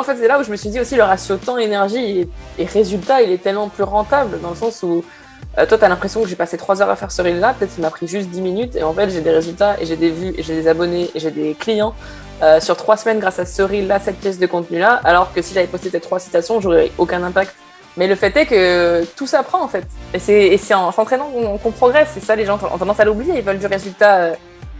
en fait, c'est là où je me suis dit aussi le ratio temps-énergie et, résultat, il est tellement plus rentable dans le sens où euh, toi, tu as l'impression que j'ai passé 3 heures à faire ce reel-là, peut-être qu'il m'a pris juste 10 minutes et en fait, j'ai des résultats et j'ai des vues et j'ai des abonnés et j'ai des clients euh, sur 3 semaines grâce à ce reel-là, cette pièce de contenu-là, alors que si j'avais posté tes 3 citations, j'aurais aucun impact. Mais le fait est que tout s'apprend en fait. Et c'est en s'entraînant qu'on progresse. C'est ça, les gens ont tendance à l'oublier. Ils veulent du résultat euh,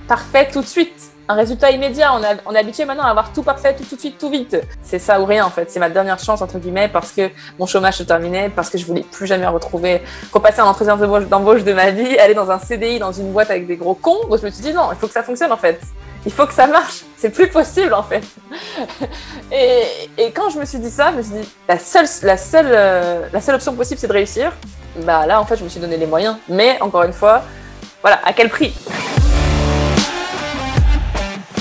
parfait tout de suite un résultat immédiat. On, est habitué maintenant à avoir tout parfait, tout, tout de suite, tout vite. C'est ça ou rien en fait. C'est ma dernière chance entre guillemets parce que mon chômage se terminait, parce que je voulais plus jamais retrouver, repasser un entretien d'embauche de ma vie, aller dans un CDI dans une boîte avec des gros cons. Donc je me suis dit non, il faut que ça fonctionne en fait. Il faut que ça marche. C'est plus possible en fait. et, et, quand je me suis dit ça, je me suis dit la seule, la seule, euh, la seule option possible c'est de réussir. Bah là en fait je me suis donné les moyens. Mais encore une fois, voilà, à quel prix?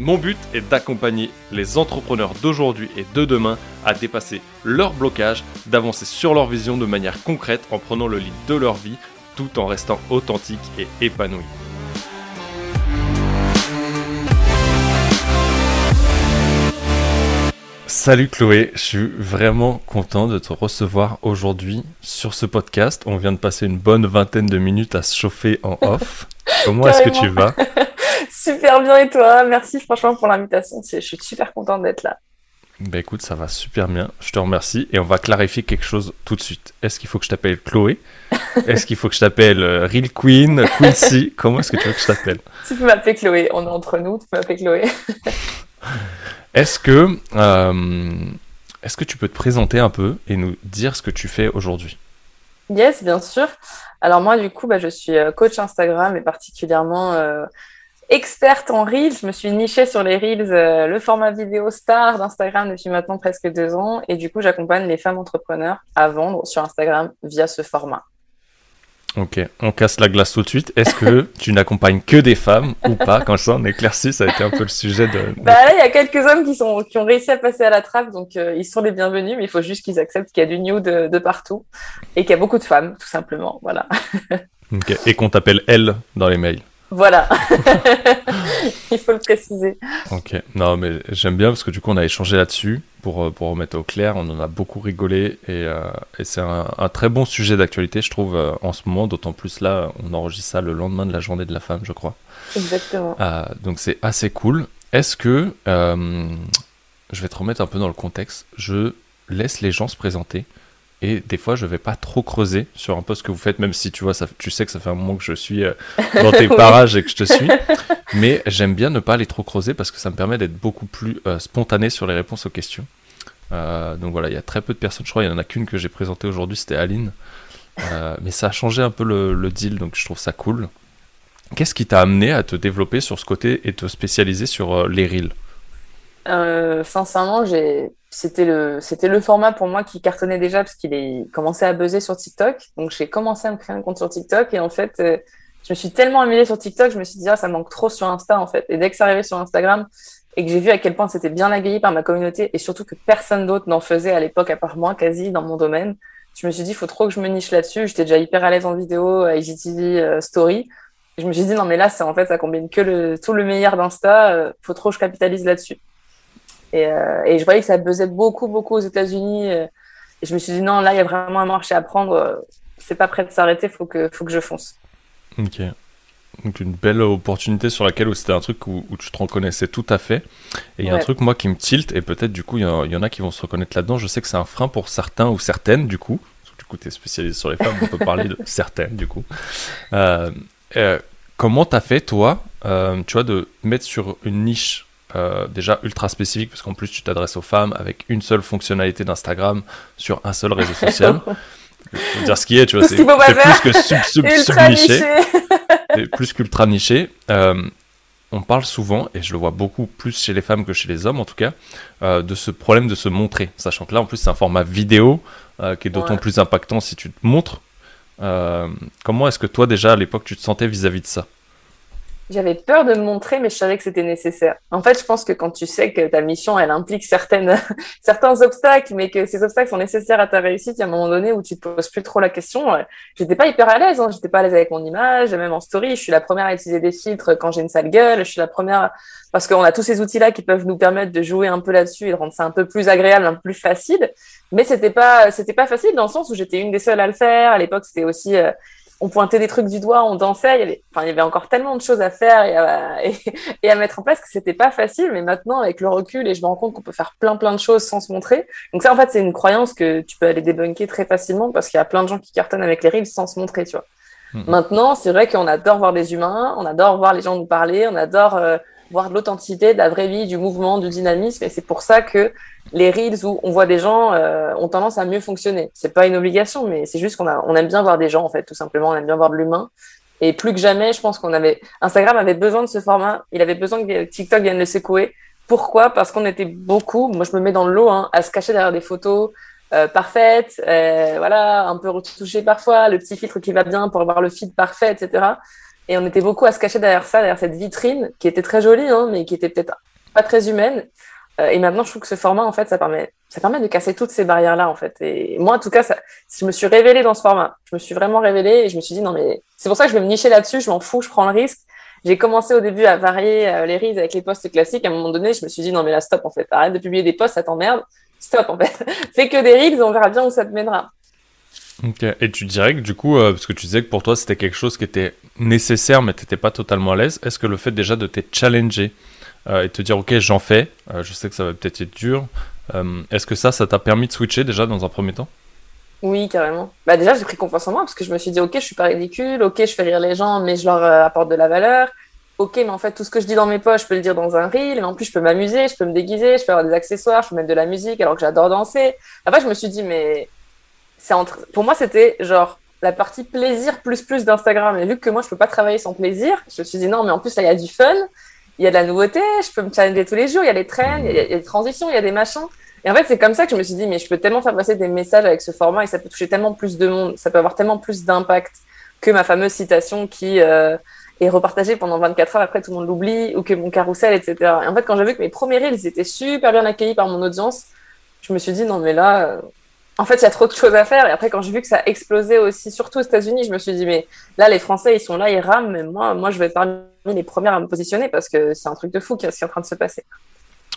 Mon but est d'accompagner les entrepreneurs d'aujourd'hui et de demain à dépasser leurs blocages, d'avancer sur leur vision de manière concrète en prenant le lead de leur vie tout en restant authentique et épanoui. Salut Chloé, je suis vraiment content de te recevoir aujourd'hui sur ce podcast. On vient de passer une bonne vingtaine de minutes à se chauffer en off. Comment est-ce que tu vas? Super bien et toi? Merci franchement pour l'invitation. Je suis super contente d'être là. Bah écoute, ça va super bien. Je te remercie et on va clarifier quelque chose tout de suite. Est-ce qu'il faut que je t'appelle Chloé? Est-ce qu'il faut que je t'appelle euh, Real Queen, Quincy? Comment est-ce que tu veux que je t'appelle? Tu peux m'appeler Chloé. On est entre nous. Tu peux m'appeler Chloé. est-ce que euh, est-ce que tu peux te présenter un peu et nous dire ce que tu fais aujourd'hui? Yes, bien sûr. Alors moi, du coup, bah, je suis euh, coach Instagram et particulièrement experte en Reels. Je me suis nichée sur les Reels, euh, le format vidéo star d'Instagram depuis maintenant presque deux ans. Et du coup, j'accompagne les femmes entrepreneurs à vendre sur Instagram via ce format. Ok, on casse la glace tout de suite. Est-ce que tu n'accompagnes que des femmes ou pas? Quand ça, on éclaircit, ça a été un peu le sujet de. Bah là, il y a quelques hommes qui, sont, qui ont réussi à passer à la trappe, donc euh, ils sont les bienvenus, mais il faut juste qu'ils acceptent qu'il y a du new de, de partout et qu'il y a beaucoup de femmes, tout simplement. Voilà. ok, et qu'on t'appelle elle dans les mails. Voilà, il faut le préciser. Ok, non mais j'aime bien parce que du coup on a échangé là-dessus pour, euh, pour remettre au clair, on en a beaucoup rigolé et, euh, et c'est un, très bon sujet d'actualité je trouve euh, en ce moment, d'autant plus là on enregistre ça le lendemain de la journée de la femme je crois. Exactement. donc c'est assez cool. Est-ce que, je vais te remettre un peu dans le contexte, je laisse les gens se présenter et des fois je vais pas trop creuser sur un peu ce que vous faites même si tu vois ça, tu sais que ça fait un moment que je suis euh, dans tes parages et que je te suis. Mais j'aime bien ne pas aller trop creuser parce que ça me permet d'être beaucoup plus euh, spontané sur les réponses aux questions. Euh, donc voilà il y a très peu de personnes je crois il y en a qu'une que j'ai présentée aujourd'hui c'était Aline. Mais ça a changé un peu le, le, deal donc je trouve ça cool. Qu'est-ce qui t'a amené à te développer sur ce côté et te spécialiser sur les reels? Sincèrement j'ai c'était le, format pour moi qui cartonnait déjà parce qu'il est commencé à buzzer sur TikTok. Donc j'ai commencé à me créer un compte sur TikTok et en fait, euh, je me suis tellement amusée sur TikTok, je me suis dit ah ça manque trop sur Insta en fait. Et dès que ça arrivait sur Instagram et que j'ai vu à quel point c'était bien accueilli par ma communauté et surtout que personne d'autre n'en faisait à l'époque à part moi quasi dans mon domaine, je me suis dit il faut trop que je me niche là-dessus. J'étais déjà hyper à l'aise en vidéo, à IGTV, euh, story. je me suis dit non mais là c'est en fait ça combine que tout le meilleur d'Insta, euh, faut trop que je capitalise là-dessus. Et, euh, et, je voyais que ça buzzait beaucoup, beaucoup aux États-Unis. Euh, et je me suis dit, non, là, il y a vraiment un marché à prendre. Euh, c'est pas prêt de s'arrêter, il faut que, faut que je fonce. Ok. Donc une belle opportunité sur laquelle c'était un truc où, tu te reconnaissais tout à fait. Et il y a un truc moi qui me tilt et peut-être du coup il y, en a qui vont se reconnaître là-dedans. Je sais que c'est un frein pour certains ou certaines du coup. du coup tu es spécialisé sur les femmes, on peut parler de certaines du coup. Euh, euh, comment t'as fait toi, tu vois, de mettre sur une niche euh, déjà ultra spécifique parce qu'en plus tu t'adresses aux femmes avec une seule fonctionnalité d'Instagram sur un seul réseau social. Veux dire ce qui est, tu vois, c'est plus que sub, sub, sub niché. plus qu'ultra niché. Euh, on parle souvent, et je le vois beaucoup plus chez les femmes que chez les hommes en tout cas, euh, de ce problème de se montrer. Sachant que là en plus c'est un format vidéo qui est d'autant plus impactant si tu te montres. comment est-ce que toi déjà à l'époque tu te sentais vis-à-vis de ça? J'avais peur de me montrer, mais je savais que c'était nécessaire. En fait, je pense que quand tu sais que ta mission, elle implique certaines, certains obstacles, mais que ces obstacles sont nécessaires à ta réussite, il y a un moment donné où tu te poses plus trop la question. J'étais pas hyper à l'aise, hein. j'étais pas à l'aise avec mon image, même en story. Je suis la première à utiliser des filtres quand j'ai une sale gueule. Je suis la première parce qu'on a tous ces outils-là qui peuvent nous permettre de jouer un peu là-dessus et de rendre ça un peu plus agréable, un peu plus facile. Mais c'était pas, c'était pas facile dans le sens où j'étais une des seules à le faire. À l'époque, c'était aussi euh, on pointait des trucs du doigt, on dansait. Il y avait, enfin, il y avait encore tellement de choses à faire et à, et, à mettre en place que c'était pas facile. Mais maintenant, avec le recul, et je me rends compte qu'on peut faire plein plein de choses sans se montrer. Donc ça, en fait, c'est une croyance que tu peux aller débunker très facilement parce qu'il y a plein de gens qui cartonnent avec les reels sans se montrer, tu vois. Mm-hmm. Maintenant, c'est vrai qu'on adore voir des humains, on adore voir les gens nous parler, on adore euh, voir de l'authenticité, de la vraie vie, du mouvement, du dynamisme. Et c'est pour ça que les reels où on voit des gens euh, ont tendance à mieux fonctionner. C'est pas une obligation, mais c'est juste qu'on a, on aime bien voir des gens en fait, tout simplement. On aime bien voir de l'humain. Et plus que jamais, je pense qu'on avait, Instagram avait besoin de ce format. Il avait besoin que TikTok vienne le secouer. Pourquoi? Parce qu'on était beaucoup. Moi, je me mets dans le lot hein, à se cacher derrière des photos. Euh, parfaites, euh, voilà, un peu retouchées parfois, le petit filtre qui va bien pour avoir le feed parfait, etc. Et on était beaucoup à se cacher derrière ça, derrière cette vitrine qui était très jolie, hein, mais qui était peut-être pas très humaine. Euh, et maintenant, je trouve que ce format, en fait, ça permet, ça permet de casser toutes ces barrières-là, en fait. Et moi, en tout cas, ça, je me suis révélée dans ce format. Je me suis vraiment révélée et je me suis dit, non, mais c'est pour ça que je vais me nicher là-dessus, je m'en fous, je prends le risque. J'ai commencé au début à varier euh, les reels avec les posts classiques. À un moment donné, je me suis dit, non, mais là, stop, en fait. Arrête de publier des posts, ça t'emmerde. Stop, en fait. Fais que des reels, on verra bien où ça te mènera. Et tu dirais que du coup, euh, parce que tu disais que pour toi c'était quelque chose qui était nécessaire mais tu n'étais pas totalement à l'aise, est-ce que le fait déjà de te challenger euh, et te dire ok j'en fais, euh, je sais que ça va peut-être être dur, est-ce que ça, ça t'a permis de switcher déjà dans un premier temps? Oui, carrément. Bah déjà j'ai pris confiance en moi parce que je me suis dit ok je suis pas ridicule, ok je fais rire les gens mais je leur apporte de la valeur. Ok, mais en fait, tout ce que je dis dans mes poches, je peux le dire dans un reel, mais en plus, je peux m'amuser, je peux me déguiser, je peux avoir des accessoires, je peux mettre de la musique alors que j'adore danser. Après, je me suis dit, mais pour moi, c'était genre la partie plaisir plus plus d'Instagram. Et vu que moi, je peux pas travailler sans plaisir, je me suis dit non, mais en plus, là, il y a du fun, il y a de la nouveauté, je peux me challenger tous les jours, il y a des trends, il y, a des transitions, il y a des machins. Et en fait, c'est comme ça que je me suis dit, mais je peux tellement faire passer des messages avec ce format et ça peut toucher tellement plus de monde, ça peut avoir tellement plus d'impact que ma fameuse citation qui euh, est repartagée pendant 24 heures, après tout le monde l'oublie, ou que mon carrousel, etc. Et en fait, quand j'ai vu que mes premiers reels étaient super bien accueillis par mon audience, je me suis dit, non, mais là, en fait, il y a trop de choses à faire. Et après, quand j'ai vu que ça explosait aussi, surtout aux États-Unis, je me suis dit, mais là, les Français, ils sont là, ils rament. Mais moi, moi, je vais être parmi les premières à me positionner parce que c'est un truc de fou qui est en train de se passer.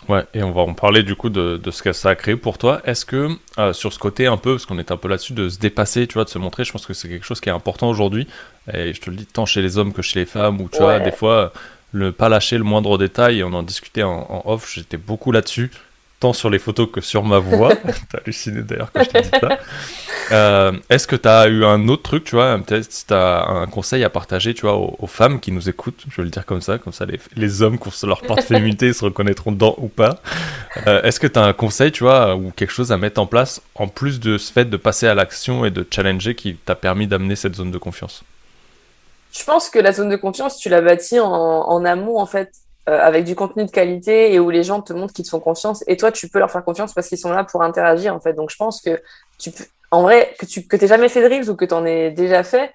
Ouais, et on va en parler du coup de, ce que ça a créé pour toi. Est-ce que euh, sur ce côté un peu, parce qu'on est un peu là-dessus, de se dépasser, tu vois, de se montrer, je pense que c'est quelque chose qui est important aujourd'hui. Et je te le dis tant chez les hommes que chez les femmes, où tu vois, des fois, ne pas lâcher le moindre détail. Et on en discutait en off, j'étais beaucoup là-dessus tant sur les photos que sur ma voix. T'as halluciné d'ailleurs quand je t'ai dit ça. Euh, est-ce que tu as eu un autre truc, tu vois, peut-être si tu as un conseil à partager, tu vois, aux, femmes qui nous écoutent, je vais le dire comme ça, comme ça les, les hommes qui ont leur part de féminité se reconnaîtront dedans ou pas. Euh, est-ce que tu as un conseil, tu vois, ou quelque chose à mettre en place, en plus de ce fait de passer à l'action et de challenger qui t'a permis d'amener cette zone de confiance? Je pense que la zone de confiance, tu l'as bâtie en, en amont, en fait. Euh, avec du contenu de qualité et où les gens te montrent qu'ils te font confiance. Et toi tu peux leur faire confiance parce qu'ils sont là pour interagir en fait. Donc je pense que tu peux en vrai que tu que t'aies jamais fait de reels ou que tu en aies déjà fait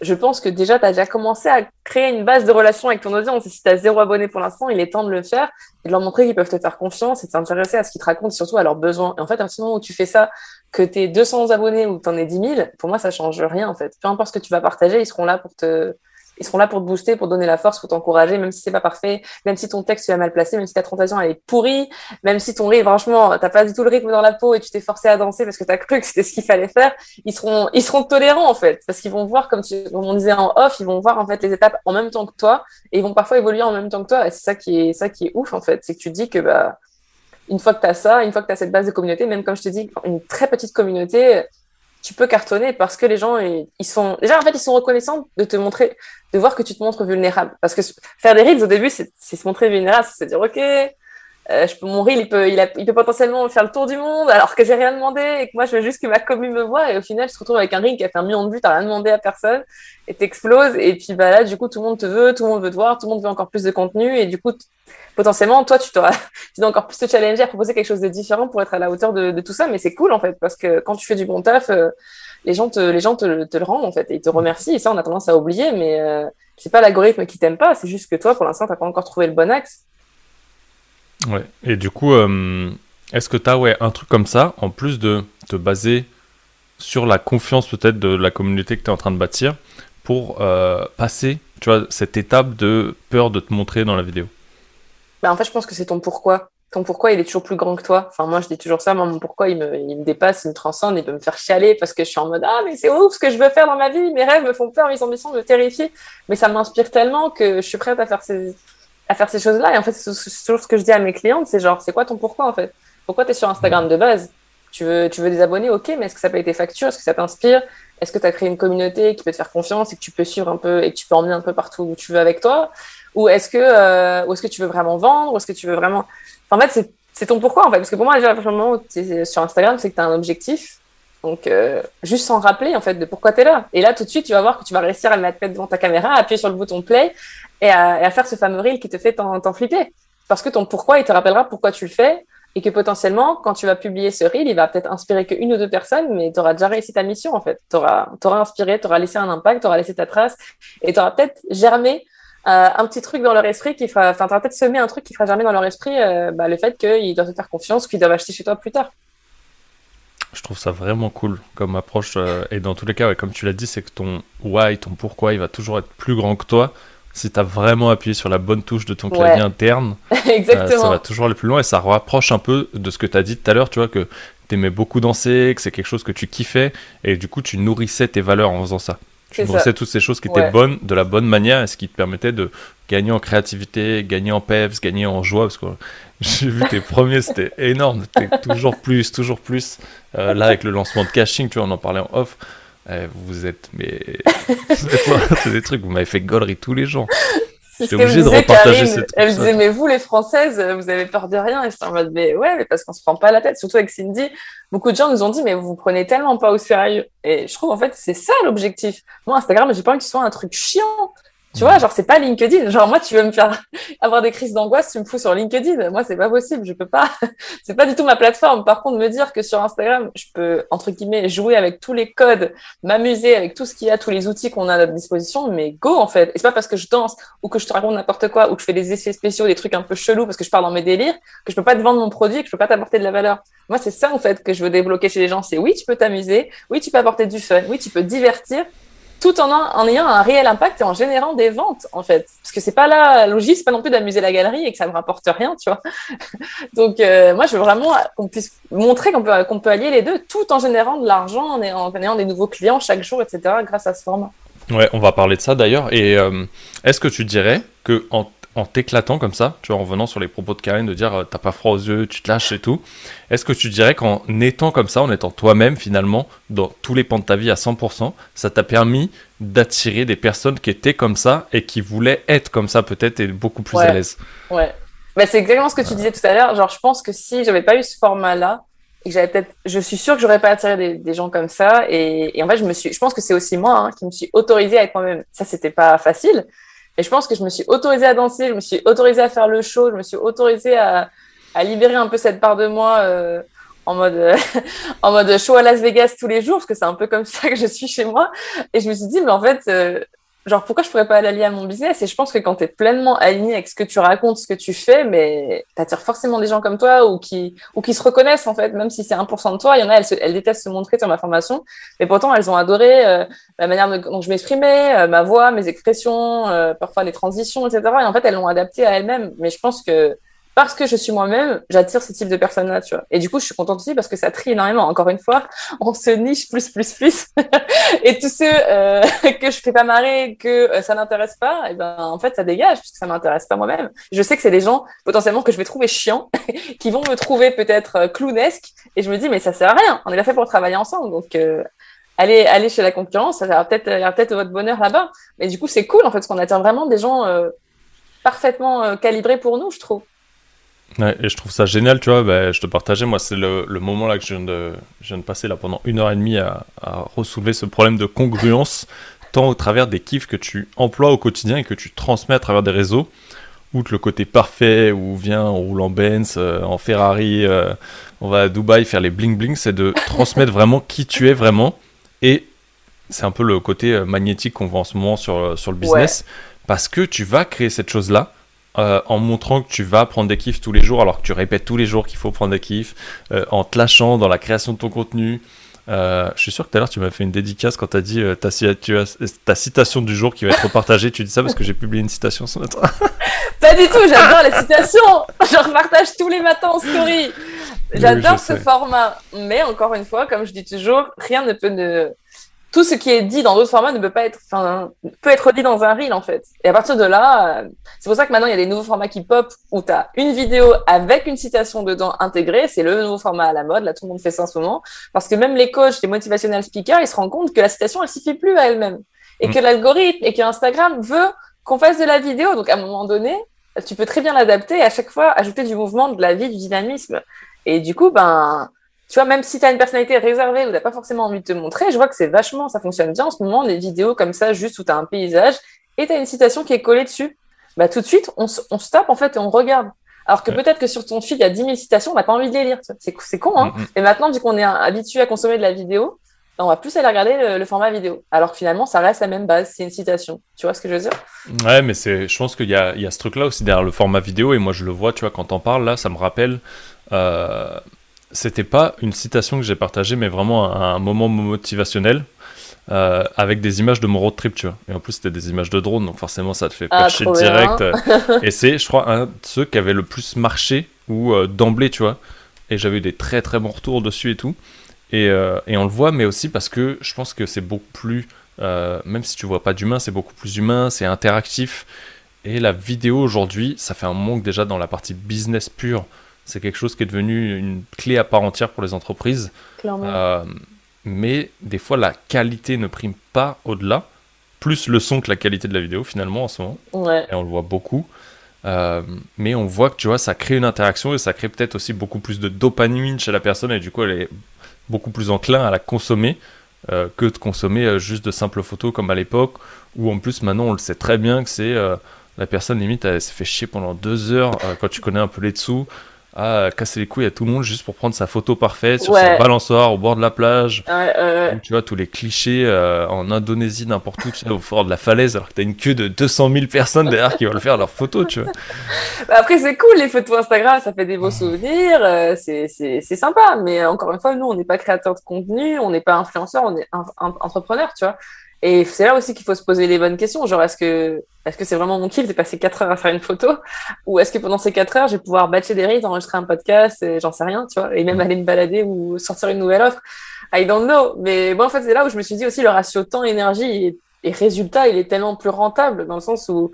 je pense que déjà tu as déjà commencé à créer une base de relation avec ton audience. Si tu as zéro abonné pour l'instant il est temps de le faire et de leur montrer qu'ils peuvent te faire confiance et s'intéresser à ce qu'ils te racontent surtout à leurs besoins. Et en fait à ce moment où tu fais ça que tu es 200 abonnés ou que tu en aies 10 000 pour moi ça change rien en fait. Peu importe ce que tu vas partager ils seront là pour te ils seront là pour te booster, pour te donner la force, pour t'encourager, même si c'est pas parfait, même si ton texte est mal placé, même si ta translation elle est pourrie, même si ton rythme, franchement, t'as pas du tout le rythme dans la peau et tu t'es forcé à danser parce que t'as cru que c'était ce qu'il fallait faire, ils seront, ils seront tolérants en fait, parce qu'ils vont voir, comme, tu, comme on disait en off, ils vont voir en fait les étapes en même temps que toi et ils vont parfois évoluer en même temps que toi. Et c'est ça qui est, ça qui est ouf en fait, c'est que tu dis que bah une fois que tu as ça, une fois que tu as cette base de communauté, même comme je te dis, une très petite communauté, tu peux cartonner parce que les gens, ils, sont, déjà, en fait, ils sont reconnaissants de te montrer, de voir que tu te montres vulnérable. Parce que faire des reels au début, c'est se montrer vulnérable, c'est dire, OK, euh, je peux, mon reel, il peut, il, a, il, peut potentiellement faire le tour du monde alors que j'ai rien demandé et que moi, je veux juste que ma commune me voit. Et au final, tu te retrouves avec un reel qui a fait un million de vues, t'as rien demandé à personne et t'exploses. Et puis, bah là, du coup, tout le monde te veut, tout le monde veut te voir, tout le monde veut encore plus de contenu. Et du coup, potentiellement, toi, tu, tu dois encore plus te challenger à proposer quelque chose de différent pour être à la hauteur de, de tout ça. Mais c'est cool, en fait, parce que quand tu fais du bon taf, euh, les gens te, les gens te, le rendent en fait, et ils te remercient. Et ça, on a tendance à oublier, mais euh, c'est pas l'algorithme qui t'aime pas, c'est juste que toi, pour l'instant, t'as pas encore trouvé le bon axe. Et du coup, euh, est-ce que tu as ouais, un truc comme ça, en plus de te baser sur la confiance peut-être de la communauté que tu es en train de bâtir, pour euh, passer, tu vois, cette étape de peur de te montrer dans la vidéo? Bah, En fait, je pense que c'est ton pourquoi. Ton pourquoi, il est toujours plus grand que toi. Enfin, moi, je dis toujours ça. Mon pourquoi, il me, il me dépasse, il me transcende, il peut me faire chialer parce que je suis en mode Ah, mais c'est ouf ce que je veux faire dans ma vie. Mes rêves me font peur, mes ambitions me terrifient. Mais ça m'inspire tellement que je suis prête à faire ces, à faire ces choses-là. Et en fait, c'est toujours ce que je dis à mes clientes c'est genre, c'est quoi ton pourquoi en fait? Pourquoi tu es sur Instagram de base? Tu veux, tu veux des abonnés, ok, mais est-ce que ça paye tes factures? Est-ce que ça t'inspire? Est-ce que tu as créé une communauté qui peut te faire confiance et que tu peux suivre un peu et que tu peux emmener un peu partout où tu veux avec toi? Ou est-ce que, euh, est-ce que tu veux vraiment vendre? Ou est-ce que tu veux vraiment. en fait, c'est ton pourquoi en fait. Parce que pour moi, déjà, à partir moment où tu es sur Instagram, c'est que tu as un objectif. Donc, euh, juste s'en rappeler en fait de pourquoi tu es là. Et là, tout de suite, tu vas voir que tu vas réussir à le mettre devant ta caméra, à appuyer sur le bouton play et à, faire ce fameux reel qui te fait t'en flipper. Parce que ton pourquoi, il te rappellera pourquoi tu le fais et que potentiellement, quand tu vas publier ce reel, il va peut-être inspirer qu'une ou deux personnes, mais tu auras déjà réussi ta mission en fait. Tu auras, inspiré, tu auras laissé un impact, tu auras laissé ta trace et tu auras peut-être germé euh, un petit truc dans leur esprit qui fera, enfin, tu auras peut-être semé un truc qui fera germer dans leur esprit euh, bah, le fait qu'ils doivent te faire confiance, qu'ils doivent acheter chez toi plus tard. Je trouve ça vraiment cool comme approche. Euh, et dans tous les cas, comme tu l'as dit, c'est que ton why, ton pourquoi, il va toujours être plus grand que toi si tu as vraiment appuyé sur la bonne touche de ton clavier interne, Exactement. ça va toujours aller plus loin et ça rapproche un peu de ce que tu as dit tout à l'heure, tu vois, que tu aimais beaucoup danser, que c'est quelque chose que tu kiffais et du coup tu nourrissais tes valeurs en faisant ça. Tu nourrissais toutes ces choses qui étaient bonnes de la bonne manière et ce qui te permettait de gagner en créativité, gagner en peps, gagner en joie parce que j'ai vu tes premiers, c'était énorme, toujours plus, toujours plus. Euh, là avec le lancement de Caching, tu vois, on en parlait en off. Eh, vous êtes, mais. c'est des trucs, vous m'avez fait gollerie tous les jours. C'est obligé de repartager cette Elle me disait, mais vous, les Françaises, vous avez peur de rien. Et j'étais en mode, mais ouais, mais parce qu'on se prend pas la tête. Surtout avec Cindy, beaucoup de gens nous ont dit, mais vous vous prenez tellement pas au sérieux. Et je trouve, en fait, c'est ça l'objectif. Moi, Instagram, j'ai pas envie que ce soit un truc chiant. Tu vois, genre, c'est pas LinkedIn. Genre, moi, tu veux me faire avoir des crises d'angoisse, tu me fous sur LinkedIn. Moi, c'est pas possible. Je peux pas. c'est pas du tout ma plateforme. Par contre, me dire que sur Instagram, je peux, entre guillemets, jouer avec tous les codes, m'amuser avec tout ce qu'il y a, tous les outils qu'on a à notre disposition, mais go, en fait. Et c'est pas parce que je danse ou que je te raconte n'importe quoi ou que je fais des effets spéciaux, des trucs un peu chelous parce que je pars dans mes délires, que je peux pas te vendre mon produit, que je peux pas t'apporter de la valeur. Moi, c'est ça, en fait, que je veux débloquer chez les gens. C'est oui, tu peux t'amuser. Oui, tu peux apporter du fun. Oui, tu peux divertir tout en, en, ayant un réel impact et en générant des ventes, en fait. Parce que c'est pas la logique, c'est pas non plus d'amuser la galerie et que ça me rapporte rien, tu vois. Donc, euh, moi, je veux vraiment qu'on puisse montrer qu'on peut, qu'on peut allier les deux tout en générant de l'argent, en, ayant des nouveaux clients chaque jour, etc., grâce à ce format. Ouais, on va parler de ça d'ailleurs. Et euh, est-ce que tu dirais que en t'éclatant comme ça, tu vois, en venant sur les propos de Karine, de dire euh, t'as pas froid aux yeux, tu te lâches et tout, est-ce que tu dirais qu'en étant comme ça, en étant toi-même finalement, dans tous les pans de ta vie à 100%, ça t'a permis d'attirer des personnes qui étaient comme ça et qui voulaient être comme ça peut-être et beaucoup plus à l'aise? Ouais. Bah, c'est exactement ce que tu disais tout à l'heure. Genre, je pense que si j'avais pas eu ce format-là, et j'avais peut-être, je suis sûre que j'aurais pas attiré des, gens comme ça. Et, en fait, je me suis, je pense que c'est aussi moi hein, qui me suis autorisée avec moi-même. Ça, c'était pas facile. Et je pense que je me suis autorisée à danser, je me suis autorisée à faire le show, je me suis autorisée à, à libérer un peu cette part de moi euh, en mode en mode show à Las Vegas tous les jours parce que c'est un peu comme ça que je suis chez moi. Et je me suis dit mais en fait euh, genre pourquoi je pourrais pas l'allier à mon business? Et je pense que quand tu es pleinement aligné avec ce que tu racontes ce que tu fais mais tu attires forcément des gens comme toi ou qui ou qui se reconnaissent en fait. Même si c'est 1% de toi il y en a elles, elles détestent se montrer sur ma formation. Mais pourtant elles ont adoré euh, la manière dont je m'exprimais euh, ma voix mes expressions euh, parfois les transitions etc et en fait elles l'ont adapté à elles-mêmes. Mais je pense que parce que je suis moi-même, j'attire ce type de personnes-là, tu vois. Et du coup, je suis contente aussi parce que ça trie énormément. Encore une fois, on se niche plus, plus, plus. et tous ceux euh, que je fais pas marrer, que euh, ça n'intéresse pas, et eh ben en fait, ça dégage puisque ça m'intéresse pas moi-même. Je sais que c'est des gens potentiellement que je vais trouver chiants, qui vont me trouver peut-être euh, clownesque, et je me dis mais ça sert à rien. On est là fait pour travailler ensemble, donc. Euh, allez, allez chez la concurrence, ça va peut-être, peut-être votre bonheur là-bas. Mais du coup, c'est cool en fait, parce qu'on attire vraiment des gens parfaitement calibrés pour nous, je trouve. Ouais, et je trouve ça génial, tu vois, bah, je te partageais, moi c'est le, le, moment là que je viens, de, je viens de passer là pendant une heure et demie à, à ressoulever ce problème de congruence, tant au travers des kiffs que tu emploies au quotidien et que tu transmets à travers des réseaux, outre le côté parfait où vient, on roule en Benz, euh, en Ferrari, euh, on va à Dubaï faire les bling bling, c'est de transmettre vraiment qui tu es vraiment. Et c'est un peu le côté magnétique qu'on voit en ce moment sur, sur le business, parce que tu vas créer cette chose-là euh, en montrant que tu vas prendre des kiffs tous les jours, alors que tu répètes tous les jours qu'il faut prendre des kiffs, euh, en te lâchant dans la création de ton contenu. Euh, je suis sûr que tout à l'heure tu m'as fait une dédicace quand tu as dit ta, ta, citation du jour qui va être partagée. tu dis ça parce que j'ai publié une citation ce matin. Pas du tout, j'adore les citations. Je repartage tous les matins en story. J'adore ce format. Mais encore une fois, comme je dis toujours, rien ne peut ne tout ce qui est dit dans d'autres formats ne peut pas être, enfin, peut être dit dans un reel en fait. Et à partir de là, euh, c'est pour ça que maintenant il y a des nouveaux formats qui pop où tu as une vidéo avec une citation dedans intégrée. C'est le nouveau format à la mode. Là, tout le monde fait ça en ce moment. Parce que même les coachs, les motivational speakers, ils se rendent compte que la citation, elle suffit plus à elle-même. Et que mm. l'algorithme et que Instagram veut qu'on fasse de la vidéo. Donc à un moment donné, tu peux très bien l'adapter et à chaque fois ajouter du mouvement, de la vie, du dynamisme. Et du coup, ben, tu vois, même si tu as une personnalité réservée ou tu pas forcément envie de te montrer, je vois que c'est vachement, ça fonctionne bien en ce moment, des vidéos comme ça, juste où tu as un paysage et tu as une citation qui est collée dessus. Bah, tout de suite, on, on se tape en fait et on regarde. Alors que peut-être que sur ton feed, il y a 10 000 citations, on n'a pas envie de les lire. C'est con, hein. Et maintenant, vu qu'on est habitué à consommer de la vidéo, on va plus aller regarder le, format vidéo. Alors que finalement, ça reste la même base, c'est une citation. Tu vois ce que je veux dire? Ouais, mais c'est, je pense qu'il y a, il y a ce truc-là aussi derrière le format vidéo, et moi je le vois, tu vois, quand t'en parles, là, ça me rappelle. Euh, c'était pas une citation que j'ai partagée, mais vraiment un, moment motivationnel. Euh, avec des images de mon road trip, tu vois. Et en plus, c'était des images de drone, donc forcément, ça te fait ah, patcher direct. et c'est, je crois, un de ceux qui avait le plus marché, ou euh, d'emblée, tu vois. Et j'avais eu des très très bons retours dessus et tout. Et, euh, et, on le voit, mais aussi parce que je pense que c'est beaucoup plus, même si tu vois pas d'humain, c'est beaucoup plus humain, c'est interactif. Et la vidéo aujourd'hui, ça fait un manque déjà dans la partie business pure c'est quelque chose qui est devenu une clé à part entière pour les entreprises. Euh, mais des fois, la qualité ne prime pas au-delà. Plus le son que la qualité de la vidéo, finalement, en ce moment. Et on le voit beaucoup. Euh, mais on voit que tu vois, ça crée une interaction et ça crée peut-être aussi beaucoup plus de dopamine chez la personne et du coup, elle est beaucoup plus enclin à la consommer euh, que de consommer juste de simples photos comme à l'époque. Où en plus, maintenant, on le sait très bien que c'est la personne limite, elle s'est fait chier pendant deux heures quand tu connais un peu les dessous à casser les couilles à tout le monde juste pour prendre sa photo parfaite sur sa balançoire au bord de la plage. tu vois, tous les clichés euh, en Indonésie, n'importe où, tu sais, au fort de la falaise, alors que t'as une queue de 200 000 personnes derrière qui veulent faire leurs photos, tu vois. Bah, après, c'est cool, les photos Instagram, ça fait des beaux souvenirs, euh, c'est sympa, mais encore une fois, nous, on n'est pas créateur de contenu, on n'est pas influenceur, on est entrepreneur, tu vois. Et c'est là aussi qu'il faut se poser les bonnes questions. Genre, est-ce que est-ce que c'est vraiment mon kiff de passer 4 heures à faire une photo? Ou est-ce que pendant ces 4 heures, je vais pouvoir batcher des rides, enregistrer un podcast, et j'en sais rien, tu vois, et même aller me balader ou sortir une nouvelle offre? I don't know. Mais moi, en fait, c'est là où je me suis dit aussi, le ratio temps-énergie et, résultat, il est tellement plus rentable dans le sens où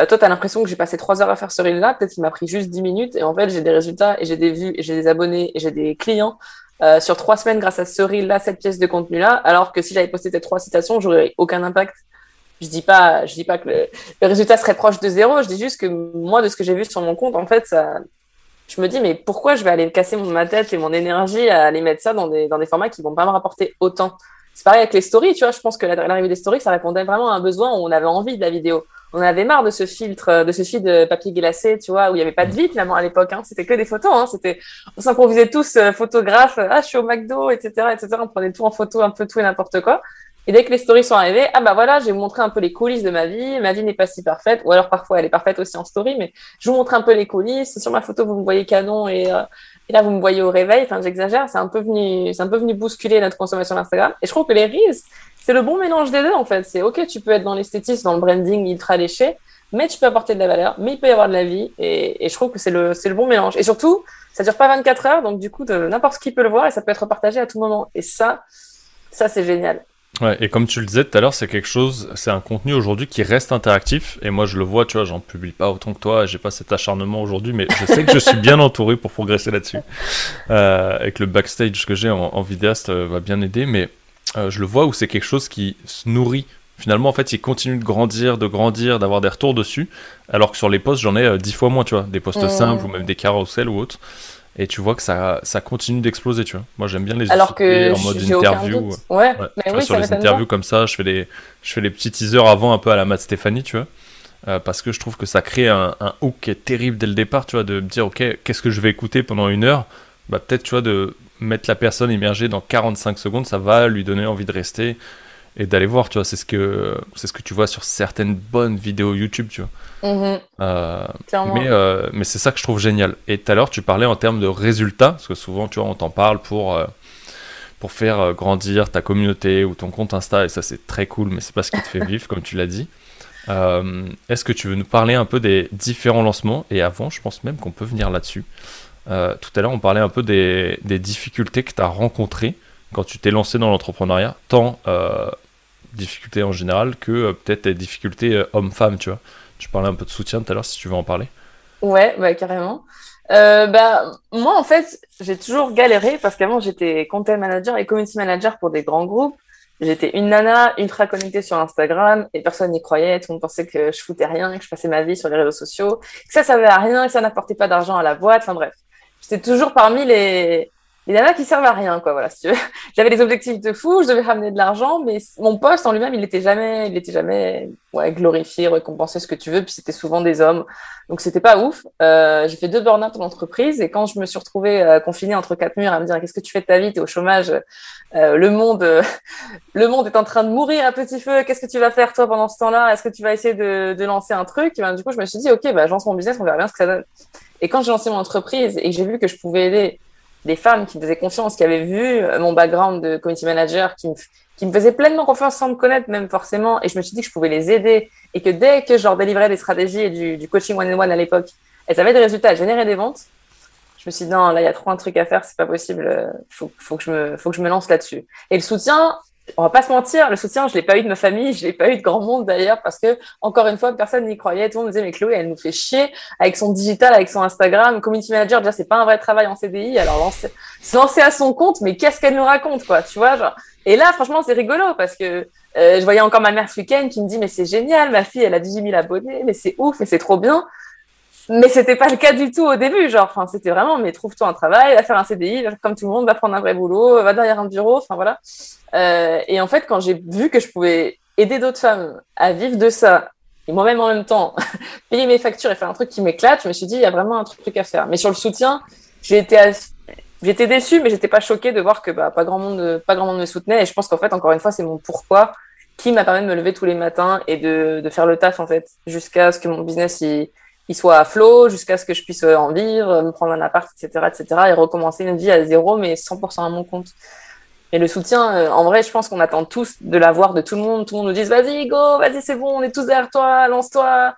euh, toi, tu as l'impression que j'ai passé 3 heures à faire ce reel-là, peut-être qu'il m'a pris juste 10 minutes, et en fait, j'ai des résultats, et j'ai des vues, et j'ai des abonnés, et j'ai des clients euh, sur trois semaines grâce à ce reel-là, cette pièce de contenu-là, alors que si j'avais posté ces trois citations, j'aurais aucun impact. Je dis pas, je dis pas que le, résultat serait proche de zéro. Je dis juste que moi, de ce que j'ai vu sur mon compte, en fait, ça, je me dis, mais pourquoi je vais aller casser ma tête et mon énergie à aller mettre ça dans des, dans des formats qui vont pas me rapporter autant? C'est pareil avec les stories, tu vois. Je pense que l'arrivée des stories, ça répondait vraiment à un besoin où on avait envie de la vidéo on avait marre de ce filtre, de ce feed de papier glacé, tu vois, où il n'y avait pas de vie finalement à l'époque. Hein. C'était que des photos. Hein. C'était, on s'improvisait tous euh, photographes. Ah, je suis au McDo, etc., etc. On prenait tout en photo, un peu tout et n'importe quoi. Et dès que les stories sont arrivées, ah bah voilà, j'ai montré un peu les coulisses de ma vie. Ma vie n'est pas si parfaite, ou alors parfois elle est parfaite aussi en story, mais je vous montre un peu les coulisses. Sur ma photo, vous me voyez canon et, euh, là vous me voyez au réveil. Enfin, j'exagère. C'est un peu venu, c'est un peu venu bousculer notre consommation d'Instagram. Et je trouve que les reels, c'est le bon mélange des deux en fait. C'est ok, tu peux être dans l'esthétisme, dans le branding ultra léché, mais tu peux apporter de la valeur, mais il peut y avoir de la vie, et, et je trouve que c'est le, le bon mélange. Et surtout, ça dure pas 24 heures, donc du coup, n'importe qui peut le voir et ça peut être partagé à tout moment. Et ça, ça c'est génial. Ouais, et comme tu le disais tout à l'heure, c'est quelque chose, c'est un contenu aujourd'hui qui reste interactif. Et moi, je le vois, tu vois, j'en publie pas autant que toi, j'ai pas cet acharnement aujourd'hui, mais je sais que je suis bien entouré pour progresser là-dessus. Euh, avec le backstage que j'ai en, vidéaste euh, va bien aider, mais euh, je le vois où c'est quelque chose qui se nourrit finalement, en fait, il continue de grandir, de grandir, d'avoir des retours dessus. Alors que sur les posts, j'en ai euh, dix fois moins, tu vois. Des posts simples ou même des carousels ou autres. Et tu vois que ça, ça continue d'exploser, tu vois. Moi, j'aime bien les Alors que en mode interview. Ouais, mais oui, sur les interviews comme ça, je fais, les, je fais les petits teasers avant, un peu à la Matt Stéphanie, tu vois. Euh, parce que je trouve que ça crée un, un, hook qui est terrible dès le départ, tu vois, de me dire, ok, qu'est-ce que je vais écouter pendant une heure? Bah, peut-être, tu vois, de mettre la personne immergée dans 45 secondes, ça va lui donner envie de rester et d'aller voir, tu vois. C'est ce que c'est ce que tu vois sur certaines bonnes vidéos YouTube, tu vois. Mhm. Euh, mais euh, mais c'est ça que je trouve génial. Et tout à l'heure, tu parlais en termes de résultats, parce que souvent, tu vois, on t'en parle pour euh, pour faire grandir ta communauté ou ton compte Insta, et ça c'est très cool, mais c'est pas ce qui te fait vivre, comme tu l'as dit. Est-ce que tu veux nous parler un peu des différents lancements? Et avant, je pense même qu'on peut venir là-dessus. Tout à l'heure, on parlait un peu des, difficultés que tu as rencontrées quand tu t'es lancé dans l'entrepreneuriat, tant difficultés en général que euh, peut-être des difficultés euh, homme-femme, tu vois. Tu parlais un peu de soutien tout à l'heure, si tu veux en parler. Ouais, bah, carrément. Euh, bah, moi, en fait, j'ai toujours galéré parce qu'avant, j'étais content manager et community manager pour des grands groupes. J'étais une nana ultra connectée sur Instagram et personne n'y croyait. Tout le monde pensait que je foutais rien, que je passais ma vie sur les réseaux sociaux, que ça servait à rien, que ça n'apportait pas d'argent à la boîte. Enfin bref, j'étais toujours parmi les, en a qui servent à rien, quoi. Voilà, si. J'avais des objectifs de fou, je devais ramener de l'argent, mais mon poste en lui-même, il n'était jamais, il était jamais, ouais, glorifié, récompensé, ce que tu veux. Puis c'était souvent des hommes, donc c'était pas ouf. Euh, j'ai fait deux burn-out en entreprise, et quand je me suis retrouvée euh, confinée entre quatre murs à me dire qu'est-ce que tu fais de ta vie, t'es au chômage, euh, le monde, le monde est en train de mourir à petit feu. Qu'est-ce que tu vas faire toi pendant ce temps-là? Est-ce que tu vas essayer de, de lancer un truc ben, Du coup, je me suis dit ok, bah, je lance mon business, on verra bien ce que ça donne. Et quand j'ai lancé mon entreprise et que j'ai vu que je pouvais aider des femmes qui me faisaient confiance, qui avaient vu euh, mon background de community manager, qui me, qui me faisaient pleinement confiance sans me connaître même forcément, et je me suis dit que je pouvais les aider, et que dès que je leur délivrais des stratégies et du, coaching one-on-one à l'époque, elles avaient des résultats, elles généraient des ventes, je me suis dit non, là il y a trop un truc à faire, c'est pas possible, euh, faut, faut que je me, faut que je me lance là-dessus. Et le soutien, on va pas se mentir, le soutien, je l'ai pas eu de ma famille, je l'ai pas eu de grand monde d'ailleurs, parce que encore une fois, personne n'y croyait. Tout le monde disait mais Chloé, elle nous fait chier avec son digital, avec son Instagram, community manager. Déjà, c'est pas un vrai travail en CDI. Alors se lancer à son compte, mais qu'est-ce qu'elle nous raconte, quoi, tu vois genre. Et là, franchement, c'est rigolo parce que euh, je voyais encore ma mère ce week-end qui me dit mais c'est génial, ma fille, elle a 18 000 abonnés, mais c'est ouf, mais c'est trop bien. Mais c'était pas le cas du tout au début, genre, enfin, c'était vraiment, mais trouve-toi un travail, va faire un CDI, comme tout le monde, va prendre un vrai boulot, va derrière un bureau, enfin voilà. Euh, et en fait, quand j'ai vu que je pouvais aider d'autres femmes à vivre de ça, et moi-même en même temps, payer mes factures et faire un truc qui m'éclate, je me suis dit, il y a vraiment un truc à faire. Mais sur le soutien, j'ai été, j'étais déçue, mais j'étais pas choquée de voir que bah, pas grand monde, pas grand monde me soutenait. Et je pense qu'en fait, encore une fois, c'est mon pourquoi qui m'a permis de me lever tous les matins et de, de faire le taf en fait, jusqu'à ce que mon business il il soit à flot jusqu'à ce que je puisse euh, en vivre, me prendre un appart, etc., etc., et recommencer une vie à zéro, mais 100% à mon compte. Et le soutien, euh, en vrai, je pense qu'on attend tous de l'avoir de tout le monde. Tout le monde nous dit vas-y, go, vas-y, c'est bon, on est tous derrière toi, lance-toi.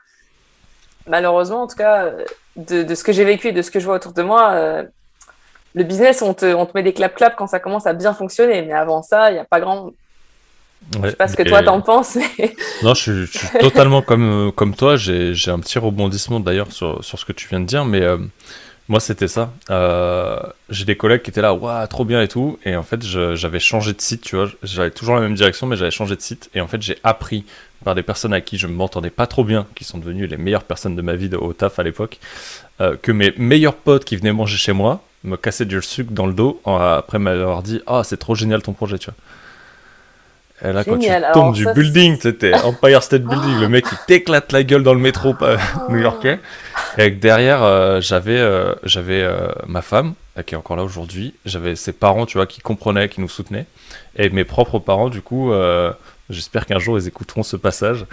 Malheureusement, en tout cas, euh, de, ce que j'ai vécu et de ce que je vois autour de moi, le business, on te, on te met des clap-clap quand ça commence à bien fonctionner. Mais avant ça, il n'y a pas grand, je sais pas ce que toi t'en penses. non, je suis, totalement comme, euh, comme toi. J'ai un petit rebondissement d'ailleurs sur, sur, ce que tu viens de dire, mais euh, moi c'était ça. Euh, j'ai des collègues qui étaient là, waouh, trop bien et tout. Et en fait, j'avais changé de site, tu vois. J'avais toujours la même direction, mais j'avais changé de site. Et en fait, j'ai appris par des personnes à qui je ne m'entendais pas trop bien, qui sont devenues les meilleures personnes de ma vie de, au taf à l'époque, que mes meilleurs potes qui venaient manger chez moi me cassaient du sucre dans le dos après m'avoir dit, ah, c'est trop génial ton projet, tu vois. Et là, quand tu tombes du building, c'était Empire State Building, le mec il t'éclate la gueule dans le métro oh. new-yorkais. Et derrière, euh, j'avais euh, j'avais euh, ma femme, qui est encore là aujourd'hui. J'avais ses parents, tu vois, qui comprenaient, qui nous soutenaient. Et mes propres parents, du coup, j'espère qu'un jour ils écouteront ce passage,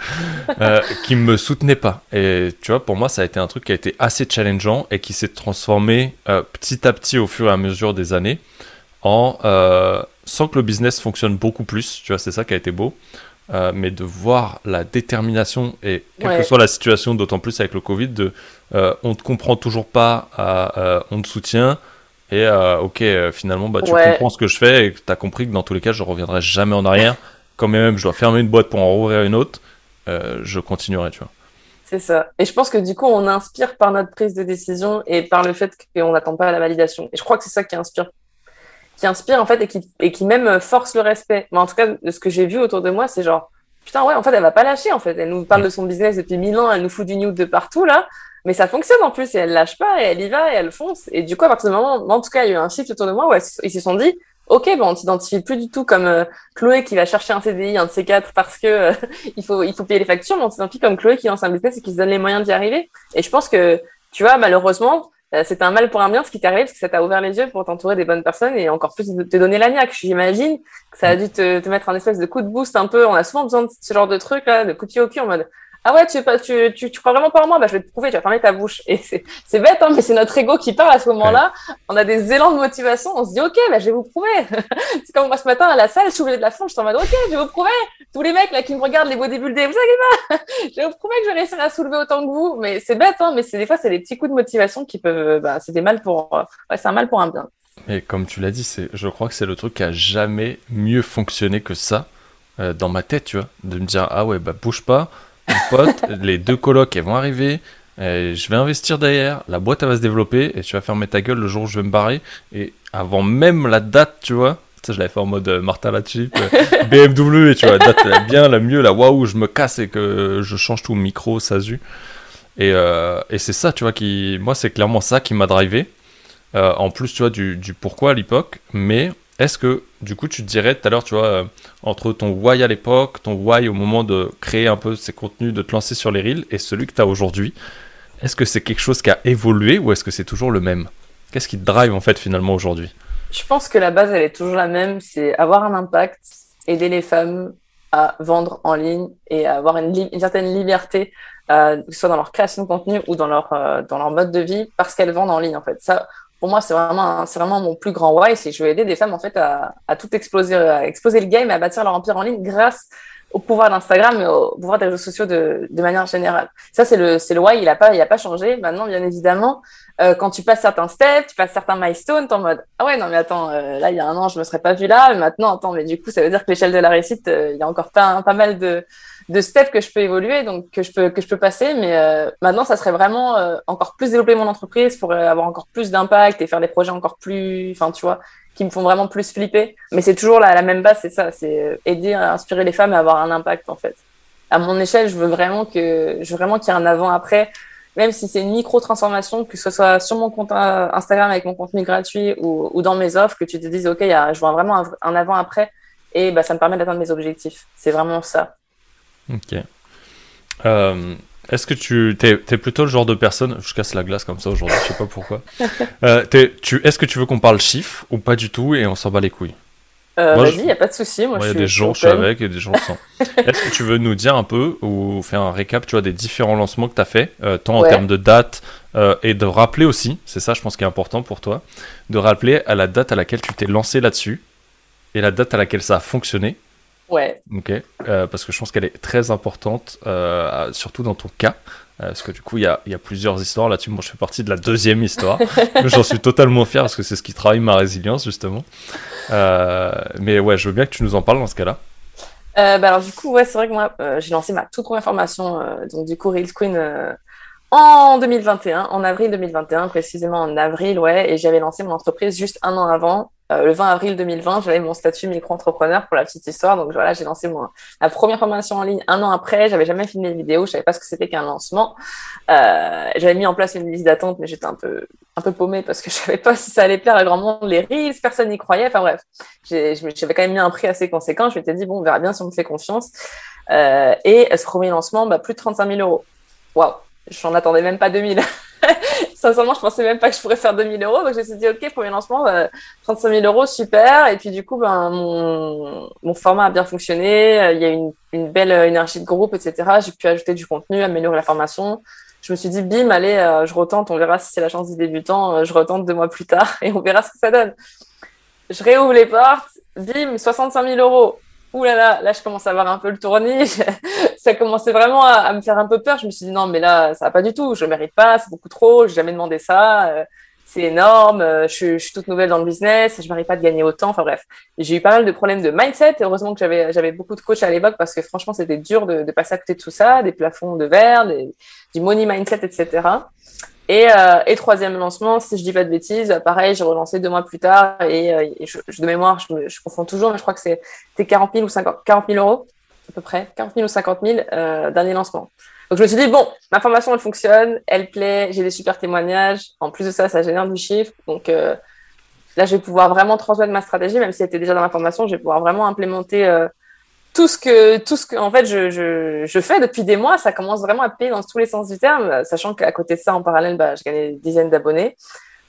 qui me soutenaient pas. Et tu vois, pour moi, ça a été un truc qui a été assez challengeant et qui s'est transformé petit à petit au fur et à mesure des années en sans que le business fonctionne beaucoup plus, tu vois, c'est ça qui a été beau. Euh, mais de voir la détermination et quelle que soit la situation, d'autant plus avec le Covid, de euh, on te comprend toujours pas, euh, on te soutient et ok finalement bah tu comprends ce que je fais et tu as compris que dans tous les cas je reviendrai jamais en arrière. Quand même je dois fermer une boîte pour en rouvrir une autre, je continuerai, tu vois. C'est ça. Et je pense que du coup on inspire par notre prise de décision et par le fait qu'on n'attend pas la validation. Et je crois que c'est ça qui inspire qui inspire en fait et qui, et qui même force le respect. Mais en tout cas, de ce que j'ai vu autour de moi, c'est genre, putain, ouais, en fait, elle va pas lâcher, en fait. Elle nous parle de son business depuis mille ans, elle nous fout du nude de partout, là. Mais ça fonctionne en plus et elle lâche pas et elle y va et elle fonce. Et du coup, à partir ce moment, en tout cas, il y a eu un shift autour de moi où ils se sont dit, ok, bon, on t'identifie plus du tout comme euh, Chloé qui va chercher un CDI, un de ces quatre parce que euh, il faut il faut payer les factures, mais on t'identifie comme Chloé qui lance un business et qui se donne les moyens d'y arriver. Et je pense que tu vois, malheureusement, euh, c'est un mal pour un bien ce qui t'arrive parce que ça t'a ouvert les yeux pour t'entourer des bonnes personnes et encore plus te donner la niaque. J'imagine que ça a dû te, te, mettre un espèce de coup de boost un peu. On a souvent besoin de ce genre de truc là, de coup de pied au cul en mode ah ouais, tu, tu, tu, tu crois vraiment pas en moi? Bah, Je vais te prouver, tu vas fermer ta bouche. Et c'est bête, hein, mais c'est notre ego qui parle à ce moment-là. On a des élans de motivation. On se dit, OK, bah, je vais vous prouver. c'est comme moi ce matin à la salle, je suis de la fond, je suis en mode, OK, je vais vous prouver. Tous les mecs là qui me regardent, les bodybuildés, vous savez pas. je vais vous prouver que je vais réussir à soulever autant que vous. Mais c'est bête, hein, mais c'est des fois, c'est des petits coups de motivation qui peuvent. Bah, c'est des mal pour. Ouais, c'est un mal pour un bien. Et comme tu l'as dit, c'est, je crois que c'est le truc qui a jamais mieux fonctionné que ça euh, dans ma tête, tu vois, de me dire ah ouais bah bouge pas, pote, les deux colocs, elles vont arriver. je vais investir derrière, la boîte elle va se développer et tu vas fermer ta gueule le jour où je vais me barrer. Et avant même la date, tu vois, ça je l'avais fait en mode euh, Martha la chip, euh, BMW, tu vois, la date la bien, la mieux, la waouh, je me casse et que je change tout micro, SASU. Et, euh, et c'est ça, tu vois, qui, moi c'est clairement ça qui m'a drivé. en plus, tu vois, du, du pourquoi à l'époque, mais est-ce que, du coup, tu te dirais tout à l'heure, tu vois, euh, entre ton why à l'époque, ton why au moment de créer un peu ces contenus, de te lancer sur les reels, et celui que tu as aujourd'hui, est-ce que c'est quelque chose qui a évolué ou est-ce que c'est toujours le même? Qu'est-ce qui te drive en fait finalement aujourd'hui? Je pense que la base, elle est toujours la même, c'est avoir un impact, aider les femmes à vendre en ligne et à avoir une, certaine liberté, euh, soit dans leur création de contenu ou dans leur, euh, dans leur mode de vie, parce qu'elles vendent en ligne en fait. Ça, pour moi, c'est vraiment, c'est vraiment mon plus grand why, c'est je veux aider des femmes en fait à, à tout exploser, à exploser le game, à bâtir leur empire en ligne grâce au pouvoir d'Instagram et au pouvoir des réseaux sociaux de, de manière générale. Ça, c'est le, c'est le why, il a pas, il a pas changé. Maintenant, bien évidemment, euh, quand tu passes certains steps, tu passes certains milestones, t'es en mode, ah ouais, non, mais attends, euh, là, il y a un an, je me serais pas vu là, maintenant, attends, mais du coup, ça veut dire que l'échelle de la réussite, euh, il y a encore pas, pas mal de, de steps que je peux évoluer, donc que je peux que je peux passer. Mais euh, maintenant, ça serait vraiment euh, encore plus développer mon entreprise pour euh, avoir encore plus d'impact et faire des projets encore plus, enfin, tu vois, qui me font vraiment plus flipper. Mais c'est toujours la, la même base, c'est ça, c'est aider à inspirer les femmes et avoir un impact en fait. À mon échelle, je veux vraiment que je veux vraiment qu'il y ait un avant après. Même si c'est une micro transformation, que ce soit sur mon compte Instagram avec mon contenu gratuit ou, ou dans mes offres, que tu te dises ok, y a, je vois vraiment un, un avant après et bah, ça me permet d'atteindre mes objectifs. C'est vraiment ça. Ok. Euh, est-ce que tu es, plutôt le genre de personne, je casse la glace comme ça aujourd'hui, je sais pas pourquoi. Euh, tu, Est-ce que tu veux qu'on parle chiffres ou pas du tout et on s'en bat les couilles? Euh, Vas-y, il n'y a pas de souci. Il y a des jours je suis avec et des jours sans. Est-ce que tu veux nous dire un peu ou faire un récap tu vois, des différents lancements que tu as fait, tant en termes de date et de rappeler aussi, c'est ça je pense qui est important pour toi, de rappeler à la date à laquelle tu t'es lancé là-dessus et la date à laquelle ça a fonctionné Ouais. Ok. Euh, parce que je pense qu'elle est très importante, euh, surtout dans ton cas. Euh, parce que du coup, il y a, y a, plusieurs histoires là-dessus. Moi, je fais partie de la deuxième histoire. J'en suis totalement fier parce que c'est ce qui travaille ma résilience, justement. mais ouais, je veux bien que tu nous en parles dans ce cas-là. bah alors, du coup, ouais, c'est vrai que moi, j'ai lancé ma toute première formation, donc du coup, Reels Queen en 2021, en avril 2021, précisément en avril, ouais, et j'avais lancé mon entreprise juste un an avant. Euh, le 20 avril 2020, j'avais mon statut micro-entrepreneur pour la petite histoire. Donc voilà, j'ai lancé mon, ma première formation en ligne un an après. J'avais jamais filmé de vidéo, je savais pas ce que c'était qu'un lancement. Euh, j'avais mis en place une liste d'attente, mais j'étais un peu un peu paumée parce que je savais pas si ça allait plaire à grand monde. Les risques, personne n'y croyait. Enfin bref, j'avais quand même mis un prix assez conséquent. Je m'étais dit bon, on verra bien si on me fait confiance. Euh, et ce premier lancement, bah, plus de 35 000 euros. Waouh, j'en attendais même pas 2000. Sincèrement, je pensais même pas que je pourrais faire 2000 euros. Donc, je me suis dit, OK, premier lancement, 35 euh, 000 euros, super. Et puis, du coup, ben, mon, format a bien fonctionné. Euh, il y a une, une belle euh, énergie de groupe, etc. J'ai pu ajouter du contenu, améliorer la formation. Je me suis dit, bim, allez, je retente. On verra si c'est la chance du débutant. Je retente deux mois plus tard et on verra ce que ça donne. Je réouvre les portes. Bim, 65 000 euros ouh là là, là je commence à avoir un peu le tournis. ça commençait vraiment à, me faire un peu peur. Je me suis dit non, mais là ça va pas du tout. Je mérite pas, c'est beaucoup trop. J'ai jamais demandé ça. Euh, c'est énorme. Euh, je, suis toute nouvelle dans le business. Je m'arrive pas de gagner autant. Enfin bref, j'ai eu pas mal de problèmes de mindset. Heureusement que j'avais j'avais beaucoup de coachs à l'époque parce que franchement c'était dur de, de passer à côté de tout ça, des plafonds de verre, du money mindset, etc. Et, euh, et, troisième lancement, si je dis pas de bêtises, pareil, j'ai relancé deux mois plus tard et, euh, de mémoire, je, me, confonds toujours, mais je crois que c'était 40 000 ou 50, 40 000 euros à peu près, 40 000 ou 50 000 euh, dernier lancement. Donc je me suis dit bon, ma formation elle fonctionne, elle plaît, j'ai des super témoignages. En plus de ça, ça génère du chiffre. Donc là, je vais pouvoir vraiment transmettre ma stratégie, même si elle était déjà dans la formation, je vais pouvoir vraiment implémenter tout ce que, tout ce que, en fait, je, je, je, fais depuis des mois, ça commence vraiment à payer dans tous les sens du terme, sachant qu'à côté de ça, en parallèle, bah, je gagnais des dizaines d'abonnés.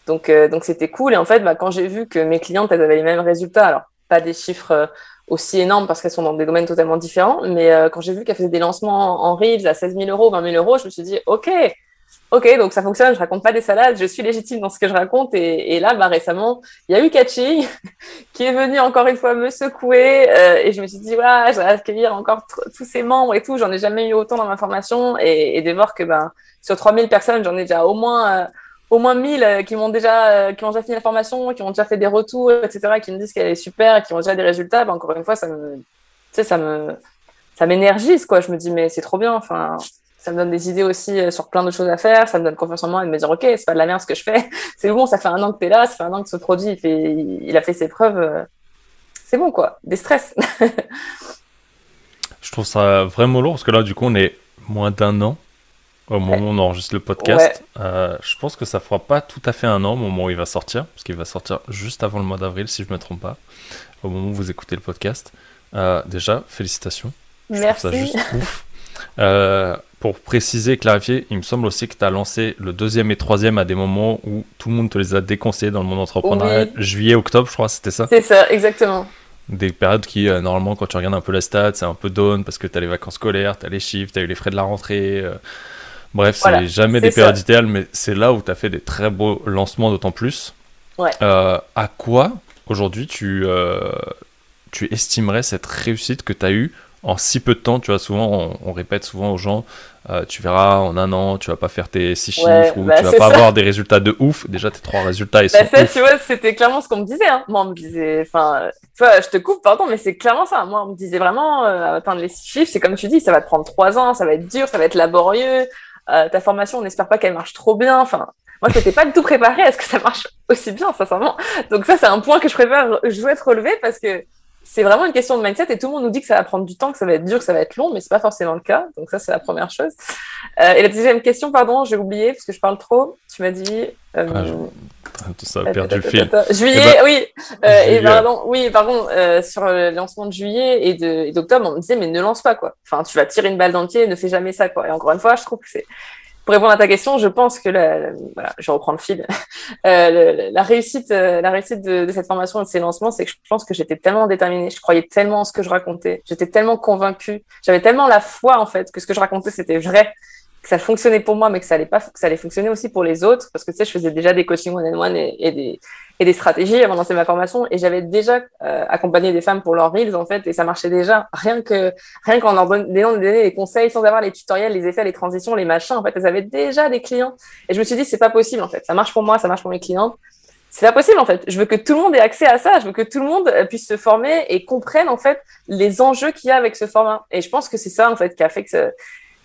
Donc, euh, donc c'était cool. Et en fait, bah, quand j'ai vu que mes clientes, elles avaient les mêmes résultats, alors pas des chiffres euh, aussi énormes parce qu'elles sont dans des domaines totalement différents, mais euh, quand j'ai vu qu'elles faisaient des lancements en Reels à 16 000 euros, 20 000 euros, je me suis dit, OK, ok, donc ça fonctionne, je raconte pas des salades, je suis légitime dans ce que je raconte. Et, là, bah, récemment, il y a eu Catchy qui est venu encore une fois me secouer euh, et je me suis dit, voilà, je vais accueillir encore tous ces membres et tout. J'en ai jamais eu autant dans ma formation et, de voir que ben, sur 3000 personnes, j'en ai déjà au moins, euh, au moins 1000 euh, qui m'ont déjà, qui ont déjà fini la formation, qui ont déjà fait des retours, etc., qui me disent qu'elle est super qui ont déjà des résultats. Ben, encore une fois, ça me, ça me, ça m'énergise, quoi. Je me dis, mais c'est trop bien. Enfin, ça me donne des idées aussi euh, sur plein de choses à faire, ça me donne confiance en moi et de me dire ok, c'est pas de la merde ce que je fais, c'est bon, ça fait un an que t'es là, ça fait un an que ce produit il, fait, il a fait ses preuves, euh, c'est bon quoi, des stress. je trouve ça vraiment lourd parce que là du coup on est moins d'un an au moment où on enregistre le podcast. Ouais. Euh, je pense que ça fera pas tout à fait un an au moment où il va sortir, parce qu'il va sortir juste avant le mois d'avril si je me trompe pas, au moment où vous écoutez le podcast. Euh, déjà, félicitations. Je Merci. Trouve ça juste ouf. Euh, pour préciser, clarifier, il me semble aussi que tu as lancé le deuxième et troisième à des moments où tout le monde te les a déconseillés dans le monde entrepreneurial. Oui. Juillet, octobre, je crois, c'était ça C'est ça, exactement. Des périodes qui, euh, normalement, quand tu regardes un peu la stat, c'est un peu down parce que tu as les vacances scolaires, tu as les chiffres, tu as eu les frais de la rentrée. Euh... Bref, voilà, c'est jamais des périodes idéales, mais c'est là où tu as fait des très beaux lancements, d'autant plus. Ouais. Euh, à quoi, aujourd'hui, tu, tu estimerais cette réussite que tu as eue en si peu de temps, tu vois, souvent on, on répète souvent aux gens, euh, tu verras en un an, tu vas pas faire tes six Ouais, chiffres ou bah, tu vas pas ça. avoir des résultats de ouf. Déjà tes trois résultats ils Bah, sont ça, ouf. tu vois, c'était clairement ce qu'on me disait. Hein. Moi, on me disait, enfin, je te coupe, pardon, mais c'est clairement ça. Moi, on me disait vraiment, euh, atteindre les six chiffres, c'est comme tu dis, ça va te prendre trois ans, ça va être dur, ça va être laborieux. Euh, ta formation, on n'espère pas qu'elle marche trop bien. Enfin, moi, je n'étais pas du tout préparée à ce que ça marche aussi bien, sincèrement. Donc ça, c'est un point que je préfère, je souhaite relever parce que c'est vraiment une question de mindset et tout le monde nous dit que ça va prendre du temps, que ça va être dur, que ça va être long, mais c'est pas forcément le cas. Donc ça, c'est la première chose. Euh, et la deuxième question, pardon, j'ai oublié parce que je parle trop. Tu m'as dit. Euh, Ah, je- Ça a perdu le fil. Juillet, Eh ben, oui. Euh, et pardon, oui, pardon. euh, sur le lancement de juillet et de- et d'octobre, on me disait mais ne lance pas quoi. Enfin, tu vas tirer une balle dans le pied, ne fais jamais ça quoi. Et encore une fois, je trouve que c'est pour répondre à ta question, je pense que la, voilà, je reprends le fil. Euh, la réussite, euh, la réussite de, de cette formation et de ces lancements, c'est que je pense que j'étais tellement déterminée, je croyais tellement en ce que je racontais, j'étais tellement convaincue, j'avais tellement la foi en fait que ce que je racontais c'était vrai, ça fonctionnait pour moi, mais que ça allait pas, ça allait fonctionner aussi pour les autres, parce que tu sais, je faisais déjà des coachings one on one et, des et des stratégies avant de lancer ma formation, et j'avais déjà euh, accompagné des femmes pour leurs reels en fait, et ça marchait déjà. Rien que rien qu'en leur donnant des, conseils sans avoir les tutoriels, les effets, les transitions, les machins, en fait, elles avaient déjà des clients. Et je me suis dit, c'est pas possible en fait. Ça marche pour moi, ça marche pour mes clients. C'est pas possible en fait. Je veux que tout le monde ait accès à ça. Je veux que tout le monde euh, puisse se former et comprenne en fait les enjeux qu'il y a avec ce format. Et je pense que c'est ça en fait qui a fait que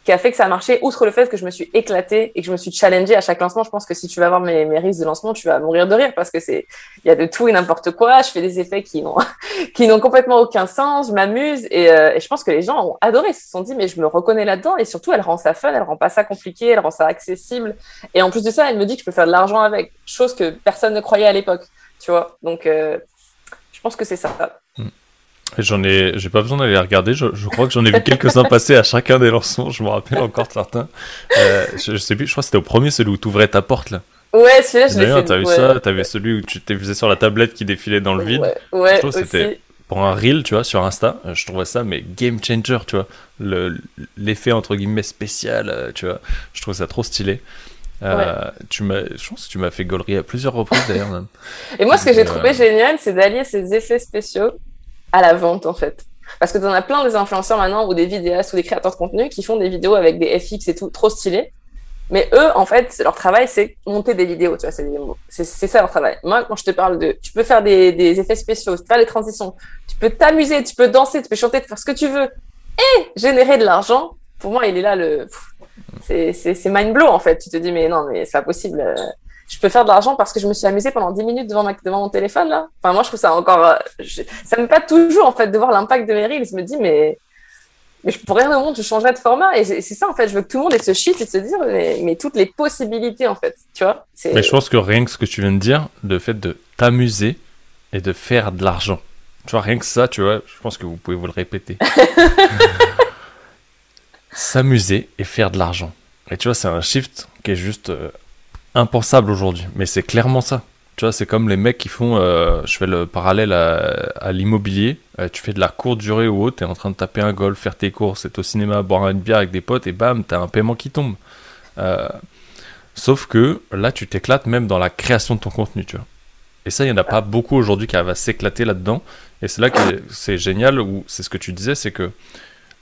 qui a fait que ça a marché. Outre le fait que je me suis éclatée et que je me suis challengée à chaque lancement, je pense que si tu vas voir mes, mes risques de lancement, tu vas mourir de rire parce que c'est, il y a de tout et n'importe quoi. Je fais des effets qui n'ont, qui n'ont complètement aucun sens. Je m'amuse et, euh, et je pense que les gens ont adoré. Ils se sont dit mais je me reconnais là-dedans et surtout elle rend ça fun, elle rend pas ça compliqué, elle rend ça accessible. Et en plus de ça, elle me dit que je peux faire de l'argent avec, chose que personne ne croyait à l'époque. Tu vois. Donc euh, je pense que c'est ça. J'en ai, j'ai pas besoin d'aller regarder. Je, je crois que j'en ai vu quelques-uns passer à chacun des lancements. Je me rappelle encore certains. Euh, je, je sais plus. Je crois que c'était au premier celui où tu ouvrais ta porte là. Ouais, celui-là je l'ai fait. t'as vu ouais. ça? T'avais celui où tu t'es visé sur la tablette qui défilait dans le vide? Ouais, ouais Je c'était- Pour un reel, tu vois, sur Insta, euh, je trouvais ça mais game changer, tu vois. Le l'effet entre guillemets spécial, euh, tu vois. Je trouve ça trop stylé. Euh, tu m'as, je pense que tu m'as fait gaulerie à plusieurs reprises d'ailleurs. même. Et moi, ce que j'ai Euh, trouvé génial, c'est d'allier ces effets spéciaux à la vente, en fait. Parce que tu en as plein des influenceurs maintenant, ou des vidéastes, ou des créateurs de contenu qui font des vidéos avec des FX et tout, trop stylés. Mais eux, en fait, leur travail, c'est monter des vidéos, tu vois, c'est, ça leur travail. Moi, quand je te parle de, tu peux faire des, des effets spéciaux, faire les transitions, tu peux t'amuser, tu peux danser, tu peux chanter, tu faire ce que tu veux, et générer de l'argent. Pour moi, il est là le, c'est, mind blow, en fait. Tu te dis, mais non, mais c'est pas possible. Je peux faire de l'argent parce que je me suis amusée pendant 10 minutes devant, ma, devant mon téléphone là. Enfin moi je trouve ça encore euh, je, ça me pas toujours en fait de voir l'impact de mes reels. Je me dis mais mais je pour rien au monde je changerais de format et c'est ça en fait je veux que tout le monde ait ce shit et de se dire mais, mais toutes les possibilités en fait tu vois? Mais je pense que rien que ce que tu viens de dire, le fait de t'amuser et de faire de l'argent, Tu vois, rien que ça, tu vois, je pense que vous pouvez vous le répéter. S'amuser et faire de l'argent. Et tu vois, c'est un shift qui est juste euh, impensable aujourd'hui. Mais c'est clairement ça. Tu vois, c'est comme les mecs qui font, euh, je fais le parallèle à, l'immobilier, euh, tu fais de la courte durée ou autre, t'es en train de taper un golf, faire tes courses, être au cinéma, boire une bière avec des potes, et bam, t'as un paiement qui tombe. sauf que là, tu t'éclates même dans la création de ton contenu, tu vois. Et ça, il n'y en a pas beaucoup aujourd'hui qui à s'éclater là-dedans. Et c'est là que c'est génial, ou c'est ce que tu disais, c'est que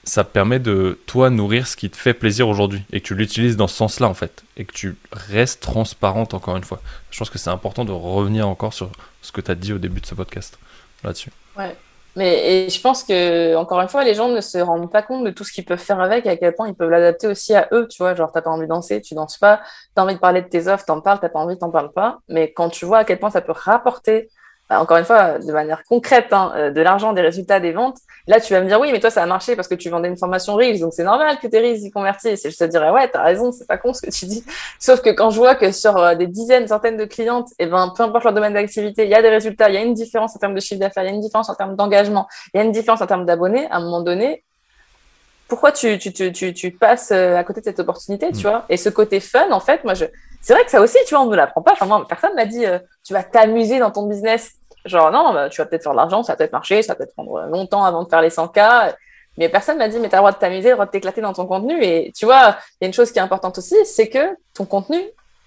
ça permet de, toi, nourrir ce qui te fait plaisir aujourd'hui. Et que tu l'utilises dans ce sens-là, en fait. Et que tu restes transparente, encore une fois. Je pense que c'est important de revenir encore sur ce que tu as dit au début de ce podcast, là-dessus. Ouais. Mais je pense que, encore une fois, les gens ne se rendent pas compte de tout ce qu'ils peuvent faire avec et à quel point ils peuvent l'adapter aussi à eux. Tu vois, genre, t'as pas envie de danser, tu danses pas. T'as envie de parler de tes offres, t'en parles. T'as pas envie, t'en parles pas. Mais quand tu vois à quel point ça peut rapporter encore une fois, de manière concrète, hein, euh, de l'argent, des résultats, des ventes, là, tu vas me dire, oui, mais toi, ça a marché parce que tu vendais une formation Reels, donc c'est normal que tes Reels y convertissent. Et je te dirais, ouais, t'as raison, c'est pas con ce que tu dis. Sauf que quand je vois que sur euh, des dizaines, centaines de clientes, et eh ben, peu importe leur domaine d'activité, il y a des résultats, il y a une différence en termes de chiffre d'affaires, il y a une différence en termes d'engagement, il y a une différence en termes d'abonnés, à un moment donné, pourquoi tu, tu, tu, tu, tu passes euh, à côté de cette opportunité, tu mm. vois? Et ce côté fun, en fait, moi, je, c'est vrai que ça aussi, tu vois, on ne l'apprend pas. Enfin, moi, personne m'a dit, tu vas t'amuser dans ton business. Genre, non, bah, tu vas peut-être faire de l'argent, ça va peut-être marcher, ça va peut-être prendre longtemps avant de faire les 100K. Mais personne m'a dit, mais tu as le droit de t'amuser, le droit de t'éclater dans ton contenu. Et tu vois, il y a une chose qui est importante aussi, c'est que ton contenu,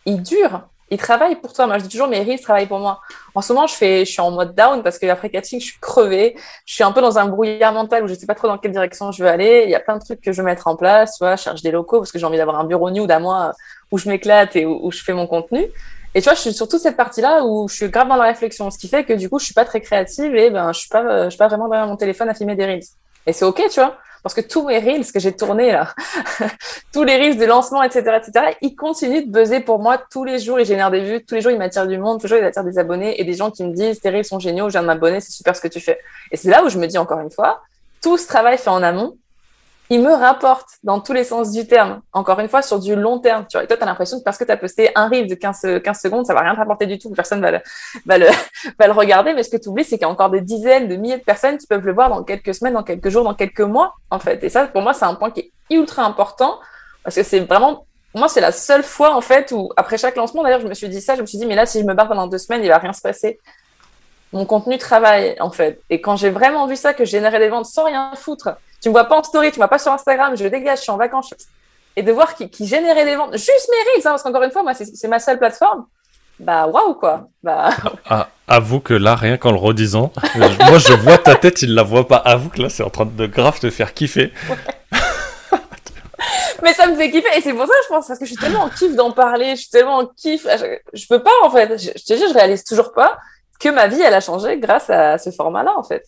il dure. Il travaille pour toi. Moi, je dis toujours, mes reels travaillent pour moi. En ce moment, je fais, je suis en mode down parce qu'après catching, je suis crevée. Je suis un peu dans un brouillard mental où je sais pas trop dans quelle direction je veux aller. Il y a plein de trucs que je veux mettre en place. Tu je cherche des locaux parce que j'ai envie d'avoir un bureau nude à moi où je m'éclate et où, je fais mon contenu. Et tu vois, je suis sur toute cette partie-là où je suis grave dans la réflexion, ce qui fait que du coup, je suis pas très créative et ben, je suis pas, je suis pas vraiment derrière mon téléphone à filmer des reels. Et c'est ok, tu vois, parce que tous mes reels que j'ai tournés là, tous les reels de lancement, etc., etc., ils continuent de buzzer pour moi tous les jours. Ils génèrent des vues, tous les jours ils m'attirent du monde, toujours ils attirent des abonnés et des gens qui me disent tes reels sont géniaux, je viens de m'abonner, c'est super ce que tu fais. Et c'est là où je me dis encore une fois, tout ce travail fait en amont, il me rapporte dans tous les sens du terme. Encore une fois, sur du long terme. Tu vois, et toi, tu as l'impression que parce que tu as posté un reel de 15, 15 secondes, ça va rien te rapporter du tout. Personne va le, va le, regarder. Mais ce que tu oublies, c'est qu'il y a encore des dizaines, de milliers de personnes qui peuvent le voir dans quelques semaines, dans quelques jours, dans quelques mois, en fait. Et ça, pour moi, c'est un point qui est ultra important parce que c'est vraiment, moi, c'est la seule fois, en fait, où après chaque lancement, d'ailleurs, je me suis dit ça, je me suis dit, mais là, si je me barre pendant deux semaines, il va rien se passer mon contenu travaille en fait. Et quand j'ai vraiment vu ça, que je générais des ventes sans rien foutre, tu me vois pas en story, tu me vois pas sur Instagram, je dégage, je suis en vacances. Et de voir qui, qui générait des ventes, juste mes reels, hein, parce qu'encore une fois, moi, c'est ma seule plateforme. Bah, waouh, quoi. Bah... Ah, avoue que là, rien qu'en le redisant, moi, je vois ta tête, il la voit pas. Avoue que là, c'est en train de grave te faire kiffer. mais ça me fait kiffer et c'est pour ça je pense parce que je suis tellement en kiff d'en parler je suis tellement en kiff je, peux pas en fait je, je te dis je réalise toujours pas que ma vie elle a changé grâce à ce format là en fait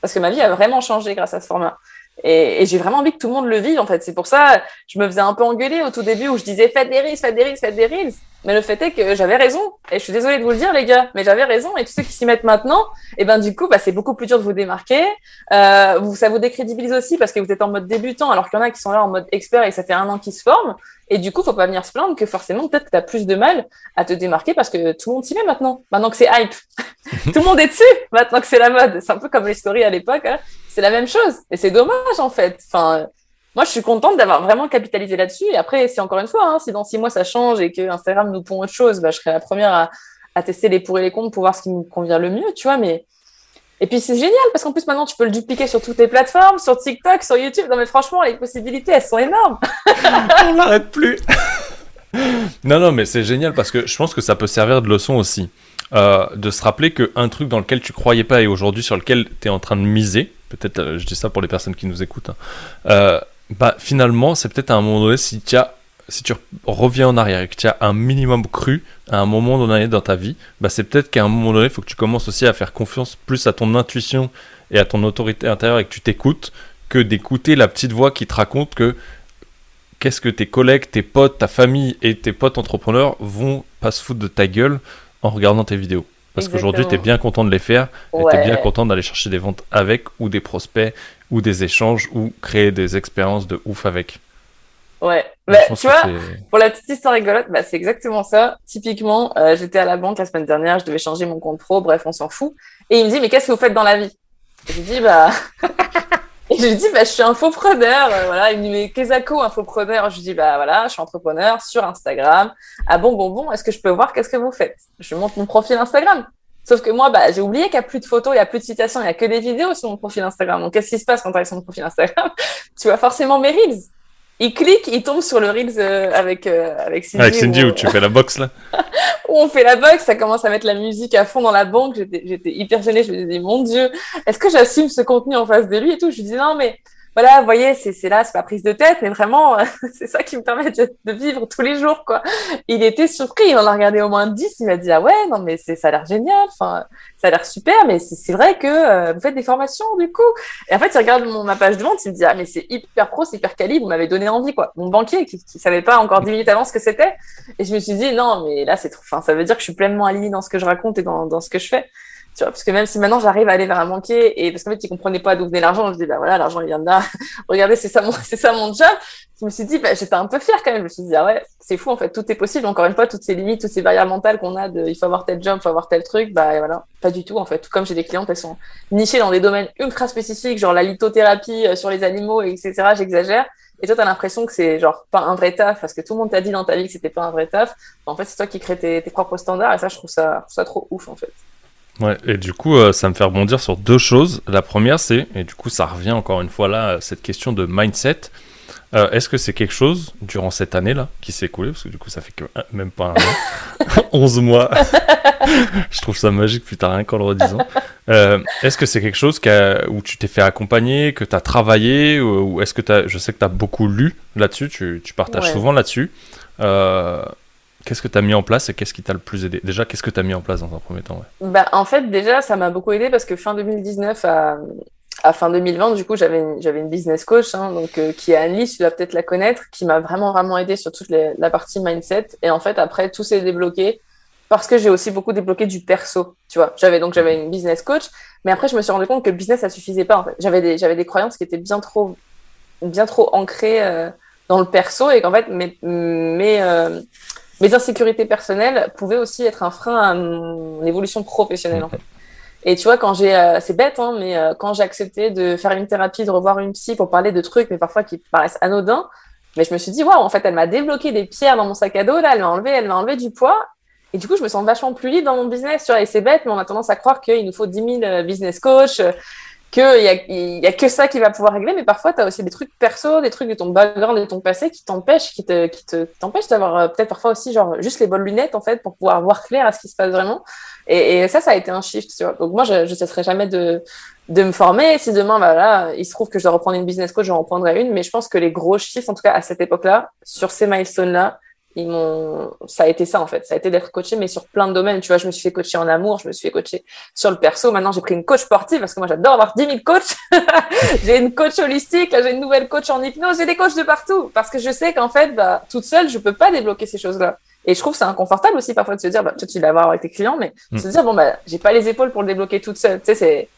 parce que ma vie a vraiment changé grâce à ce format et, j'ai vraiment envie que tout le monde le vive, en fait. C'est pour ça, je me faisais un peu engueuler au tout début où je disais faites des reels, faites des reels, faites des reels. Mais le fait est que j'avais raison. Et je suis désolée de vous le dire, les gars, mais j'avais raison. Et tous ceux qui s'y mettent maintenant, et eh ben, du coup, bah, c'est beaucoup plus dur de vous démarquer. Euh, ça vous décrédibilise aussi parce que vous êtes en mode débutant, alors qu'il y en a qui sont là en mode expert et ça fait un an qu'ils se forment. Et du coup, faut pas venir se plaindre que forcément, peut-être que tu as plus de mal à te démarquer parce que tout le monde s'y met maintenant. Maintenant que c'est hype. tout le monde est dessus. Maintenant que c'est la mode. C'est un peu comme les stories à l'époque. Hein. C'est la même chose. Et c'est dommage, en fait. Enfin, moi, je suis contente d'avoir vraiment capitalisé là-dessus. Et après, c'est encore une fois, hein, si dans six mois ça change et que Instagram nous pond autre chose, bah, je serai la première à, tester les pour et les contre pour voir ce qui me convient le mieux, tu vois. Mais et puis c'est génial parce qu'en plus maintenant tu peux le dupliquer sur toutes les plateformes, sur TikTok, sur YouTube. Non mais franchement les possibilités elles sont énormes. On n'arrête plus. non non mais c'est génial parce que je pense que ça peut servir de leçon aussi. Euh, de se rappeler qu'un truc dans lequel tu croyais pas et aujourd'hui sur lequel tu es en train de miser, peut-être euh, je dis ça pour les personnes qui nous écoutent, hein, euh, bah finalement c'est peut-être à un moment donné si tu reviens en arrière et que tu as un minimum cru à un moment donné dans ta vie, bah c'est peut-être qu'à un moment donné, il faut que tu commences aussi à faire confiance plus à ton intuition et à ton autorité intérieure et que tu t'écoutes que d'écouter la petite voix qui te raconte que qu'est-ce que tes collègues, tes potes, ta famille et tes potes entrepreneurs vont pas se foutre de ta gueule en regardant tes vidéos. Parce qu'aujourd'hui, tu es bien content de les faire et tu es bien content d'aller chercher des ventes avec ou des prospects ou des échanges ou créer des expériences de ouf avec. Ouais, bah, tu vois, pour la petite histoire rigolote, bah, c'est exactement ça. Typiquement, euh, j'étais à la banque la semaine dernière, je devais changer mon compte pro, bref, on s'en fout. Et il me dit, mais qu'est-ce que vous faites dans la vie? Je lui dis, bah. Et je lui dis, bah, je suis infopreneur. Euh, voilà. Il me dit, mais Kezako, infopreneur. Je lui dis, bah voilà, je suis entrepreneur sur Instagram. Ah bon, bon, bon, est-ce que je peux voir qu'est-ce que vous faites? Je lui montre mon profil Instagram. Sauf que moi, bah, j'ai oublié qu'il n'y a plus de photos, il n'y a plus de citations, il n'y a que des vidéos sur mon profil Instagram. Donc, qu'est-ce qui se passe quand tu arrives sur mon profil Instagram? Tu vois forcément mes reels. Il clique, il tombe sur le reels euh, avec, euh, avec Cindy. Avec Cindy, où, tu fais la boxe, là Où on fait la boxe, ça commence à mettre la musique à fond dans la banque. J'étais hyper gênée. Je me disais, mon Dieu, est-ce que j'assume ce contenu en face de lui et tout? Je lui dis, non, mais voilà, vous voyez, c'est là, c'est pas prise de tête, mais vraiment, c'est ça qui me permet de, vivre tous les jours, quoi. Il était surpris, il en a regardé au moins 10, il m'a dit, ah ouais, non, mais ça a l'air génial, enfin, ça a l'air super, mais c'est vrai que euh, vous faites des formations, du coup. Et en fait, il regarde mon, ma page de vente, il me dit, ah, mais c'est hyper pro, c'est hyper quali, vous m'avez donné envie, quoi. Mon banquier, qui, qui savait pas encore 10 minutes avant ce que c'était. Et je me suis dit, non, mais là, c'est trop, enfin, ça veut dire que je suis pleinement alignée dans ce que je raconte et dans, dans ce que je fais parce que même si maintenant j'arrive à aller vers un banquier et parce qu'en fait il comprenait pas d'où venait l'argent, je dis bah voilà l'argent il vient de là. Regardez c'est ça mon c'est ça mon job. Je me suis dit bah, j'étais un peu fière quand même. Je me suis dit ah ouais c'est fou en fait tout est possible. Encore une fois toutes ces limites toutes ces barrières mentales qu'on a de il faut avoir tel job, il faut avoir tel truc bah voilà pas du tout en fait. Comme j'ai des clientes elles sont nichées dans des domaines ultra spécifiques genre la lithothérapie euh, sur les animaux etc. J'exagère. Et toi, t'as l'impression que c'est genre pas un vrai taf parce que tout le monde t'a dit dans ta vie que c'était pas un vrai taf. En fait, c'est toi qui crée tes, tes propres standards et ça, je trouve ça, ça trop ouf en fait. Ouais, et du coup, euh, ça me fait rebondir sur deux choses. La première, c'est, et du coup, ça revient encore une fois là, cette question de mindset. Euh, est-ce que c'est quelque chose, durant cette année-là, qui s'est écoulée, parce que du coup, ça fait que euh, même pas un an, 11 mois, je trouve ça magique, putain, rien qu'en le redisant. est-ce que c'est quelque chose où tu t'es fait accompagner, que tu as travaillé, ou, est-ce que tu as, je sais que tu as beaucoup lu là-dessus, tu, tu partages souvent là-dessus. Qu'est-ce que tu as mis en place et qu'est-ce qui t'a le plus aidé? Déjà, qu'est-ce que tu as mis en place dans un premier temps bah, En fait, déjà, ça m'a beaucoup aidé parce que fin 2019 à, à fin 2020, du coup, j'avais une, j'avais une business coach hein, donc, euh, qui est Anne-Lise, tu dois peut-être la connaître, qui m'a vraiment, vraiment aidé sur toute la partie mindset. Et en fait, après, tout s'est débloqué parce que j'ai aussi beaucoup débloqué du perso, tu vois. J'avais donc j'avais une business coach, mais après je me suis rendu compte que le business ça suffisait pas en fait. J'avais des j'avais des croyances qui étaient bien trop bien trop ancrées euh, dans le perso et qu'en fait mes mes euh, mes insécurités personnelles pouvaient aussi être un frein à mon évolution professionnelle en fait. Et tu vois, quand j'ai, euh, c'est bête, hein, mais euh, quand j'ai accepté de faire une thérapie, de revoir une psy pour parler de trucs, mais parfois qui paraissent anodins, mais je me suis dit, waouh, en fait, elle m'a débloqué des pierres dans mon sac à dos, là, elle m'a enlevé, elle m'a enlevé du poids. Et du coup, je me sens vachement plus libre dans mon business, tu vois. Et c'est bête, mais on a tendance à croire qu'il nous faut 10 000 business coach, qu'il y a, y a que ça qui va pouvoir régler, mais parfois, tu as aussi des trucs perso, des trucs de ton background, de ton passé qui t'empêchent, qui te, qui te, t'empêchent d'avoir euh, peut-être parfois aussi, genre, juste les bonnes lunettes, en fait, pour pouvoir voir clair à ce qui se passe vraiment. Et, ça, ça a été un shift, tu vois. Donc, moi, je, je cesserai jamais de, de me former. Si demain, bah, voilà, il se trouve que je dois reprendre une business coach, j'en reprendrai une, mais je pense que les gros shifts, en tout cas, à cette époque-là, sur ces milestones-là, ils m'ont ça a été ça en fait. Ça a été d'être coaché mais sur plein de domaines. Tu vois je me suis fait coacher en amour je me suis fait coacher sur le perso. Maintenant j'ai pris une coach sportive parce que moi j'adore avoir 10 000 coachs. J'ai une coach holistique j'ai une nouvelle coach en hypnose. J'ai des coachs de partout. Parce que je sais qu'en fait bah toute seule je peux pas débloquer ces choses là et je trouve c'est inconfortable aussi parfois de se dire bah toi tu l'avoir avec tes clients mais de se mm. dire bon bah j'ai pas les épaules pour le débloquer toute seule. Tu sais c'est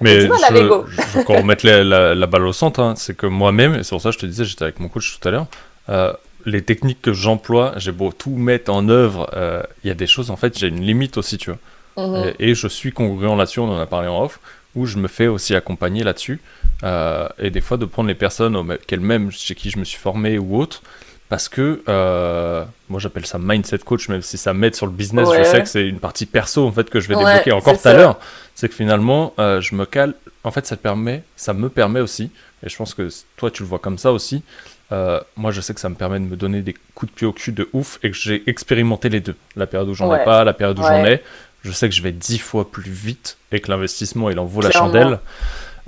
mais je, je, veux remettre la, la, balle au centre, hein. c'est que moi-même, et c'est pour ça que je te disais, j'étais avec mon coach tout à l'heure, euh, les techniques que j'emploie, j'ai beau tout mettre en œuvre, euh, il y a des choses, en fait, j'ai une limite aussi, tu vois. Mhm. Et, je suis congruent là-dessus, on en a parlé en off, où je me fais aussi accompagner là-dessus. Euh, et des fois, de prendre les personnes qu'elles-mêmes, chez qui je me suis formé ou autres, parce que euh, moi j'appelle ça mindset coach, même si ça m'aide sur le business, je sais que c'est une partie perso en fait que je vais débloquer encore tout à l'heure. C'est que finalement, je me cale. En fait, ça te permet, ça me permet aussi, et je pense que toi tu le vois comme ça aussi, euh, moi, je sais que ça me permet de me donner des coups de pied au cul de ouf et que j'ai expérimenté les deux. La période où j'en ai pas, la période où j'en ai. Je sais que je vais dix fois plus vite et que l'investissement, il en vaut la chandelle.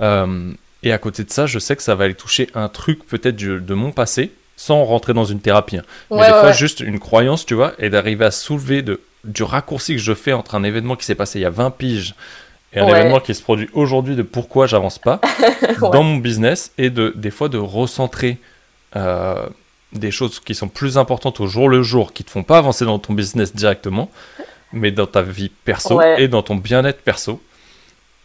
Euh, et à côté de ça, je sais que ça va aller toucher un truc peut-être de mon passé, sans rentrer dans une thérapie. Hein. Mais des fois, juste une croyance, tu vois, et d'arriver à soulever de, du raccourci que je fais entre un événement qui s'est passé il y a 20 piges et un événement qui se produit aujourd'hui de pourquoi j'avance pas dans mon business et de des fois de recentrer euh, des choses qui sont plus importantes au jour le jour, qui te font pas avancer dans ton business directement, mais dans ta vie perso et dans ton bien-être perso,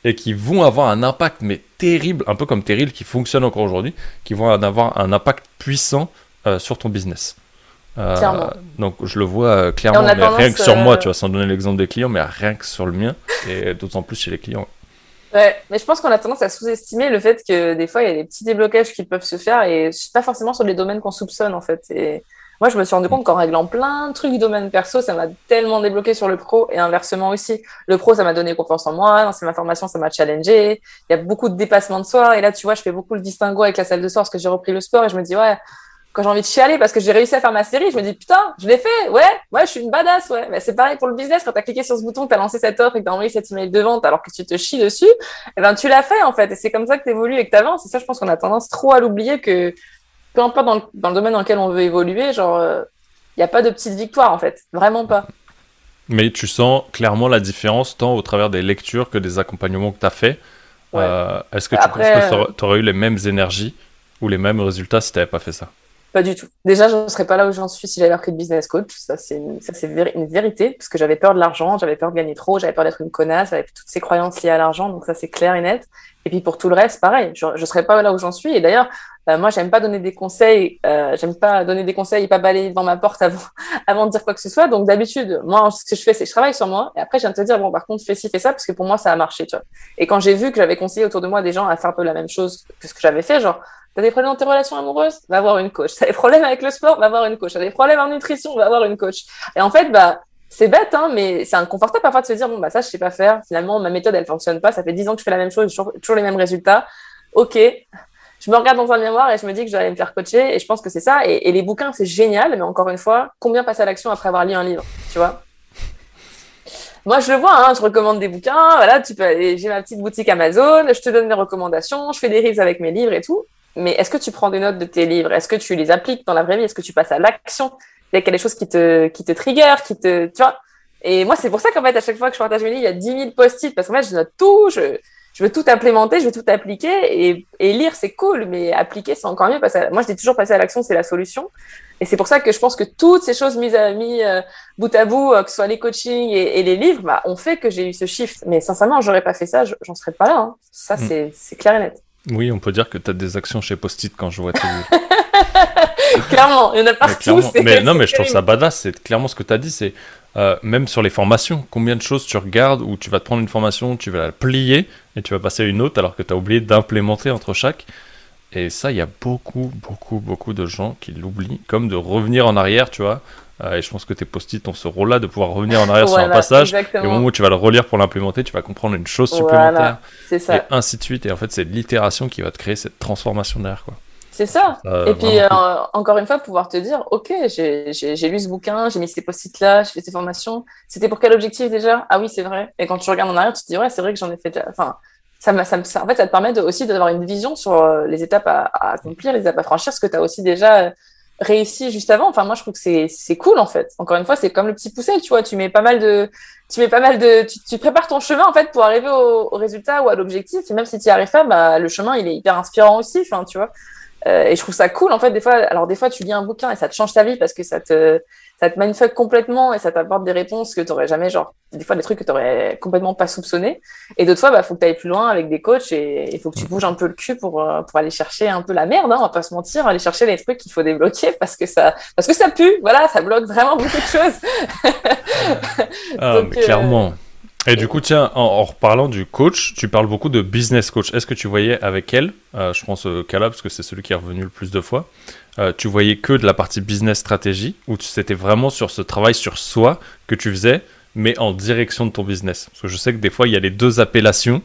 et qui vont avoir un impact, mais terrible, un peu comme Terrible qui fonctionne encore aujourd'hui, qui vont avoir un impact puissant euh, sur ton business. Euh, donc je le vois clairement, mais rien que sur moi, tu vois, sans donner l'exemple des clients, mais rien que sur le mien, et d'autant plus chez les clients. Ouais, mais je pense qu'on a tendance à sous-estimer le fait que des fois, il y a des petits déblocages qui peuvent se faire et pas forcément sur les domaines qu'on soupçonne, en fait. Et moi, je me suis rendu compte qu'en réglant plein de trucs du domaine perso, ça m'a tellement débloqué sur le pro et inversement aussi. Le pro, ça m'a donné confiance en moi. Dans ma formation, ça m'a challengé. Il y a beaucoup de dépassement de soi. Et là, tu vois, je fais beaucoup le distinguo avec la salle de sport parce que j'ai repris le sport et je me dis, ouais, quand j'ai envie de chialer parce que j'ai réussi à faire ma série, je me dis putain, je l'ai fait, ouais, ouais, je suis une badass, ouais. Mais c'est pareil pour le business, quand tu as cliqué sur ce bouton, tu as lancé cette offre et que tu as envoyé cet email de vente alors que tu te chies dessus, eh ben tu l'as fait en fait. Et c'est comme ça que tu évolues et que tu avances. Et ça, je pense qu'on a tendance trop à l'oublier que peu importe dans le, dans le, domaine dans lequel on veut évoluer, genre, il euh, n'y a pas de petite victoire en fait, vraiment pas. Mais tu sens clairement la différence tant au travers des lectures que des accompagnements que tu as fait. Euh, est-ce que tu penses que tu aurais eu les mêmes énergies ou les mêmes résultats si tu n'avais pas fait ça? Pas du tout. Déjà, je ne serais pas là où j'en suis si j'avais appris de business coach. Ça, c'est une, une vérité, parce que j'avais peur de l'argent, j'avais peur de gagner trop, j'avais peur d'être une connasse, j'avais toutes ces croyances liées à l'argent. Donc ça, c'est clair et net. Et puis pour tout le reste, pareil. Je ne serais pas là où j'en suis. Et d'ailleurs, euh, moi, j'aime pas donner des conseils. Euh, j'aime pas donner des conseils et pas balayer devant ma porte avant, avant de dire quoi que ce soit. Donc d'habitude, moi, ce que je fais, c'est que je travaille sur moi. Et après, je viens te dire, bon, par contre, fais ci, fais ça, parce que pour moi, ça a marché. Tu vois. Et quand j'ai vu que j'avais conseillé autour de moi des gens à faire un peu la même chose que ce que j'avais fait, genre T'as des problèmes dans tes relations amoureuses? Va voir une coach. T'as des problèmes avec le sport? Va voir une coach. T'as des problèmes en nutrition? Va voir une coach. Et en fait, bah, c'est bête, hein, mais c'est inconfortable parfois de se dire, bon, bah, ça, je sais pas faire. Finalement, ma méthode, elle fonctionne pas. Ça fait dix ans que je fais la même chose, toujours, les mêmes résultats. Ok. Je me regarde dans un miroir et je me dis que je vais aller me faire coacher. Et je pense que c'est ça. Et, et les bouquins, c'est génial. Mais encore une fois, combien passe à l'action après avoir lu un livre? Tu vois? Moi, je le vois, hein, je recommande des bouquins. Voilà, tu peux, j'ai ma petite boutique Amazon, je te donne mes recommandations, je fais des reels avec mes livres et tout mais est-ce que tu prends des notes de tes livres? Est-ce que tu les appliques dans la vraie vie? Est-ce que tu passes à l'action? Il y a des choses qui te, qui te trigger, qui te, tu vois? Et moi, c'est pour ça qu'en fait, à chaque fois que je partage mes livres, il y a 10 000 post-it parce qu'en fait, je note tout, je, je veux tout implémenter, je veux tout appliquer et, et lire, c'est cool, mais appliquer, c'est encore mieux. Parce que moi, je dis toujours passer à l'action, c'est la solution. Et c'est pour ça que je pense que toutes ces choses mises à mis euh, bout à bout, euh, que ce soit les coachings et, et les livres, bah, ont fait que j'ai eu ce shift. Mais sincèrement, j'aurais pas fait ça, j'en serais pas là. Hein. Ça, mm. c'est clair et net. Oui, on peut dire que tu as des actions chez Post-it quand je vois tes Clairement, il y en a partout. Mais, non, mais je trouve ça badass. C'est clairement ce que tu as dit. C'est euh, même sur les formations, combien de choses tu regardes où tu vas te prendre une formation, tu vas la plier et tu vas passer à une autre alors que tu as oublié d'implémenter entre chaque. Et ça, il y a beaucoup, beaucoup, beaucoup de gens qui l'oublient, comme de revenir en arrière, tu vois. Euh, et je pense que tes post-it ont ce rôle-là de pouvoir revenir en arrière sur un passage. Et au moment où tu vas le relire pour l'implémenter, tu vas comprendre une chose supplémentaire. ça. Et ainsi de suite. Et en fait, c'est l'itération qui va te créer cette transformation derrière. Quoi. C'est ça. et puis, euh, encore une fois, pouvoir te dire, OK, j'ai lu ce bouquin, j'ai mis ces post-it là, j'ai fait ces formations. C'était pour quel objectif déjà? Ah oui, c'est vrai. Et quand tu regardes en arrière, tu te dis, ouais, c'est vrai que j'en ai fait déjà. Enfin, ça, ça, ça, en fait, ça te permet de, aussi d'avoir une vision sur euh, les étapes à, à, accomplir, les étapes à franchir, ce que tu as aussi déjà réussi juste avant. Enfin, moi, je trouve que c'est, c'est cool, en fait. Encore une fois, c'est comme le petit poussel, tu vois. Tu mets pas mal de, tu mets pas mal de, tu, tu prépares ton chemin, en fait, pour arriver au, au résultat ou à l'objectif. Et même si tu y arrives pas, bah, le chemin, il est hyper inspirant aussi, enfin, tu vois. Euh, et je trouve ça cool, en fait, des fois. Alors, des fois, tu lis un bouquin et ça te change ta vie parce que ça te, ça te mindfuck complètement et ça t'apporte des réponses que tu aurais jamais, genre, des fois des trucs que tu aurais complètement pas soupçonné. Et d'autres fois, bah, faut que tu ailles plus loin avec des coachs et il faut que tu bouges un peu le cul pour, euh, pour aller chercher un peu la merde, hein, on va pas se mentir, aller chercher les trucs qu'il faut débloquer parce que ça, parce que ça pue, voilà, ça bloque vraiment beaucoup de choses. ah, mais clairement. Euh, et du coup, tiens, en, reparlant du coach, tu parles beaucoup de business coach. Est-ce que tu voyais avec elle, euh, je pense au cas parce que c'est celui qui est revenu le plus de fois, euh, tu voyais que de la partie business stratégie, ou c'était vraiment sur ce travail sur soi que tu faisais, mais en direction de ton business? Parce que je sais que des fois, il y a les deux appellations.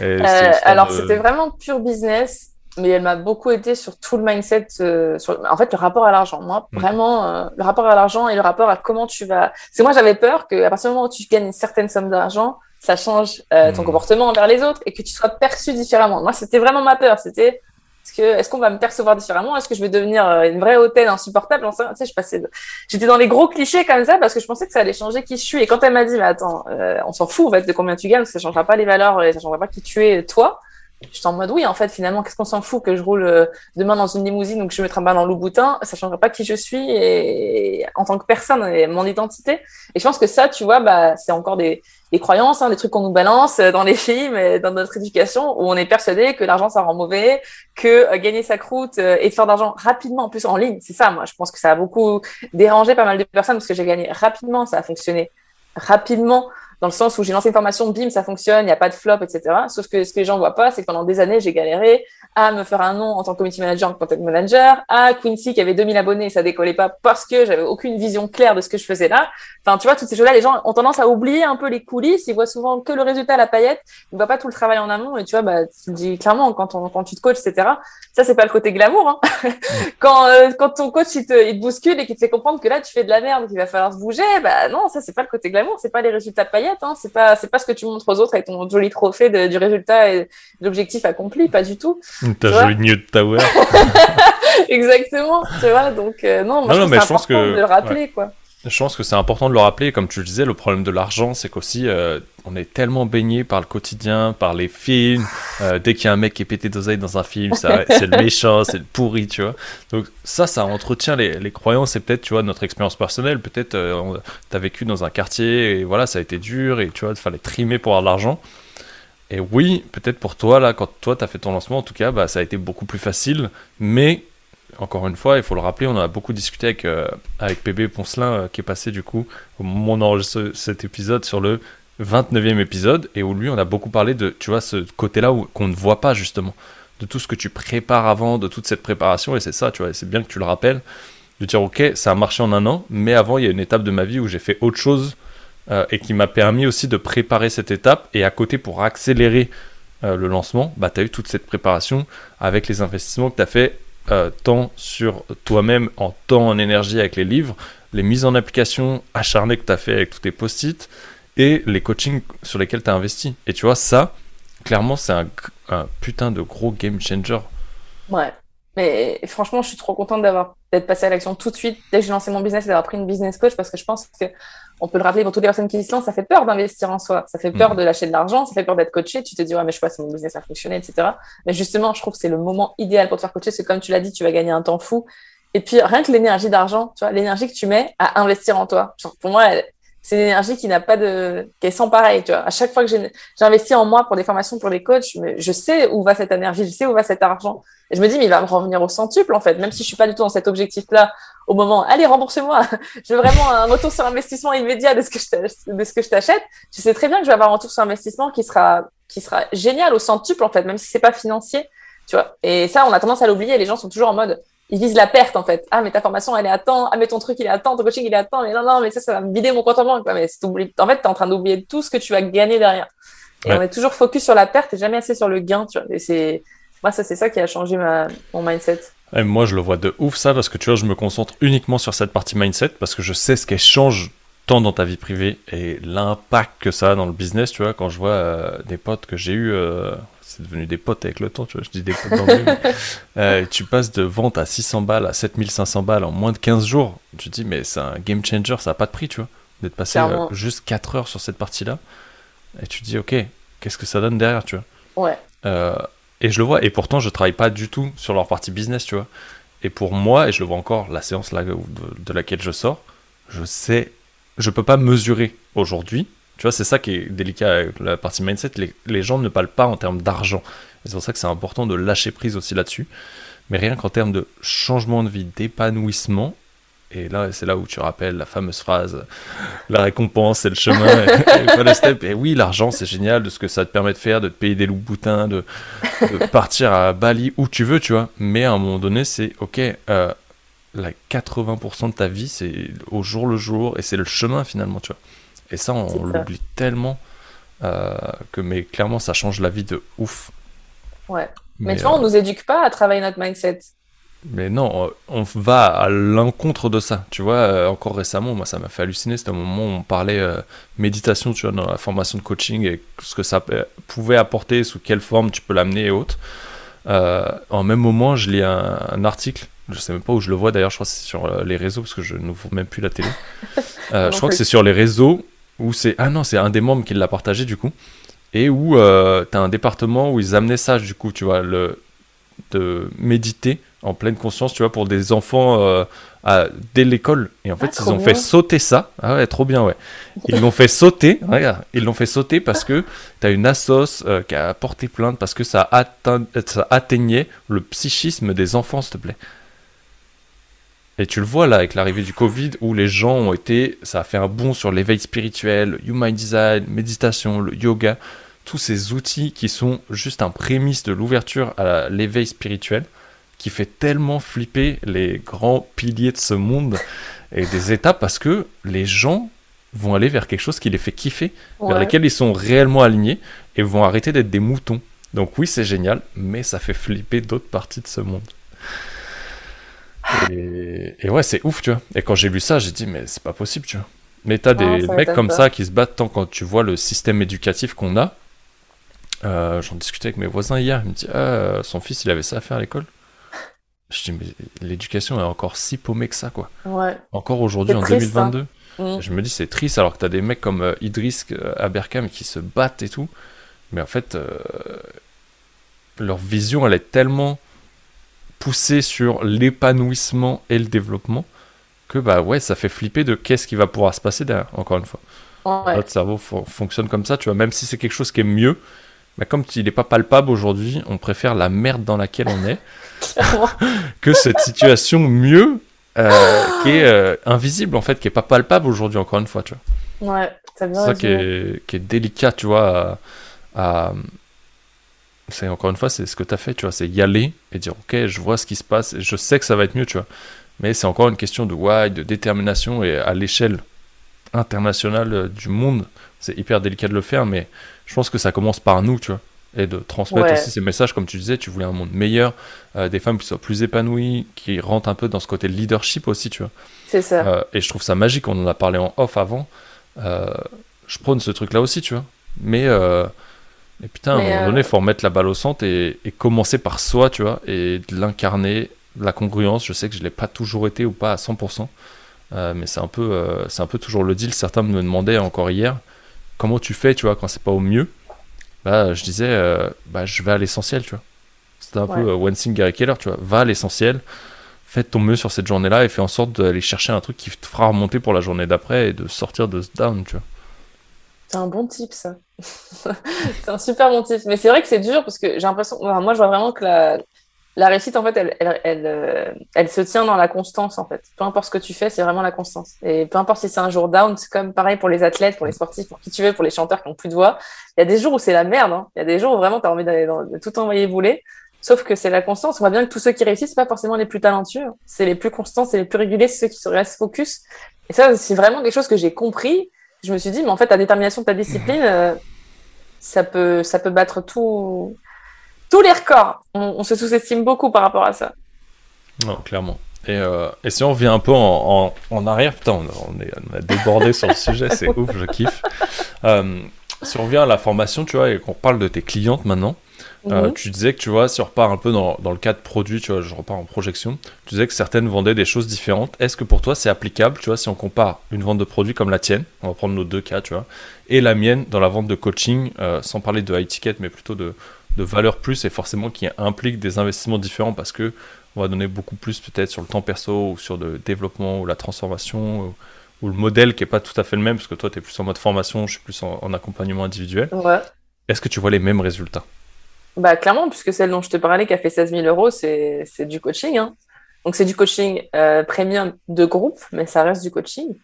Euh, alors, c'était vraiment pure business mais elle m'a beaucoup été sur tout le mindset, euh, sur, en fait, le rapport à l'argent. Moi, mm. vraiment, euh, le rapport à l'argent et le rapport à comment tu vas. C'est moi, j'avais peur qu'à partir du moment où tu gagnes une certaine somme d'argent, ça change euh, ton mm. comportement envers les autres et que tu sois perçu différemment. Moi, c'était vraiment ma peur. C'était est-ce que est-ce qu'on va me percevoir différemment? Est-ce que je vais devenir une vraie hôtesse insupportable? Tu sais, je passais, j'étais dans les gros clichés comme ça parce que je pensais que ça allait changer qui je suis. Et quand elle m'a dit, mais attends, on s'en fout en fait de combien tu gagnes, ça changera pas les valeurs et ça changera pas qui tu es toi J'étais en mode oui, en fait, finalement, qu'est-ce qu'on s'en fout que je roule euh, demain dans une limousine ou que je me trimballe dans Louboutin, ça changera pas qui je suis et, en tant que personne et mon identité. Et je pense que ça, tu vois, bah, c'est encore des, des croyances, hein, des trucs qu'on nous balance euh, dans les films, et dans notre éducation, où on est persuadé que l'argent ça rend mauvais, que euh, gagner sa croûte et faire d'argent rapidement, en plus en ligne, c'est ça. Moi, je pense que ça a beaucoup dérangé pas mal de personnes parce que j'ai gagné rapidement, ça a fonctionné rapidement dans le sens où j'ai lancé une formation, bim, ça fonctionne, il n'y a pas de flop, etc. Sauf que ce que les gens voient pas, c'est que pendant des années, j'ai galéré à me faire un nom en tant que community manager, en content manager, à Quincy qui avait 2000 abonnés ça décollait pas parce que j'avais aucune vision claire de ce que je faisais là. Enfin, tu vois, toutes ces choses-là, les gens ont tendance à oublier un peu les coulisses, ils voient souvent que le résultat à la paillette, ils voient pas tout le travail en amont et tu vois, bah, tu le dis clairement quand, on, quand tu te coaches, etc. Ça, c'est pas le côté glamour, hein. quand, euh, quand ton coach, il te, il te bouscule et qu'il te fait comprendre que là, tu fais de la merde, qu'il va falloir se bouger, bah, non, ça, c'est pas le côté glamour, c'est pas les résultats de paillettes, hein. C'est pas, c'est pas ce que tu montres aux autres avec ton joli trophée de, du résultat et de l'objectif accompli, pas du tout. Ta jolie New Tower. Exactement, tu vois, donc, euh, non, moi, Non, non, je mais trouve je pense que- de le rappeler, quoi. Je pense que c'est important de le rappeler. Comme tu le disais, le problème de l'argent, c'est qu'aussi, euh, on est tellement baigné par le quotidien, par les films. Euh, dès qu'il y a un mec qui est pété d'oseille dans un film, c'est le méchant, c'est le pourri, tu vois. Donc ça, ça entretient les, les croyances et peut-être, tu vois, notre expérience personnelle. Peut-être, euh, t'as vécu dans un quartier et voilà, ça a été dur et tu vois, il fallait trimer pour avoir de l'argent. Et oui, peut-être pour toi, là, quand toi, t'as fait ton lancement, en tout cas, bah, ça a été beaucoup plus facile. Mais, encore une fois, il faut le rappeler, on a beaucoup discuté avec, euh, avec PB Poncelin, euh, qui est passé, du coup, au moment cet épisode, sur le 29e épisode, et où lui, on a beaucoup parlé de, tu vois, ce côté-là qu'on ne voit pas, justement, de tout ce que tu prépares avant, de toute cette préparation, et c'est ça, tu vois, c'est bien que tu le rappelles, de dire, ok, ça a marché en un an, mais avant, il y a une étape de ma vie où j'ai fait autre chose, euh, et qui m'a permis aussi de préparer cette étape, et à côté, pour accélérer euh, le lancement, bah, tu as eu toute cette préparation avec les investissements que tu as fait euh, tant sur toi-même en temps, en énergie avec les livres, les mises en application acharnées que tu as fait avec tous tes post-it et les coachings sur lesquels tu as investi. Et tu vois, ça, clairement, c'est un, un putain de gros game changer. Ouais. Mais franchement, je suis trop contente d'avoir d'être passée à l'action tout de suite dès que j'ai lancé mon business et d'avoir pris une business coach parce que je pense que on peut le rappeler pour toutes les personnes qui se lancent, ça fait peur d'investir en soi, ça fait peur Mhm. de lâcher de l'argent, ça fait peur d'être coaché. Tu te dis ouais mais je sais pas si mon business a fonctionné, etc. Mais justement, je trouve que c'est le moment idéal pour te faire coacher, parce que comme tu l'as dit, tu vas gagner un temps fou. Et puis rien que l'énergie d'argent, tu vois, l'énergie que tu mets à investir en toi. Genre, pour moi, elle- c'est une énergie qui n'a pas de, qui est sans pareil, tu vois. À chaque fois que j'investis en moi pour des formations, pour des coachs, je sais où va cette énergie, je sais où va cet argent. Et je me dis, mais il va me revenir au centuple, en fait, même si je suis pas du tout dans cet objectif-là au moment, allez, rembourse-moi. je veux vraiment un retour sur investissement immédiat de ce que je de ce que je t'achète. Je sais très bien que je vais avoir un retour sur investissement qui sera, qui sera génial au centuple, en fait, même si c'est pas financier, tu vois. Et ça, on a tendance à l'oublier. Les gens sont toujours en mode, ils visent la perte, en fait. Ah, mais ta formation, elle est à temps. Ah, mais ton truc, il est à temps. Ton coaching, il est à temps. Mais non, non, mais ça, ça va me vider mon compte en banque. Ouais, mais en fait, t'es en train d'oublier tout ce que tu vas gagner derrière. Et Ouais. on est toujours focus sur la perte et jamais assez sur le gain, tu vois. Et c'est, moi, ça, c'est ça qui a changé ma, mon mindset. Et moi, je le vois de ouf ça parce que tu vois, je me concentre uniquement sur cette partie mindset parce que je sais ce qu'elle change tant dans ta vie privée et l'impact que ça a dans le business. Tu vois, quand je vois euh, des potes que j'ai eu, euh, c'est devenu des potes avec le temps. Tu vois, je dis des potes dans le mais, euh, tu passes de vente à 600 balles à 7500 balles en moins de 15 jours. Tu te dis, mais c'est un game changer, ça n'a pas de prix, tu vois, d'être passé euh, juste 4 heures sur cette partie-là. Et tu te dis, ok, qu'est-ce que ça donne derrière, tu vois. Ouais. Euh, et je le vois, et pourtant je travaille pas du tout sur leur partie business, tu vois. Et pour moi, et je le vois encore, la séance là, de, de laquelle je sors, je sais, je peux pas mesurer aujourd'hui. Tu vois, c'est ça qui est délicat avec la partie mindset. Les, gens ne parlent pas en termes d'argent. C'est pour ça que c'est important de lâcher prise aussi là-dessus. Mais rien qu'en termes de changement de vie, d'épanouissement, et là, c'est là où tu rappelles la fameuse phrase la récompense, c'est le chemin, et, oui, l'argent, c'est génial de ce que ça te permet de faire, de te payer des loups boutins, de, de partir à Bali, où tu veux, tu vois. Mais à un moment donné, c'est ok, euh, la 80% de ta vie, c'est au jour le jour, et c'est le chemin finalement, tu vois. Et ça, on, l'oublie tellement euh, que, mais clairement, ça change la vie de ouf. Ouais. Mais, tu euh, vois, on nous éduque pas à travailler notre mindset. mais non, on va à l'encontre de ça. Tu vois, euh, encore récemment, moi, ça m'a fait halluciner. C'était un moment où on parlait euh, méditation, tu vois, dans la formation de coaching et ce que ça euh, pouvait apporter, sous quelle forme tu peux l'amener et autres. Euh, en même moment, je lis un, un article. Je sais même pas où je le vois d'ailleurs. Je crois que c'est sur euh, les réseaux parce que je n'ouvre même plus la télé. Euh, je crois que c'est sur les réseaux où c'est. Ah non, c'est un des membres qui l'a partagé du coup. Et où euh, tu as un département où ils amenaient ça, du coup, tu vois, le, de méditer en pleine conscience, tu vois, pour des enfants euh, à- dès l'école. Et en fait, Ah, ils ont fait sauter ça. Ah ouais, trop bien, ouais. Ils l'ont fait sauter, regarde, ils l'ont fait sauter parce que tu as une assos euh, qui a porté plainte parce que ça, atteint, ça atteignait le psychisme des enfants, s'il te plaît. Et tu le vois là avec l'arrivée du Covid où les gens ont été, ça a fait un bond sur l'éveil spirituel, human design, méditation, le yoga, tous ces outils qui sont juste un prémisse de l'ouverture à l'éveil spirituel qui fait tellement flipper les grands piliers de ce monde et des étapes parce que les gens vont aller vers quelque chose qui les fait kiffer, vers lesquels ils sont réellement alignés et vont arrêter d'être des moutons. Donc oui, c'est génial, mais ça fait flipper d'autres parties de ce monde. Et, ouais, c'est ouf, tu vois. Et quand j'ai lu ça, j'ai dit, mais c'est pas possible, tu vois. Mais t'as des mecs comme ça qui se battent tant quand tu vois le système éducatif qu'on a. Euh, j'en discutais avec mes voisins hier, il me dit, ah, son fils, il avait ça à faire à l'école. Je dis, mais l'éducation est encore si paumée que ça, quoi. Ouais. Encore aujourd'hui, en 2022. Hein. Mm. Je me dis, c'est triste alors que t'as des mecs comme euh, Idriss euh, Aberkam qui se battent et tout. Mais en fait, leur vision, elle est tellement poussé sur l'épanouissement et le développement que bah ouais ça fait flipper de qu'est-ce qui va pouvoir se passer derrière encore une fois. Notre cerveau fonctionne comme ça tu vois même si c'est quelque chose qui est mieux mais comme il n'est pas palpable aujourd'hui on préfère la merde dans laquelle on est que cette situation mieux euh, qui est euh, invisible en fait qui est pas palpable aujourd'hui encore une fois tu vois. Ouais c'est ça qui est, qui est, délicat tu vois à c'est encore une fois, c'est ce que tu as fait, tu vois, c'est y aller et dire, ok, je vois ce qui se passe, et je sais que ça va être mieux, tu vois. Mais c'est encore une question de why, de détermination, et à l'échelle internationale euh, du monde, c'est hyper délicat de le faire, mais je pense que ça commence par nous, tu vois. Et de transmettre aussi ces messages, comme tu disais, tu voulais un monde meilleur, euh, des femmes qui soient plus épanouies, qui rentrent un peu dans ce côté leadership aussi, tu vois. C'est ça. Euh, et je trouve ça magique, on en a parlé en off avant. je prône ce truc-là aussi, tu vois. Mais et putain, à un moment donné, il euh, faut remettre la balle au centre et, commencer par soi, tu vois, et de l'incarner, la congruence. Je sais que je ne l'ai pas toujours été ou pas à 100%, euh, mais c'est un, peu, euh, c'est un peu toujours le deal. Certains me demandaient encore hier, comment tu fais, tu vois, quand c'est pas au mieux? Bah, je disais, bah, je vais à l'essentiel, tu vois. C'était un peu One Thing Gary Keller, tu vois. Va à l'essentiel, fais ton mieux sur cette journée-là et fais en sorte d'aller chercher un truc qui te fera remonter pour la journée d'après et de sortir de ce down, tu vois. C'est un bon type, ça. c'est un super bon type. Mais c'est vrai que c'est dur parce que j'ai l'impression. moi, je vois vraiment que la, la réussite, en fait, elle, elle, euh, elle, se tient dans la constance, en fait. Peu importe ce que tu fais, c'est vraiment la constance. Et peu importe si c'est un jour down, c'est comme pareil pour les athlètes, pour les sportifs, pour qui tu veux, pour les chanteurs qui n'ont plus de voix. Il y a des jours où c'est la merde. Hein. Il y a des jours où vraiment tu as envie d'aller de tout envoyer bouler. Sauf que c'est la constance. On voit bien que tous ceux qui réussissent, pas forcément les plus talentueux. C'est les plus constants, c'est les plus réguliers, c'est ceux qui restent focus. Et ça, c'est vraiment quelque chose que j'ai compris je me suis dit, mais en fait, ta détermination, ta discipline, euh, ça, peut, ça peut battre tout, tous les records. On, se sous-estime beaucoup par rapport à ça. Non, clairement. Et, euh, et, si on revient un peu en, en, arrière, putain, on, est, on, a débordé sur le sujet, c'est ouf, je kiffe. Euh, si on revient à la formation, tu vois, et qu'on parle de tes clientes maintenant, euh, mhm. tu disais que tu vois, si on repart un peu dans, dans, le cas de produit, tu vois, je repars en projection, tu disais que certaines vendaient des choses différentes. Est-ce que pour toi c'est applicable, tu vois, si on compare une vente de produit comme la tienne, on va prendre nos deux cas, tu vois, et la mienne dans la vente de coaching, euh, sans parler de high ticket, mais plutôt de, de valeur plus et forcément qui implique des investissements différents parce que on va donner beaucoup plus peut-être sur le temps perso ou sur le développement ou la transformation ou, le modèle qui est pas tout à fait le même parce que toi tu es plus en mode formation, je suis plus en, en accompagnement individuel. Ouais. Est-ce que tu vois les mêmes résultats? Bah, clairement, puisque celle dont je te parlais qui a fait 16 000 euros, c'est du coaching. Hein. Donc, c'est du coaching euh, premium de groupe, mais ça reste du coaching.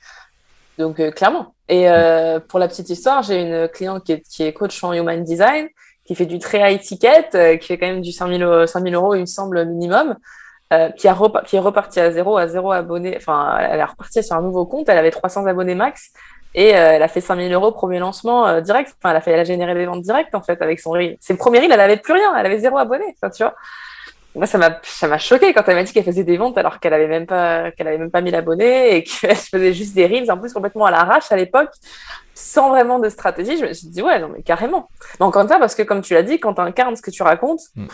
Donc, euh, clairement. Et euh, pour la petite histoire, j'ai une cliente qui est, qui est, coach en human design, qui fait du très high ticket, qui fait quand même du 5 000, euros, il me semble, minimum, qui, a qui est reparti à zéro, à zéro abonnés. Enfin, elle est repartie sur un nouveau compte. Elle avait 300 abonnés max. Et euh, elle a fait 5000 euros premier lancement euh, direct. Enfin, elle a fait, elle a généré des ventes directes en fait avec son reel. Ses premiers reels, elle avait plus rien. Elle avait zéro abonné. Enfin, tu vois. Moi, ça m'a, ça m'a choqué quand elle m'a dit qu'elle faisait des ventes alors qu'elle avait même pas, qu'elle avait même pas mis abonnés et qu'elle faisait juste des reels en plus complètement à l'arrache à l'époque, sans vraiment de stratégie. Je me suis dit ouais, non mais carrément. Mais encore une fois, parce que comme tu l'as dit, quand tu incarnes ce que tu racontes. Mm.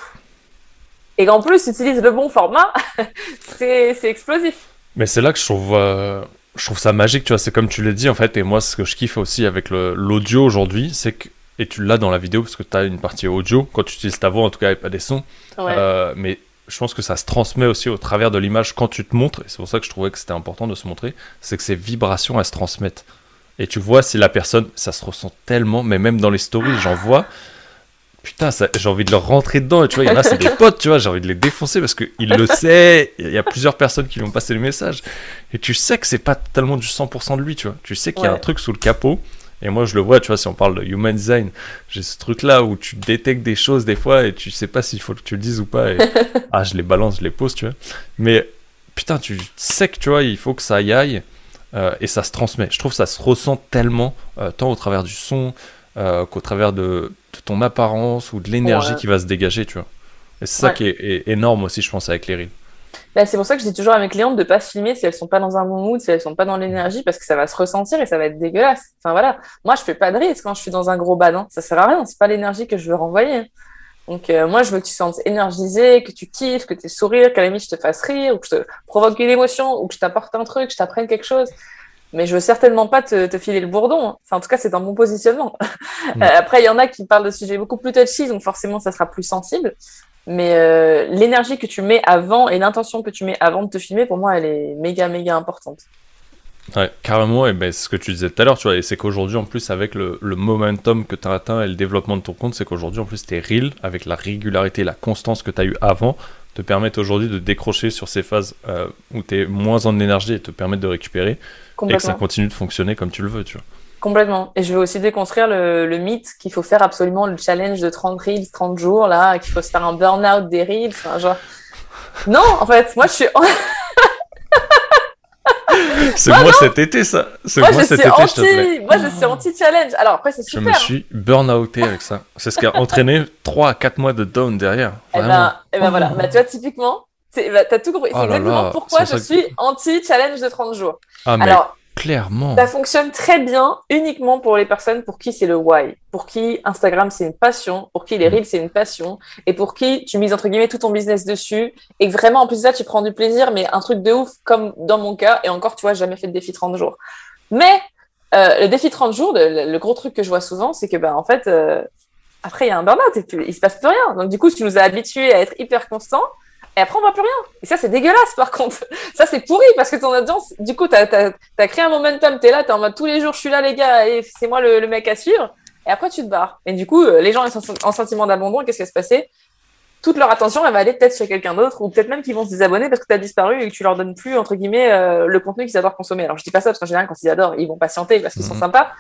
Et qu'en plus, utilise le bon format, c'est, c'est explosif. Mais c'est là que je trouve, euh, je trouve ça magique, tu vois, c'est comme tu l'as dit en fait, et moi ce que je kiffe aussi avec l'audio aujourd'hui, c'est que, et tu l'as dans la vidéo parce que tu as une partie audio, quand tu utilises ta voix en tout cas et pas des sons, euh, mais je pense que ça se transmet aussi au travers de l'image quand tu te montres, et c'est pour ça que je trouvais que c'était important de se montrer, c'est que ces vibrations elles se transmettent. Et tu vois si la personne, ça se ressent tellement, mais même dans les stories, j'en vois, putain, j'ai envie de leur rentrer dedans. Et tu vois, il y en a, c'est des potes, tu vois, j'ai envie de les défoncer parce qu'ils le sait. Il y a plusieurs personnes qui lui ont passé le message. Et tu sais que c'est pas tellement du 100% de lui, tu vois. Tu sais qu'il y a un truc sous le capot. Et moi, je le vois, tu vois, si on parle de human design, j'ai ce truc-là où tu détectes des choses des fois et tu sais pas s'il faut que tu le dises ou pas. Et... ah, je les balance, je les pose, tu vois. Mais putain, tu sais que, tu vois, il faut que ça y aille. Euh, et ça se transmet. Je trouve que ça se ressent tellement, euh, tant au travers du son euh, qu'au travers de, ton apparence ou de l'énergie qui va se dégager, tu vois. Et c'est ça qui est, énorme aussi, je pense, avec les reels. Bah, c'est pour ça que je dis toujours à mes clientes de pas filmer si elles sont pas dans un bon mood, si elles sont pas dans l'énergie, parce que ça va se ressentir et ça va être dégueulasse. Enfin voilà, moi je fais pas de reels quand je suis dans un gros bad, hein. ça sert à rien, c'est pas l'énergie que je veux renvoyer. Donc moi je veux que tu sois énergisé, que tu kiffes, que tu sourires, qu'à la limite je te fasse rire, ou que je te provoque une émotion, ou que je t'apporte un truc, que je t'apprenne quelque chose mais je veux certainement pas te, filer le bourdon. Hein. Enfin, en tout cas, c'est dans mon positionnement. Mm. Euh, après, il y en a qui parlent de sujets beaucoup plus touchy, donc forcément, ça sera plus sensible. Mais euh, l'énergie que tu mets avant et l'intention que tu mets avant de te filmer, pour moi, elle est méga, méga importante. Ouais, carrément, et ben, c'est ce que tu disais tout à l'heure, tu vois, et c'est qu'aujourd'hui, en plus, avec le, momentum que tu as atteint et le développement de ton compte, c'est qu'aujourd'hui, en plus, tu es real, avec la régularité, la constance que tu as eu avant, te permettent aujourd'hui de décrocher sur ces phases euh, où tu es moins en énergie et te permettent de récupérer et que ça continue de fonctionner comme tu le veux, tu vois. Complètement. Et je veux aussi déconstruire le, le mythe qu'il faut faire absolument le challenge de 30 reels, 30 jours, là, qu'il faut se faire un burn-out des reels. Enfin, genre... Non, en fait, moi, je suis. c'est moi, cet été, ça. C'est moi, cet été, anti... je Moi, je suis anti-challenge. Alors, après, c'est super. Je me suis burn-outé avec ça. C'est ce qui a entraîné 3 à 4 mois de down derrière. Et eh ben, et eh ben voilà. Bah, tu vois, typiquement, bah, t'as tout compris. C'est oh exactement pourquoi je suis anti-challenge de 30 jours. Ah, mais Alors, clairement. Ça fonctionne très bien uniquement pour les personnes pour qui c'est le why, pour qui Instagram c'est une passion, pour qui les mm. reels c'est une passion, et pour qui tu mises entre guillemets tout ton business dessus, et vraiment en plus de ça tu prends du plaisir, mais un truc de ouf comme dans mon cas, et encore tu vois, jamais fait de défi 30 jours. Mais euh, le défi 30 jours, le, gros truc que je vois souvent, c'est que ben en fait, euh, après il y a un burn-out et il se passe plus rien. Donc du coup, tu nous as habitués à être hyper constant et après on voit plus rien. Et ça c'est dégueulasse par contre. Ça c'est pourri parce que ton audience, du coup, t'as as, créé un momentum, t'es là, t'es en mode tous les jours je suis là les gars et c'est moi le, mec à suivre. Et après tu te barres. Et du coup, euh, les gens ils sont en sentiment d'abandon. Qu'est-ce qui va se passer? Toute leur attention elle va aller peut-être chez quelqu'un d'autre ou peut-être même qu'ils vont se désabonner parce que tu as disparu et que tu leur donnes plus entre guillemets euh, le contenu qu'ils adorent consommer. Alors je dis pas ça parce qu'en général quand ils adorent ils vont patienter parce qu'ils sont mhm. sympas.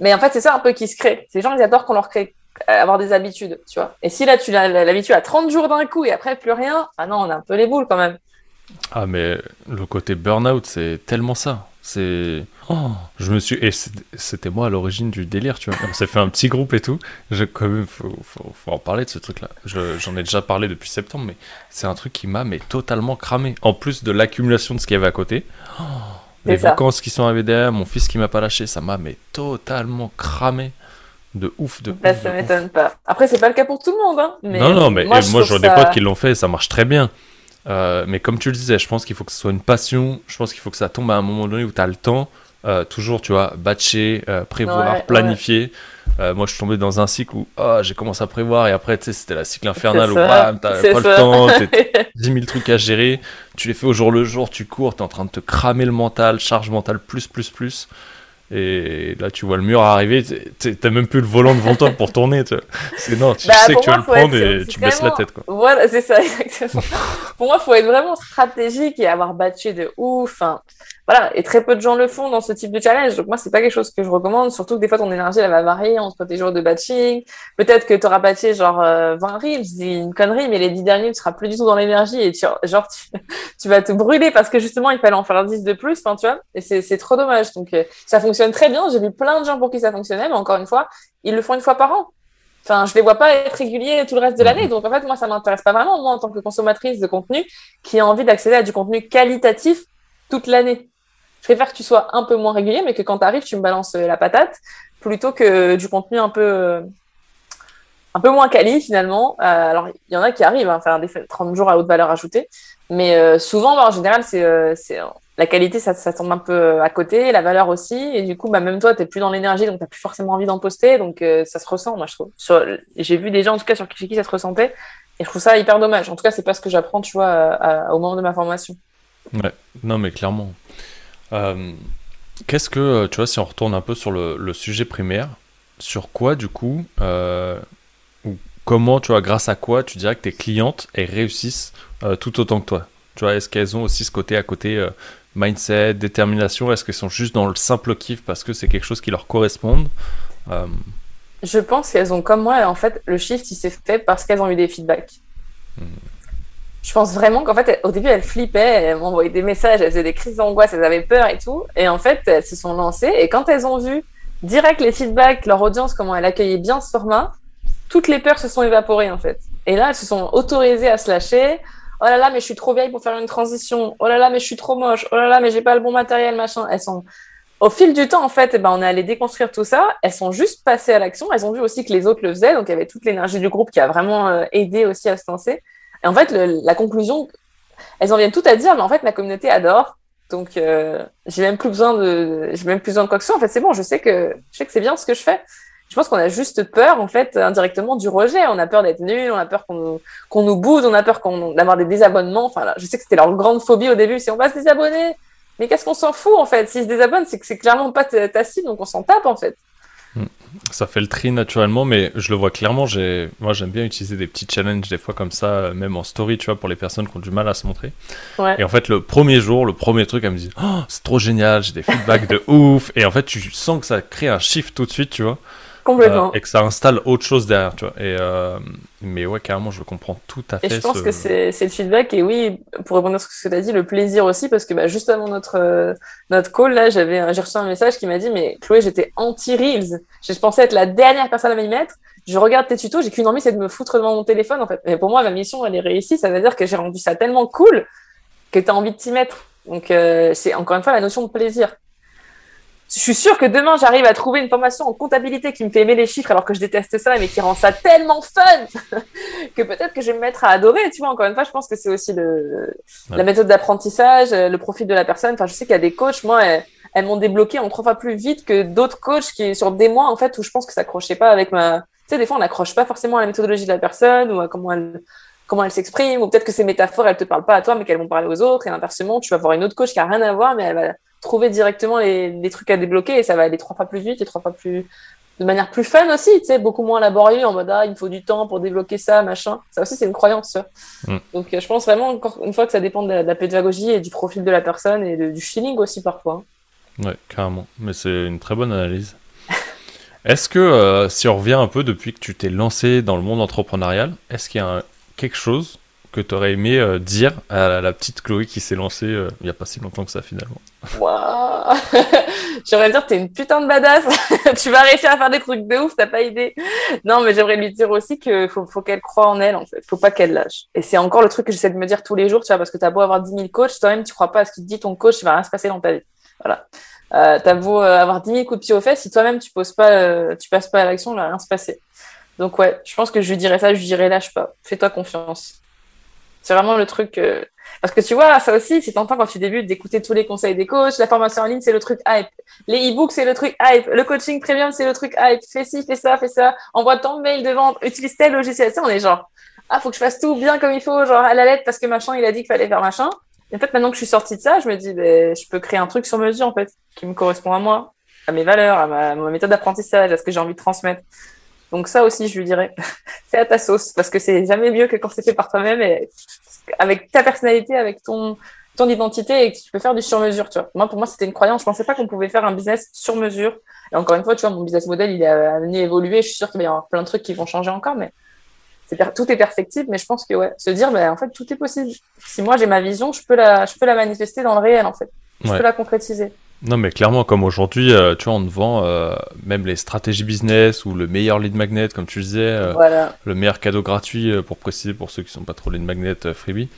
Mais en fait c'est ça un peu qui se crée. Ces gens ils adorent qu'on leur crée avoir des habitudes, tu vois. Et si là, tu as l'habitude à 30 jours d'un coup et après plus rien, ah non, on a un peu les boules quand même. Ah, mais le côté burn-out, c'est tellement ça. C'est. Oh, je me suis. Et c'était moi à l'origine du délire, tu vois. On s'est fait un petit groupe et tout. Je, quand même, faut, faut, en parler de ce truc-là. J'en ai déjà parlé depuis septembre, mais c'est un truc qui m'a mais totalement cramé. En plus de l'accumulation de ce qu'il y avait à côté. Oh, les vacances qui sont arrivées derrière, mon fils qui m'a pas lâché, ça m'a mais totalement cramé de ouf. De bah, ça m'étonne pas. Après, c'est pas le cas pour tout le monde. Hein, mais non, non, mais moi, j'ai des potes qui l'ont fait et ça marche très bien. Euh, mais comme tu le disais, je pense qu'il faut que ce soit une passion. Je pense qu'il faut que ça tombe à un moment donné où tu as le temps. Euh, toujours, tu vois, batcher, euh, prévoir, planifier. moi, je suis tombé dans un cycle où oh, j'ai commencé à prévoir et après, tu sais, c'était la cycle infernale où bam, t'as pas le temps, 10 000 trucs à gérer. Tu les fais au jour le jour, tu cours, t'es en train de te cramer le mental, charge mentale plus, plus, plus. Et là, tu vois le mur arriver, t'as même plus le volant devant toi pour tourner. Tu c'est non, tu bah, sais que tu vas le prendre et tu baisses la tête. Quoi. Voilà, c'est ça, exactement. pour moi, il faut être vraiment stratégique et avoir battu de ouf. Voilà, et très peu de gens le font dans ce type de challenge. Donc moi, c'est pas quelque chose que je recommande, surtout que des fois ton énergie elle va varier entre tes jours de batching. Peut-être que tu auras batché genre 20 euh, reels, je dis une connerie, mais les 10 derniers tu seras plus du tout dans l'énergie et tu, genre tu, vas te brûler parce que justement il fallait en faire 10 de plus, enfin tu vois. Et c'est trop dommage. Donc euh, ça fonctionne très bien. J'ai vu plein de gens pour qui ça fonctionnait, mais encore une fois, ils le font une fois par an. Enfin, je les vois pas être réguliers tout le reste de l'année. Donc, en fait, moi, ça m'intéresse pas vraiment, moi, en tant que consommatrice de contenu, qui a envie d'accéder à du contenu qualitatif toute l'année. Je préfère que tu sois un peu moins régulier, mais que quand tu arrives, tu me balances euh, la patate, plutôt que du contenu un peu, euh, un peu moins quali finalement. Euh, alors, il y en a qui arrivent à hein, faire des 30 jours à haute valeur ajoutée, mais souvent, bah, en général, c'est la qualité, ça, ça, tombe un peu à côté, la valeur aussi, et du coup, bah, même toi, tu n'es plus dans l'énergie, donc tu n'as plus forcément envie d'en poster, donc ça se ressent, moi, je trouve. J'ai vu des gens, en tout cas, sur qui ça se ressentait, et je trouve ça hyper dommage. En tout cas, c'est pas ce que j'apprends, tu vois, au moment de ma formation. Ouais, non, mais clairement. Euh, qu'est-ce que, euh, tu vois, si on retourne un peu sur le, sujet primaire, sur quoi, du coup, euh, ou comment, tu vois, grâce à quoi tu dirais que tes clientes, elles réussissent tout autant que toi? Tu vois, est-ce qu'elles ont aussi ce côté à côté mindset, détermination? Est-ce qu'elles sont juste dans le simple kiff parce que c'est quelque chose qui leur correspond Je pense qu'elles ont comme moi, en fait, le shift, il s'est fait parce qu'elles ont eu des feedbacks. Hmm. Je pense vraiment qu'en fait, au début, elles flippaient, elles m'envoyaient des messages, elles faisaient des crises d'angoisse, elles avaient peur et tout. Et en fait, elles se sont lancées. Et quand elles ont vu direct les feedbacks, leur audience, comment elle accueillait bien ce format, toutes les peurs se sont évaporées, en fait. Et là, elles se sont autorisées à se lâcher. Oh là là, mais je suis trop vieille pour faire une transition. Oh là là, mais je suis trop moche. Oh là là, mais j'ai pas le bon matériel, machin. Elles sont, au fil du temps, en fait, eh ben, on est allé déconstruire tout ça. Elles sont juste passées à l'action. Elles ont vu aussi que les autres le faisaient. Donc, il y avait toute l'énergie du groupe qui a vraiment euh, aidé aussi à se lancer. Et en fait, la conclusion, elles en viennent toutes à dire, mais en fait, ma communauté adore. Donc, euh, j'ai même plus besoin de, j'ai même plus besoin de quoi que ce soit. En fait, c'est bon. Je sais que, je sais que c'est bien ce que je fais. Je pense qu'on a juste peur, en fait, indirectement du rejet. On a peur d'être nul, on a peur qu'on qu'on nous boude, on a peur qu'on d'avoir des désabonnements. Enfin, là, je sais que c'était leur grande phobie au début, c'est on va se désabonner. Mais qu'est-ce qu'on s'en fout, en fait? S'ils se désabonnent, c'est que c'est clairement pas ta cible, donc on s'en tape, en fait. Hmm. Ça fait le tri naturellement, mais je le vois clairement. J'ai, moi, j'aime bien utiliser des petits challenges des fois comme ça, même en story, tu vois, pour les personnes qui ont du mal à se montrer. Et en fait, le premier jour, le premier truc, elle me dit, oh, c'est trop génial, j'ai des feedbacks de ouf. Et en fait, tu sens que ça crée un shift tout de suite, tu vois. Complètement. Euh, et que ça installe autre chose derrière, tu vois. Et, euh, mais ouais, carrément, je comprends tout à fait. Et je pense que c'est le feedback. Et oui, pour répondre à ce que tu as dit, le plaisir aussi, parce que bah, juste avant notre, euh, notre call, là, j'avais j'ai reçu un message qui m'a dit Mais Chloé, j'étais anti-Reels. Je pensais être la dernière personne à m'y mettre. Je regarde tes tutos, j'ai qu'une envie, c'est de me foutre devant mon téléphone, en fait. Mais pour moi, ma mission, elle est réussie. Ça veut dire que j'ai rendu ça tellement cool que tu as envie de t'y mettre. Donc, c'est encore une fois la notion de plaisir je suis sûre que demain, j'arrive à trouver une formation en comptabilité qui me fait aimer les chiffres alors que je déteste ça, mais qui rend ça tellement fun que peut-être que je vais me mettre à adorer. Tu vois, encore une fois, je pense que c'est aussi le, la méthode d'apprentissage, le profil de la personne. Enfin, je sais qu'il y a des coachs, moi, elles, m'ont débloqué en trois fois plus vite que d'autres coachs qui, sur des mois, en fait, où je pense que ça accrochait pas avec ma, tu sais, des fois, on n'accroche pas forcément à la méthodologie de la personne ou à comment elle, comment elle s'exprime, ou peut-être que ces métaphores, elles te parlent pas à toi, mais qu'elles vont parler aux autres, et inversement, tu vas voir une autre coach qui a rien à voir, mais elle va trouver directement les, les, trucs à débloquer et ça va aller trois fois plus vite et trois fois plus de manière plus fun aussi, tu sais, beaucoup moins laborieux en mode ah il me faut du temps pour débloquer ça, machin. Ça aussi c'est une croyance. Mm. Donc euh, je pense vraiment encore une fois que ça dépend de la, pédagogie et du profil de la personne et du feeling aussi parfois. Ouais, carrément. Mais c'est une très bonne analyse. est-ce que euh, si on revient un peu depuis que tu t'es lancé dans le monde entrepreneurial, est-ce qu'il y a quelque chose que tu aurais aimé euh, dire à la, petite Chloé qui s'est lancée euh, il n'y a pas si longtemps que ça finalement? Waouh J'aimerais dire, t'es une putain de badass. tu vas réussir à faire des trucs de ouf, t'as pas idée. Non, mais j'aimerais lui dire aussi qu'il faut, qu'elle croie en elle, en fait. Faut pas qu'elle lâche. Et c'est encore le truc que j'essaie de me dire tous les jours, tu vois, parce que t'as beau avoir 10 000 coachs, toi-même, tu crois pas à ce qu'il te dit ton coach, il va rien se passer dans ta vie. Voilà. Euh, t'as beau euh, avoir 10 000 coups de pied aux fesses, si toi-même tu poses pas, tu passes pas à l'action, il va rien se passer. Donc ouais, je pense que je lui dirais ça, je lui dirais lâche pas, fais-toi confiance. C'est vraiment le truc. Euh, parce que tu vois, ça aussi, c'est tentant quand tu débutes d'écouter tous les conseils des coachs. La formation en ligne, c'est le truc hype. Les e-books, c'est le truc hype. Le coaching premium, c'est le truc hype. Fais ci, fais ça, fais ça. Envoie tant de mails de vente. Utilise tel logiciel. Ça, on est genre, ah, faut que je fasse tout bien comme il faut, genre à la lettre parce que machin, il a dit qu'il fallait faire machin. Et en fait, maintenant que je suis sortie de ça, je me dis, ben, je peux créer un truc sur mesure, en fait, qui me correspond à moi, à mes valeurs, à ma méthode d'apprentissage, à ce que j'ai envie de transmettre. Donc ça aussi, je lui dirais, fais à ta sauce, parce que c'est jamais mieux que quand c'est fait par toi-même avec ta personnalité, avec ton ton identité et que tu peux faire du sur-mesure, tu vois. Moi, pour moi, c'était une croyance. Je pensais pas qu'on pouvait faire un business sur mesure. Et encore une fois, tu vois, mon business model, il est amené à évoluer. Je suis sûre qu'il va y avoir plein de trucs qui vont changer encore, mais tout est perfectible. Mais je pense que, ouais, se dire, ben, en fait, tout est possible. Si moi, j'ai ma vision, je peux la, je peux la manifester dans le réel, en fait. Je peux la concrétiser. Non, mais clairement, comme aujourd'hui, euh, tu vois, on te vend euh, même les stratégies business ou le meilleur lead magnet, comme tu disais, euh, le meilleur cadeau gratuit, pour préciser pour ceux qui sont pas trop lead magnet freebie.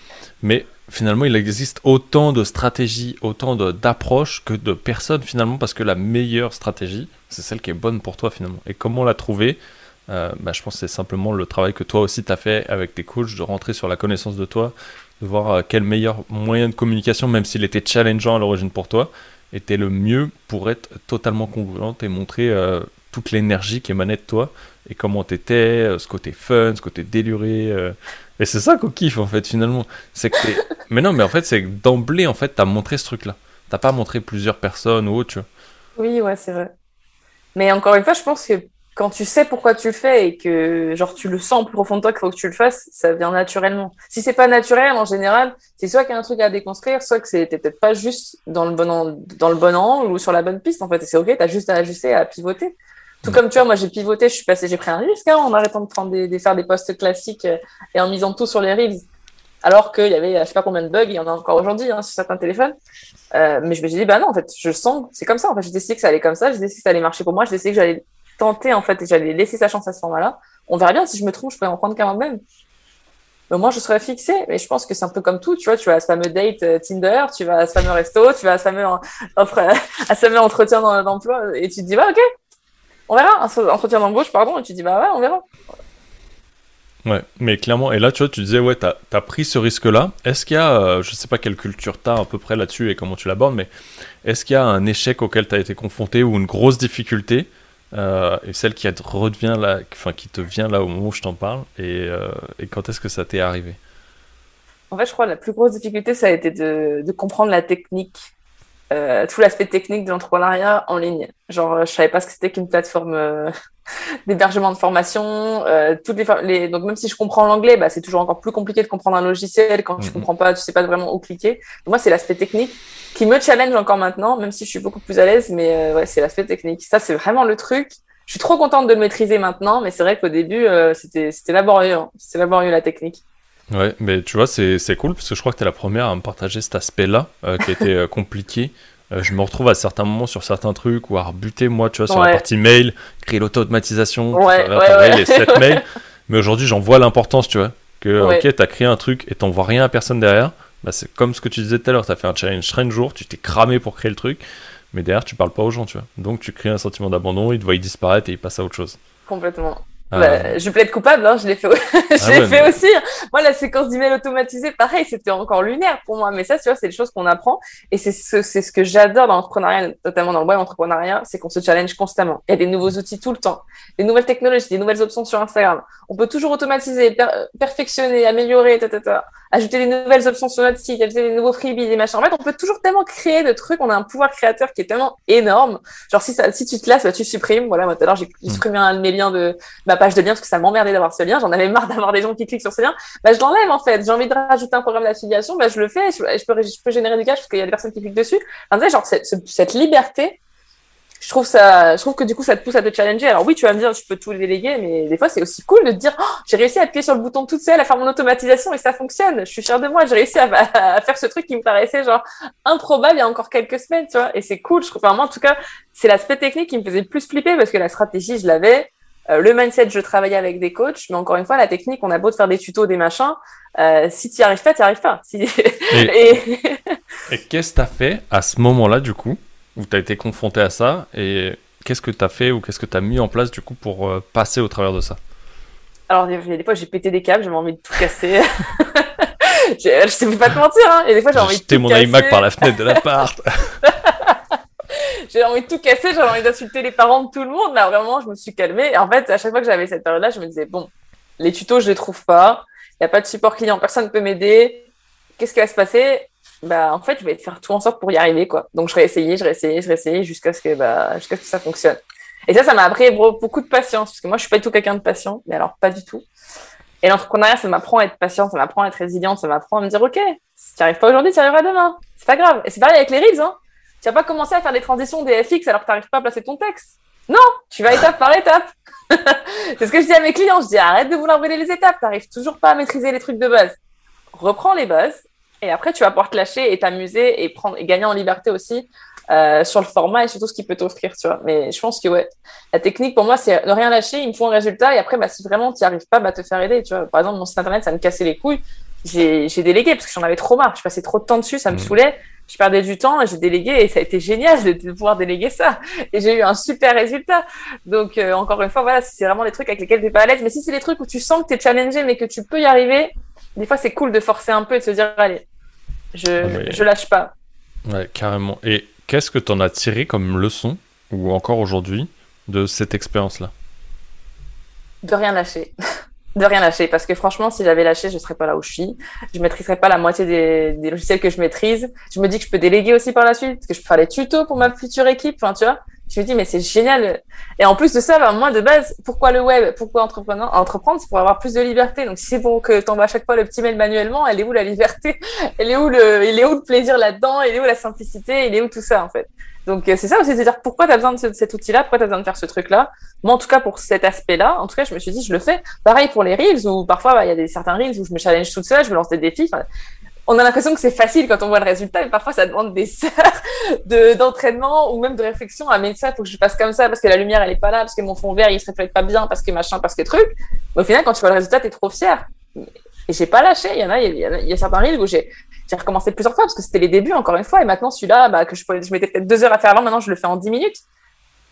Mais finalement, il existe autant de stratégies, autant d'approches que de personnes finalement, parce que la meilleure stratégie, c'est celle qui est bonne pour toi finalement. Et comment la trouver? Bah, Je pense que c'est simplement le travail que toi aussi tu as fait avec tes coachs, de rentrer sur la connaissance de toi, de voir quel meilleur moyen de communication, même s'il était challengeant à l'origine pour toi était le mieux pour être totalement congruente et montrer euh, toute l'énergie qui émanait de toi et comment t'étais, euh, ce côté fun, ce côté déluré. Euh. Et c'est ça qu'on kiffe en fait finalement. C'est que mais non, mais en fait c'est que d'emblée en fait t'as montré ce truc-là. T'as pas montré plusieurs personnes ou autre, tu vois. Oui, ouais, c'est vrai. Mais encore une fois, je pense que quand tu sais pourquoi tu le fais et que genre tu le sens plus profond de toi qu'il faut que tu le fasses, ça vient naturellement. Si c'est pas naturel, en général, c'est soit qu'il y a un truc à déconstruire, soit que c'était peut-être pas juste dans le bon dans le bon angle ou sur la bonne piste en fait. Et c'est ok, t'as juste à ajuster, à pivoter. Tout comme tu vois, moi j'ai pivoté, je suis passé, j'ai pris un risque hein, en arrêtant de prendre des, faire des posts classiques euh, et en misant tout sur les reels. Alors qu'il y avait, je sais pas combien de bugs, il y en a encore aujourd'hui hein, sur certains téléphones. Euh, mais je me suis dit, bah non, en fait, je sens, c'est comme ça. En fait, j'ai décidé que ça allait comme ça, j'ai décidé que ça allait marcher pour moi, j'ai décidé que j'allais tenter, en fait, et j'allais laisser sa chance à ce format-là. On verra bien si je me trompe, je pourrais en prendre qu'un moi-même. Mais moi, je serais fixé. Mais je pense que c'est un peu comme tout. Tu vois, tu vas à ce fameux date euh, Tinder, tu vas à ce fameux resto, tu vas à ce fameux, offre, à ce fameux entretien d'emploi, et tu te dis, bah, ok, on verra. Un entretien d'embauche, pardon, et tu te dis, bah ouais, on verra. Ouais, mais clairement, et là, tu vois, tu disais, ouais, t'as as pris ce risque-là. Est-ce qu'il y a, euh, je sais pas quelle culture t'as à peu près là-dessus et comment tu l'abordes, mais est-ce qu'il y a un échec auquel t'as été confronté ou une grosse difficulté, euh, et celle qui, revient là, enfin, qui te vient là au moment où je t'en parle, et, euh, et quand est-ce que ça t'est arrivé? En fait, je crois que la plus grosse difficulté, ça a été de, de comprendre la technique euh, tout l'aspect technique de l'entrepreneuriat en ligne. Genre, je savais pas ce que c'était qu'une plateforme euh, d'hébergement de formation. Euh, toutes les, les, donc même si je comprends l'anglais, bah, c'est toujours encore plus compliqué de comprendre un logiciel quand tu mhm. comprends pas, tu sais pas vraiment où cliquer. moi, c'est l'aspect technique qui me challenge encore maintenant, même si je suis beaucoup plus à l'aise. Mais euh, ouais, c'est l'aspect technique. Ça, c'est vraiment le truc. Je suis trop contente de le maîtriser maintenant, mais c'est vrai qu'au début, euh, c'était c'était laborieux. Hein. C'était laborieux la technique. Ouais, mais tu vois, c'est cool parce que je crois que tu es la première à me partager cet aspect-là euh, qui était euh, compliqué. Euh, je me retrouve à certains moments sur certains trucs ou à rebuter, moi, tu vois, sur la partie mail, créer l'auto-automatisation, ouais, ouais, les 7 mails. Mais aujourd'hui, j'en vois l'importance, tu vois. Que, ok, tu as créé un truc et t'envoies rien à personne derrière. Bah, c'est comme ce que tu disais tout à l'heure, tu as fait un challenge 30 jours, tu t'es cramé pour créer le truc, mais derrière, tu parles pas aux gens, tu vois. Donc, tu crées un sentiment d'abandon, ils te voient disparaître et ils passent à autre chose. Complètement. Ah. Bah, je plaide coupable, hein, je l'ai fait, je ah l'ai fait aussi. Moi, la séquence d'email automatisée, pareil, c'était encore lunaire pour moi. Mais ça, tu vois, c'est des choses qu'on apprend. Et c'est ce, c'est ce que j'adore dans l'entrepreneuriat, notamment dans le web entrepreneuriat, c'est qu'on se challenge constamment. Il y a des nouveaux outils tout le temps, des nouvelles technologies, des nouvelles options sur Instagram. On peut toujours automatiser, perfectionner, améliorer, ta, ajouter des nouvelles options sur notre site, ajouter des nouveaux freebies, des machins. En fait, on peut toujours tellement créer de trucs. On a un pouvoir créateur qui est tellement énorme. Genre, si ça, si tu te lasses, bah, tu supprimes. Voilà, moi, tout à l'heure, j'ai mm. supprimé un de mes liens de ma page de lien parce que ça m'emmerdait d'avoir ce lien. J'en avais marre d'avoir des gens qui cliquent sur ce lien. Bah, je l'enlève, en fait. J'ai envie de rajouter un programme d'affiliation. Bah, je le fais. Je, peux, je générer du cash parce qu'il y a des personnes qui cliquent dessus. Enfin, genre, cette, liberté, je trouve ça, je trouve que du coup, ça te pousse à te challenger. Alors oui, tu vas me dire, tu peux tout déléguer, mais des fois, c'est aussi cool de te dire, oh, j'ai réussi à appuyer sur le bouton toute seule, à faire mon automatisation et ça fonctionne. Je suis fière de moi. J'ai réussi à, faire ce truc qui me paraissait genre improbable il y a encore quelques semaines, tu vois. Et c'est cool. Je trouve, enfin, moi, en tout cas, c'est l'aspect technique qui me faisait plus flipper parce que la stratégie, je l'avais. Euh, le mindset, je travaillais avec des coachs, mais encore une fois, la technique, on a beau de faire des tutos, des machins, euh, si tu n'y arrives pas, tu n'y arrives pas. Si... Et, et qu'est-ce que tu as fait à ce moment-là, du coup, où tu as été confronté à ça et qu'est-ce que tu as fait ou qu'est-ce que tu as mis en place du coup pour euh, passer au travers de ça? Alors, des fois, j'ai pété des câbles, j'avais envie de tout casser. je ne vais pas te mentir, hein. Et des fois, j'ai envie de tout mon iMac par la fenêtre de l'appart. j'ai envie de tout casser, j'avais envie d'insulter les parents de tout le monde. Là, vraiment, je me suis calmée. En fait, à chaque fois que j'avais cette période-là, je me disais, bon, les tutos, je les trouve pas. Il n'y a pas de support client, personne ne peut m'aider. Qu'est-ce qui va se passer? Bah en fait je vais faire tout en sorte pour y arriver quoi. Donc je essayer, je essayer, je essayer jusqu'à ce que bah jusqu'à ce que ça fonctionne. Et ça ça m'a appris beaucoup de patience parce que moi je suis pas du tout quelqu'un de patient, mais alors pas du tout. Et l'entrepreneuriat ça m'apprend à être patient, ça m'apprend à être résiliente, ça m'apprend à me dire OK, si tu arrives pas aujourd'hui, tu arriveras demain. C'est pas grave. Et c'est pareil avec les reels hein. Tu vas pas commencer à faire des transitions des FX alors que tu n'arrives pas à placer ton texte. Non, tu vas étape par étape. c'est ce que je dis à mes clients. Je dis arrête de vouloir brûler les étapes. Tu n'arrives toujours pas à maîtriser les trucs de base. Reprends les bases et après, tu vas pouvoir te lâcher et t'amuser et prendre et gagner en liberté aussi euh, sur le format et surtout ce qu'il peut t'offrir, tu vois. Mais je pense que ouais, la technique pour moi, c'est ne rien lâcher. Il me faut un résultat et après, bah, si vraiment tu n'y arrives pas, bah, te faire aider, tu vois. Par exemple, mon site internet, ça me cassait les couilles. J'ai délégué parce que j'en avais trop marre. Je passais trop de temps dessus, ça me mmh. saoulait. Je perdais du temps j'ai délégué et ça a été génial de, pouvoir déléguer ça. Et j'ai eu un super résultat. Donc, euh, encore une fois, voilà, c'est vraiment des trucs avec lesquels tu n'es pas à l'aise. Mais si c'est des trucs où tu sens que tu es challengé mais que tu peux y arriver, des fois, c'est cool de forcer un peu et de se dire, allez, je, je lâche pas. Ouais, carrément. Et qu'est-ce que tu en as tiré comme leçon, ou encore aujourd'hui, de cette expérience-là? De rien lâcher. de rien lâcher. Parce que franchement, si j'avais lâché, je serais pas là où je suis. Je maîtriserais pas la moitié des, des, logiciels que je maîtrise. Je me dis que je peux déléguer aussi par la suite, parce que je peux faire les tutos pour ma future équipe. Enfin, tu vois, Je me dis, mais c'est génial. Et en plus de ça, ben, moi, de base, pourquoi le web? Pourquoi entrepreneur, entreprendre? C'est pour avoir plus de liberté. Donc, si c'est pour que tu envoies à chaque fois le petit mail manuellement, elle est où la liberté? Elle est où le, il est où le plaisir là-dedans? Il est où la simplicité? Il est où tout ça, en fait? Donc euh, c'est ça aussi de dire pourquoi tu as besoin de cet outil-là, pourquoi tu as besoin de faire ce truc-là. Moi en tout cas pour cet aspect-là, en tout cas je me suis dit je le fais. Pareil pour les reels où parfois bah, il y a des certains reels où je me challenge toute seule, je me lance des défis. on a l'impression que c'est facile quand on voit le résultat, mais parfois ça demande des heures de d'entraînement ou même de réflexion. Ah mais ça faut que je fasse comme ça parce que la lumière elle est pas là, parce que mon fond vert il se reflète pas bien, parce que machin, parce que truc. Mais au final quand tu vois le résultat t'es trop fier. Et j'ai pas lâché. Il y en a, il y a certains reels où j'ai j'ai recommencé plusieurs fois parce que c'était les débuts, encore une fois. Et maintenant, celui-là, bah, que je, je mettais peut-être deux heures à faire avant, maintenant, je le fais en dix minutes.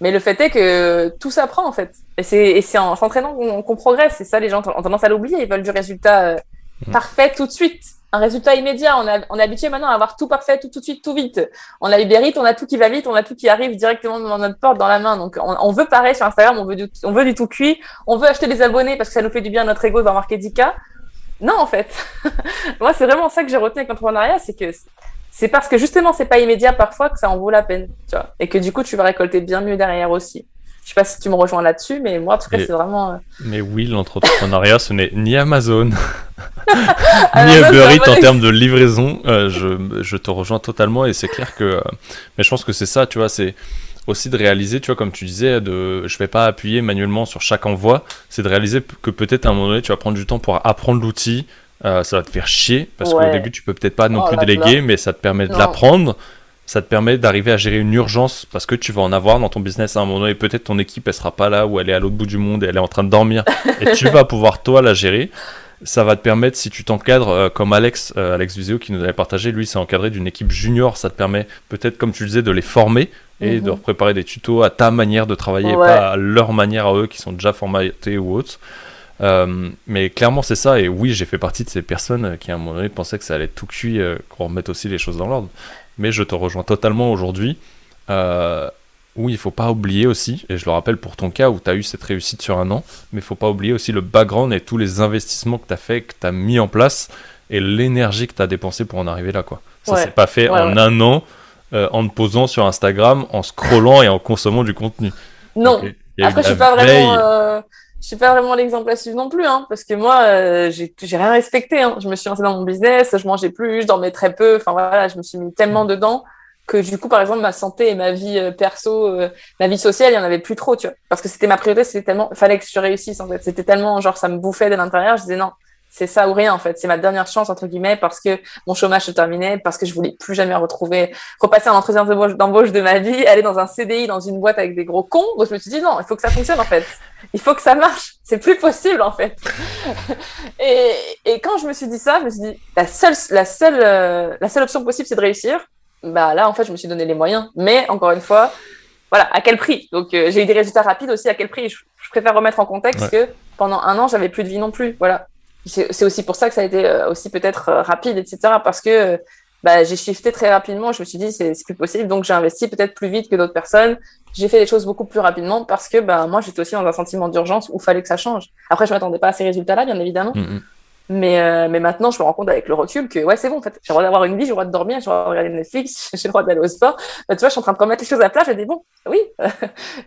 Mais le fait est que tout s'apprend, en fait. Et c'est en s'entraînant qu'on progresse. C'est ça, les gens ont tendance à l'oublier. Ils veulent du résultat euh, mm. parfait tout de suite. Un résultat immédiat. On, a, on est habitué maintenant à avoir tout parfait, tout, tout de suite, tout vite. On a Uber Eats, on a tout qui va vite, on a tout qui arrive directement dans notre porte, dans la main. Donc, on, veut pareil sur Instagram, on veut, du, on veut du tout cuit. On veut acheter des abonnés parce que ça nous fait du bien à notre ego d'en marquer 10K. Non, en fait. Moi, c'est vraiment ça que j'ai retenu avec l'entrepreneuriat, c'est que c'est parce que justement, c'est pas immédiat parfois que ça en vaut la peine, tu vois. Et que du coup, tu vas récolter bien mieux derrière aussi. Je sais pas si tu me rejoins là-dessus, mais moi, en tout cas, c'est vraiment. Euh, mais oui, l'entrepreneuriat, ce n'est ni Amazon, ni Uber Eats en termes de livraison. Euh, je, je, te rejoins totalement et c'est clair que. Euh, mais je pense que c'est ça, tu vois, c'est aussi de réaliser, tu vois, comme tu disais, de, je vais pas appuyer manuellement sur chaque envoi, c'est de réaliser que peut-être à un moment donné, tu vas prendre du temps pour apprendre l'outil, euh, ça va te faire chier, parce qu'au début, tu peux peut-être pas non oh plus déléguer, mais ça te permet de l'apprendre, ça te permet d'arriver à gérer une urgence, parce que tu vas en avoir dans ton business à un moment donné, peut-être ton équipe, elle sera pas là, ou elle est à l'autre bout du monde, et elle est en train de dormir, et tu vas pouvoir, toi, la gérer ça va te permettre, si tu t'encadres, euh, comme Alex, euh, Alex Viseo qui nous avait partagé, lui, s'est encadré d'une équipe junior, ça te permet peut-être, comme tu le disais, de les former et de mhm. préparer des tutos à ta manière de travailler, pas à leur manière à eux qui sont déjà formatés ou autres. Euh, mais clairement, c'est ça. Et oui, j'ai fait partie de ces personnes qui, à un moment donné, pensaient que ça allait être tout cuit, qu'on remette aussi les choses dans l'ordre. Mais je te rejoins totalement aujourd'hui. Euh, oui, il faut pas oublier aussi, et je le rappelle pour ton cas où tu as eu cette réussite sur un an, mais il faut pas oublier aussi le background et tous les investissements que tu as fait, que tu as mis en place, et l'énergie que tu as dépensé pour en arriver là. quoi. Ça s'est pas fait en un an euh, en te posant sur Instagram, en scrollant et en consommant du contenu. Non. Après, je suis pas vraiment. Euh, je suis pas vraiment l'exemple à suivre non plus, hein, parce que moi, euh, j'ai rien respecté. Hein. Je me suis lancée dans mon business, je mangeais plus, je dormais très peu. Enfin voilà, je me suis mis tellement dedans que du coup, par exemple, ma santé et ma vie perso, ma vie sociale, il y en avait plus trop, tu vois. Parce que c'était ma priorité, c'était tellement, fallait que je réussisse en fait. C'était tellement genre ça me bouffait de l'intérieur. Je disais non, c'est ça ou rien en fait. C'est ma dernière chance entre guillemets parce que mon chômage se terminait, parce que je voulais plus jamais retrouver, repasser un entretien d'embauche de ma vie, aller dans un CDI dans une boîte avec des gros cons. Donc je me suis dit non, il faut que ça fonctionne en fait. Il faut que ça marche. C'est plus possible en fait. et, et quand je me suis dit ça, je me suis dit la seule, la seule, euh, la seule option possible c'est de réussir. Bah là en fait je me suis donné les moyens. Mais encore une fois, voilà, à quel prix? Donc euh, j'ai eu des résultats rapides aussi. À quel prix? Je, préfère remettre en contexte que pendant un an j'avais plus de vie non plus. Voilà c'est aussi pour ça que ça a été euh, aussi peut-être euh, rapide, etc. Parce que bah, j'ai shifté très rapidement. Je me suis dit, c'est plus possible. Donc, j'ai investi peut-être plus vite que d'autres personnes. J'ai fait les choses beaucoup plus rapidement parce que bah, moi, j'étais aussi dans un sentiment d'urgence où il fallait que ça change. Après, je m'attendais pas à ces résultats-là, bien évidemment. Mm-hmm. Mais, mais maintenant, je me rends compte avec le recul que ouais, c'est bon. En fait, j'ai le droit d'avoir une vie, j'ai le droit de dormir, j'ai le droit de regarder Netflix, j'ai le droit d'aller au sport. Bah, tu vois, je suis en train de remettre les choses à plat. J'ai dit bon, oui.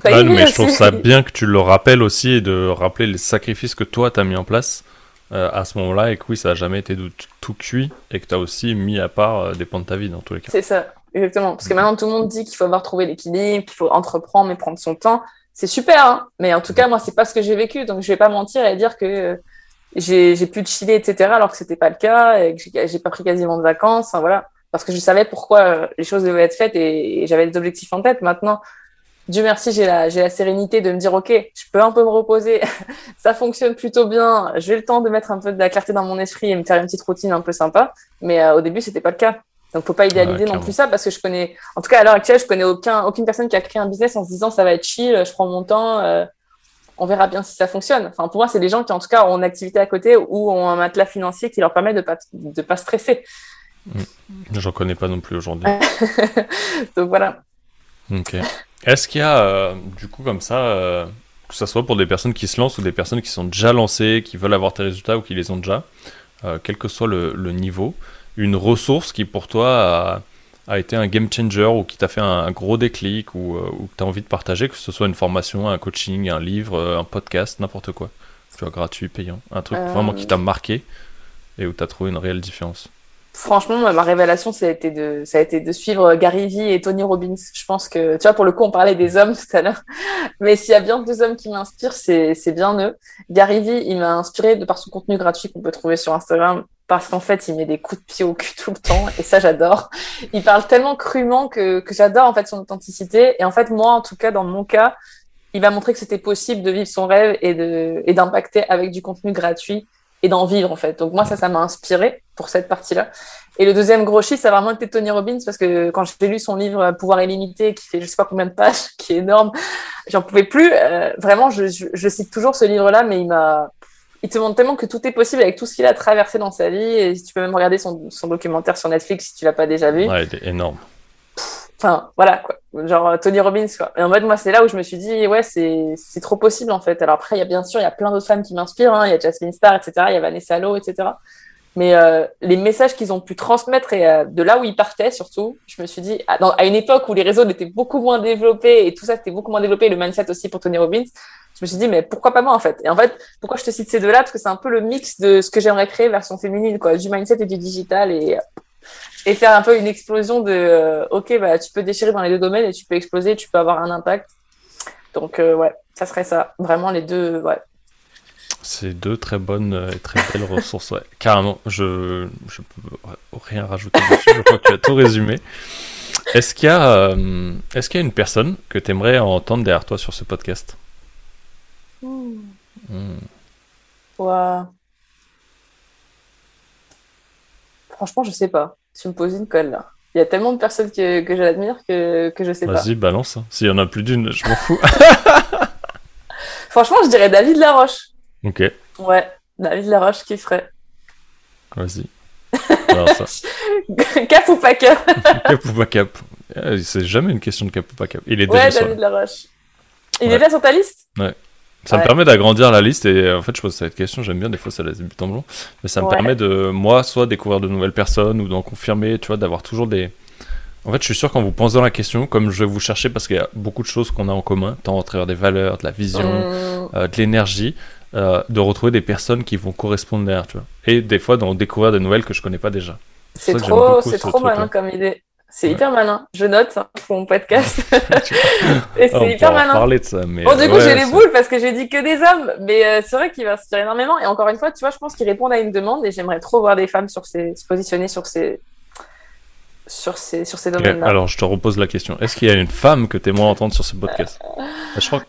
mais je trouve ça bien que tu le rappelles aussi et de rappeler les sacrifices que toi, tu as mis en place euh, à ce moment-là et que oui, ça n'a jamais été tout cuit et que tu as aussi mis à part euh, des points de ta vie dans tous les cas. C'est ça, exactement. Parce que maintenant, tout le monde dit qu'il faut avoir trouvé l'équilibre, qu'il faut entreprendre mais prendre son temps. C'est super, hein mais en tout cas, moi, c'est pas ce que j'ai vécu. Donc, je vais pas mentir et dire que euh, j'ai pu de chiller, etc., alors que c'était pas le cas et que j'ai pas pris quasiment de vacances. voilà. Parce que je savais pourquoi les choses devaient être faites et j'avais des objectifs en tête. Maintenant, Dieu merci, j'ai la, j'ai la sérénité de me dire, OK, je peux un peu me reposer. ça fonctionne plutôt bien. J'ai le temps de mettre un peu de la clarté dans mon esprit et me faire une petite routine un peu sympa. Mais euh, au début, c'était pas le cas. Donc, faut pas idéaliser non plus ça parce que je connais, en tout cas, à l'heure actuelle, je connais aucun, aucune personne qui a créé un business en se disant, ça va être chill, je prends mon temps, euh, on verra bien si ça fonctionne. Enfin, pour moi, c'est des gens qui, en tout cas, ont une activité à côté ou ont un matelas financier qui leur permet de pas, de pas stresser. Mm. J'en connais pas non plus aujourd'hui. Donc, voilà. Ok. Est-ce qu'il y a, euh, du coup, comme ça, euh, que ce soit pour des personnes qui se lancent ou des personnes qui sont déjà lancées, qui veulent avoir tes résultats ou qui les ont déjà, euh, quel que soit le, niveau, une ressource qui pour toi a été un game changer ou qui t'a fait un, gros déclic ou, ou que tu as envie de partager, que ce soit une formation, un coaching, un livre, un podcast, n'importe quoi Tu vois, gratuit, payant. Un truc vraiment qui t'a marqué et où tu as trouvé une réelle différence Franchement, ma révélation, ça a été de, ça a été de suivre Gary Vee et Tony Robbins. Je pense que, tu vois, pour le coup, on parlait des hommes tout à l'heure, mais s'il y a bien deux hommes qui m'inspirent, c'est, c'est bien eux. Gary Vee, il m'a inspiré de par son contenu gratuit qu'on peut trouver sur Instagram, parce qu'en fait, il met des coups de pied au cul tout le temps, et ça, j'adore. Il parle tellement crûment que, que j'adore, en fait, son authenticité. Et en fait, moi, en tout cas, dans mon cas, il m'a montré que c'était possible de vivre son rêve et de, et d'impacter avec du contenu gratuit et d'en vivre en fait. Donc moi ça, ça m'a inspiré pour cette partie-là. Et le deuxième gros chiffre, ça a vraiment été Tony Robbins parce que quand j'ai lu son livre Pouvoir illimité, qui fait je sais pas combien de pages, qui est énorme, j'en pouvais plus. Euh, vraiment, je, je, cite toujours ce livre-là, mais il m'a, il te montre tellement que tout est possible avec tout ce qu'il a traversé dans sa vie. Et tu peux même regarder son, son documentaire sur Netflix si tu l'as pas déjà vu. Ouais, il est énorme. Enfin, voilà, quoi. Genre euh, Tony Robbins, quoi. Et en fait, moi, c'est là où je me suis dit, ouais, c'est, c'est trop possible, en fait. Alors après, il y a bien sûr, il y a plein d'autres femmes qui m'inspirent. Hein. Il y a Jasmine Star, etc. Il y a Vanessa Lowe, etc. Mais euh, les messages qu'ils ont pu transmettre et euh, de là où ils partaient, surtout, je me suis dit, à, à une époque où les réseaux étaient beaucoup moins développés et tout ça était beaucoup moins développé, le mindset aussi pour Tony Robbins, je me suis dit, mais pourquoi pas moi, en fait? Et en fait, pourquoi je te cite ces deux-là? Parce que c'est un peu le mix de ce que j'aimerais créer version féminine, quoi, du mindset et du digital. Et faire un peu une explosion de euh, ok bah tu peux déchirer dans les deux domaines et tu peux exploser tu peux avoir un impact. Donc euh, ouais ça serait ça. Vraiment les deux ouais. C'est deux très bonnes et très belles ressources ouais. carrément je je peux rien rajouter dessus je crois que tu as tout résumé. Est-ce qu'il y a euh, est-ce qu'il y a une personne que tu aimerais entendre derrière toi sur ce podcast? Mmh. Ouais. Franchement, je sais pas. Tu me poses une colle là. Il y a tellement de personnes que, que j'admire que, que je sais pas. Vas-y, balance. Hein. S'il y en a plus d'une, je m'en fous. Franchement, je dirais David Laroche. Ok. Ouais, David Laroche qui ferait. Vas-y. cap ou pas cap? Cap ou pas cap? Eh, C'est jamais une question de cap ou pas cap. Il est ouais, David Laroche. Il est déjà sur ta liste? Ouais. Ça me permet d'agrandir la liste et en fait je pose cette question, j'aime bien des fois ça laisse buts en blanc, mais ça me permet de moi soit découvrir de nouvelles personnes ou d'en confirmer, tu vois, d'avoir toujours des... En fait je suis sûr quand vous pensez dans la question, comme je vais vous chercher parce qu'il y a beaucoup de choses qu'on a en commun, tant à travers des valeurs, de la vision, mmh. euh, de l'énergie, euh, de retrouver des personnes qui vont correspondre derrière, tu vois. Et des fois d'en découvrir des nouvelles que je connais pas déjà. C'est trop, c'est trop malin comme idée. C'est hyper malin. Je note hein, pour mon podcast. et c'est hyper malin. parler de ça, mais bon, du coup, j'ai les boules parce que j'ai dit que des hommes, mais euh, c'est vrai qu'il va se énormément. Et encore une fois, tu vois, je pense qu'il répond à une demande et j'aimerais trop voir des femmes sur ces, se positionner sur ces, sur ces, sur ces domaines-là. Alors, je te repose la question. Est-ce qu'il y a une femme que tu aimerais entendre sur ce podcast? Je crois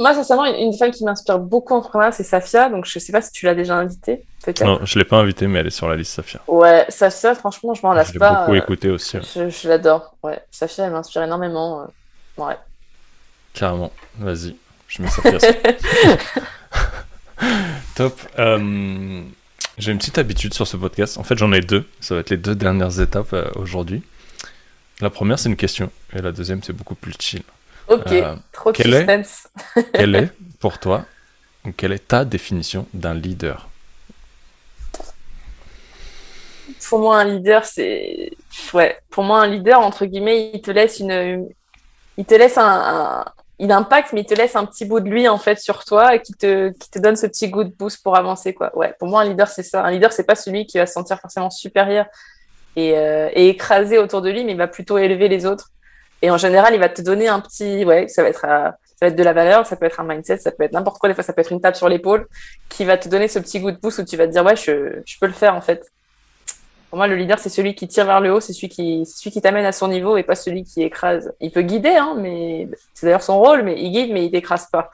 moi, sincèrement, une, femme qui m'inspire beaucoup en entrepreneuriat, c'est Safia. Donc, je sais pas si tu l'as déjà invitée. Non, je l'ai pas invitée, mais elle est sur la liste Safia. Ouais, Safia, franchement, je m'en lasse pas. Je l'ai beaucoup euh, écoutée aussi. Je, l'adore. Ouais, Safia, elle m'inspire énormément. Euh, ouais. Carrément. Vas-y, je mets Safia. Top. Euh, j'ai une petite habitude sur ce podcast. En fait, j'en ai deux. Ça va être les deux dernières étapes aujourd'hui. La première, c'est une question. Et la deuxième, c'est beaucoup plus chill. Ok, euh, trop de suspense. Est, quelle est, pour toi, quelle est ta définition d'un leader? Pour moi, un leader, c'est. Ouais, pour moi, un leader, entre guillemets, il te laisse une. Il te laisse un, il impacte, mais il te laisse un petit bout de lui en fait sur toi et qui te, qui te donne ce petit goût de boost pour avancer quoi. Ouais, pour moi un leader c'est ça. Un leader c'est pas celui qui va se sentir forcément supérieur et, euh, et écrasé autour de lui, mais il va plutôt élever les autres. Et en général, il va te donner un petit, ouais, ça va être, euh, ça va être de la valeur, ça peut être un mindset, ça peut être n'importe quoi. Des fois, ça peut être une tape sur l'épaule qui va te donner ce petit goût de pouce où tu vas te dire, ouais, je, peux le faire en fait. Pour moi, le leader, c'est celui qui tire vers le haut, c'est celui qui, celui qui t'amène à son niveau et pas celui qui écrase. Il peut guider, hein, mais c'est d'ailleurs son rôle, mais il guide, mais il t'écrase pas.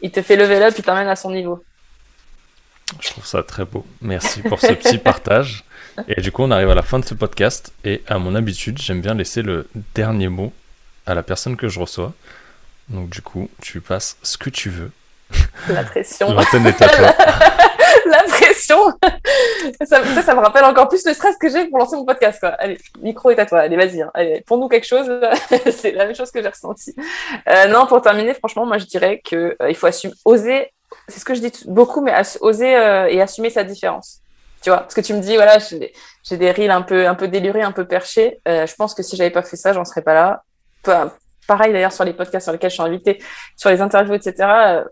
Il te fait lever up, il t'amène à son niveau. Je trouve ça très beau. Merci pour ce petit partage. Et du coup, on arrive à la fin de ce podcast. Et à mon habitude, j'aime bien laisser le dernier mot à la personne que je reçois. Donc, du coup, tu passes ce que tu veux. La pression. L'antenne est à toi. la pression. Ça, ça, me rappelle encore plus le stress que j'ai pour lancer mon podcast. Quoi. Allez, micro est à toi. Allez, vas-y. Hein. Allez, pour nous quelque chose. C'est la même chose que j'ai ressenti. Euh, non, pour terminer, franchement, moi, je dirais qu'il euh, faut assumer, oser. C'est ce que je dis beaucoup, mais oser euh, et assumer sa différence Tu vois, parce que tu me dis, voilà, j'ai des reels un peu, un peu délurés, un peu perchés. Euh, je pense que si j'avais pas fait ça, j'en serais pas là. pareil d'ailleurs sur les podcasts sur lesquels je suis invitée, sur les interviews, etc. Euh,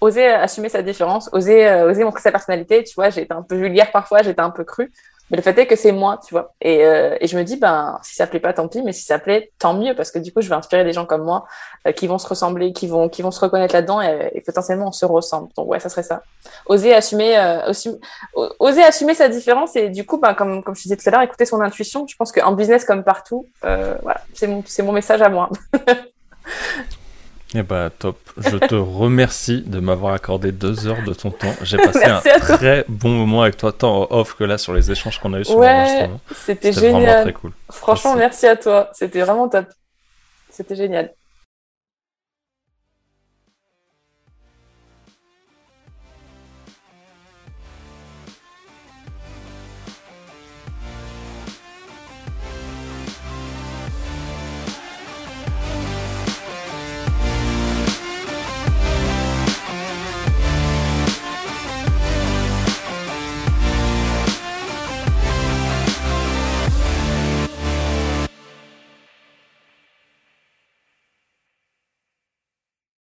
oser assumer sa différence, oser, euh, oser montrer sa personnalité. Tu vois, j'ai été un peu vulgaire parfois, j'étais un peu crue. Mais le fait est que c'est moi, tu vois. Et, euh, et, je me dis, ben, si ça plaît pas, tant pis, mais si ça plaît, tant mieux, parce que du coup, je vais inspirer des gens comme moi euh, qui vont se ressembler, qui vont, qui vont se reconnaître là-dedans et, potentiellement on se ressemble. Donc ouais, ça serait ça. Oser assumer, euh, oser assumer sa différence et du coup, ben, comme, comme je disais tout à l'heure, écouter son intuition. Je pense qu'en business comme partout, voilà, c'est mon, c'est mon message à moi. Eh bah top. Je te remercie de m'avoir accordé deux heures de ton temps. J'ai passé un très bon moment avec toi, tant off que là sur les échanges qu'on a eu sur ouais, C'était génial. Franchement, merci. merci à toi. C'était vraiment top. C'était génial.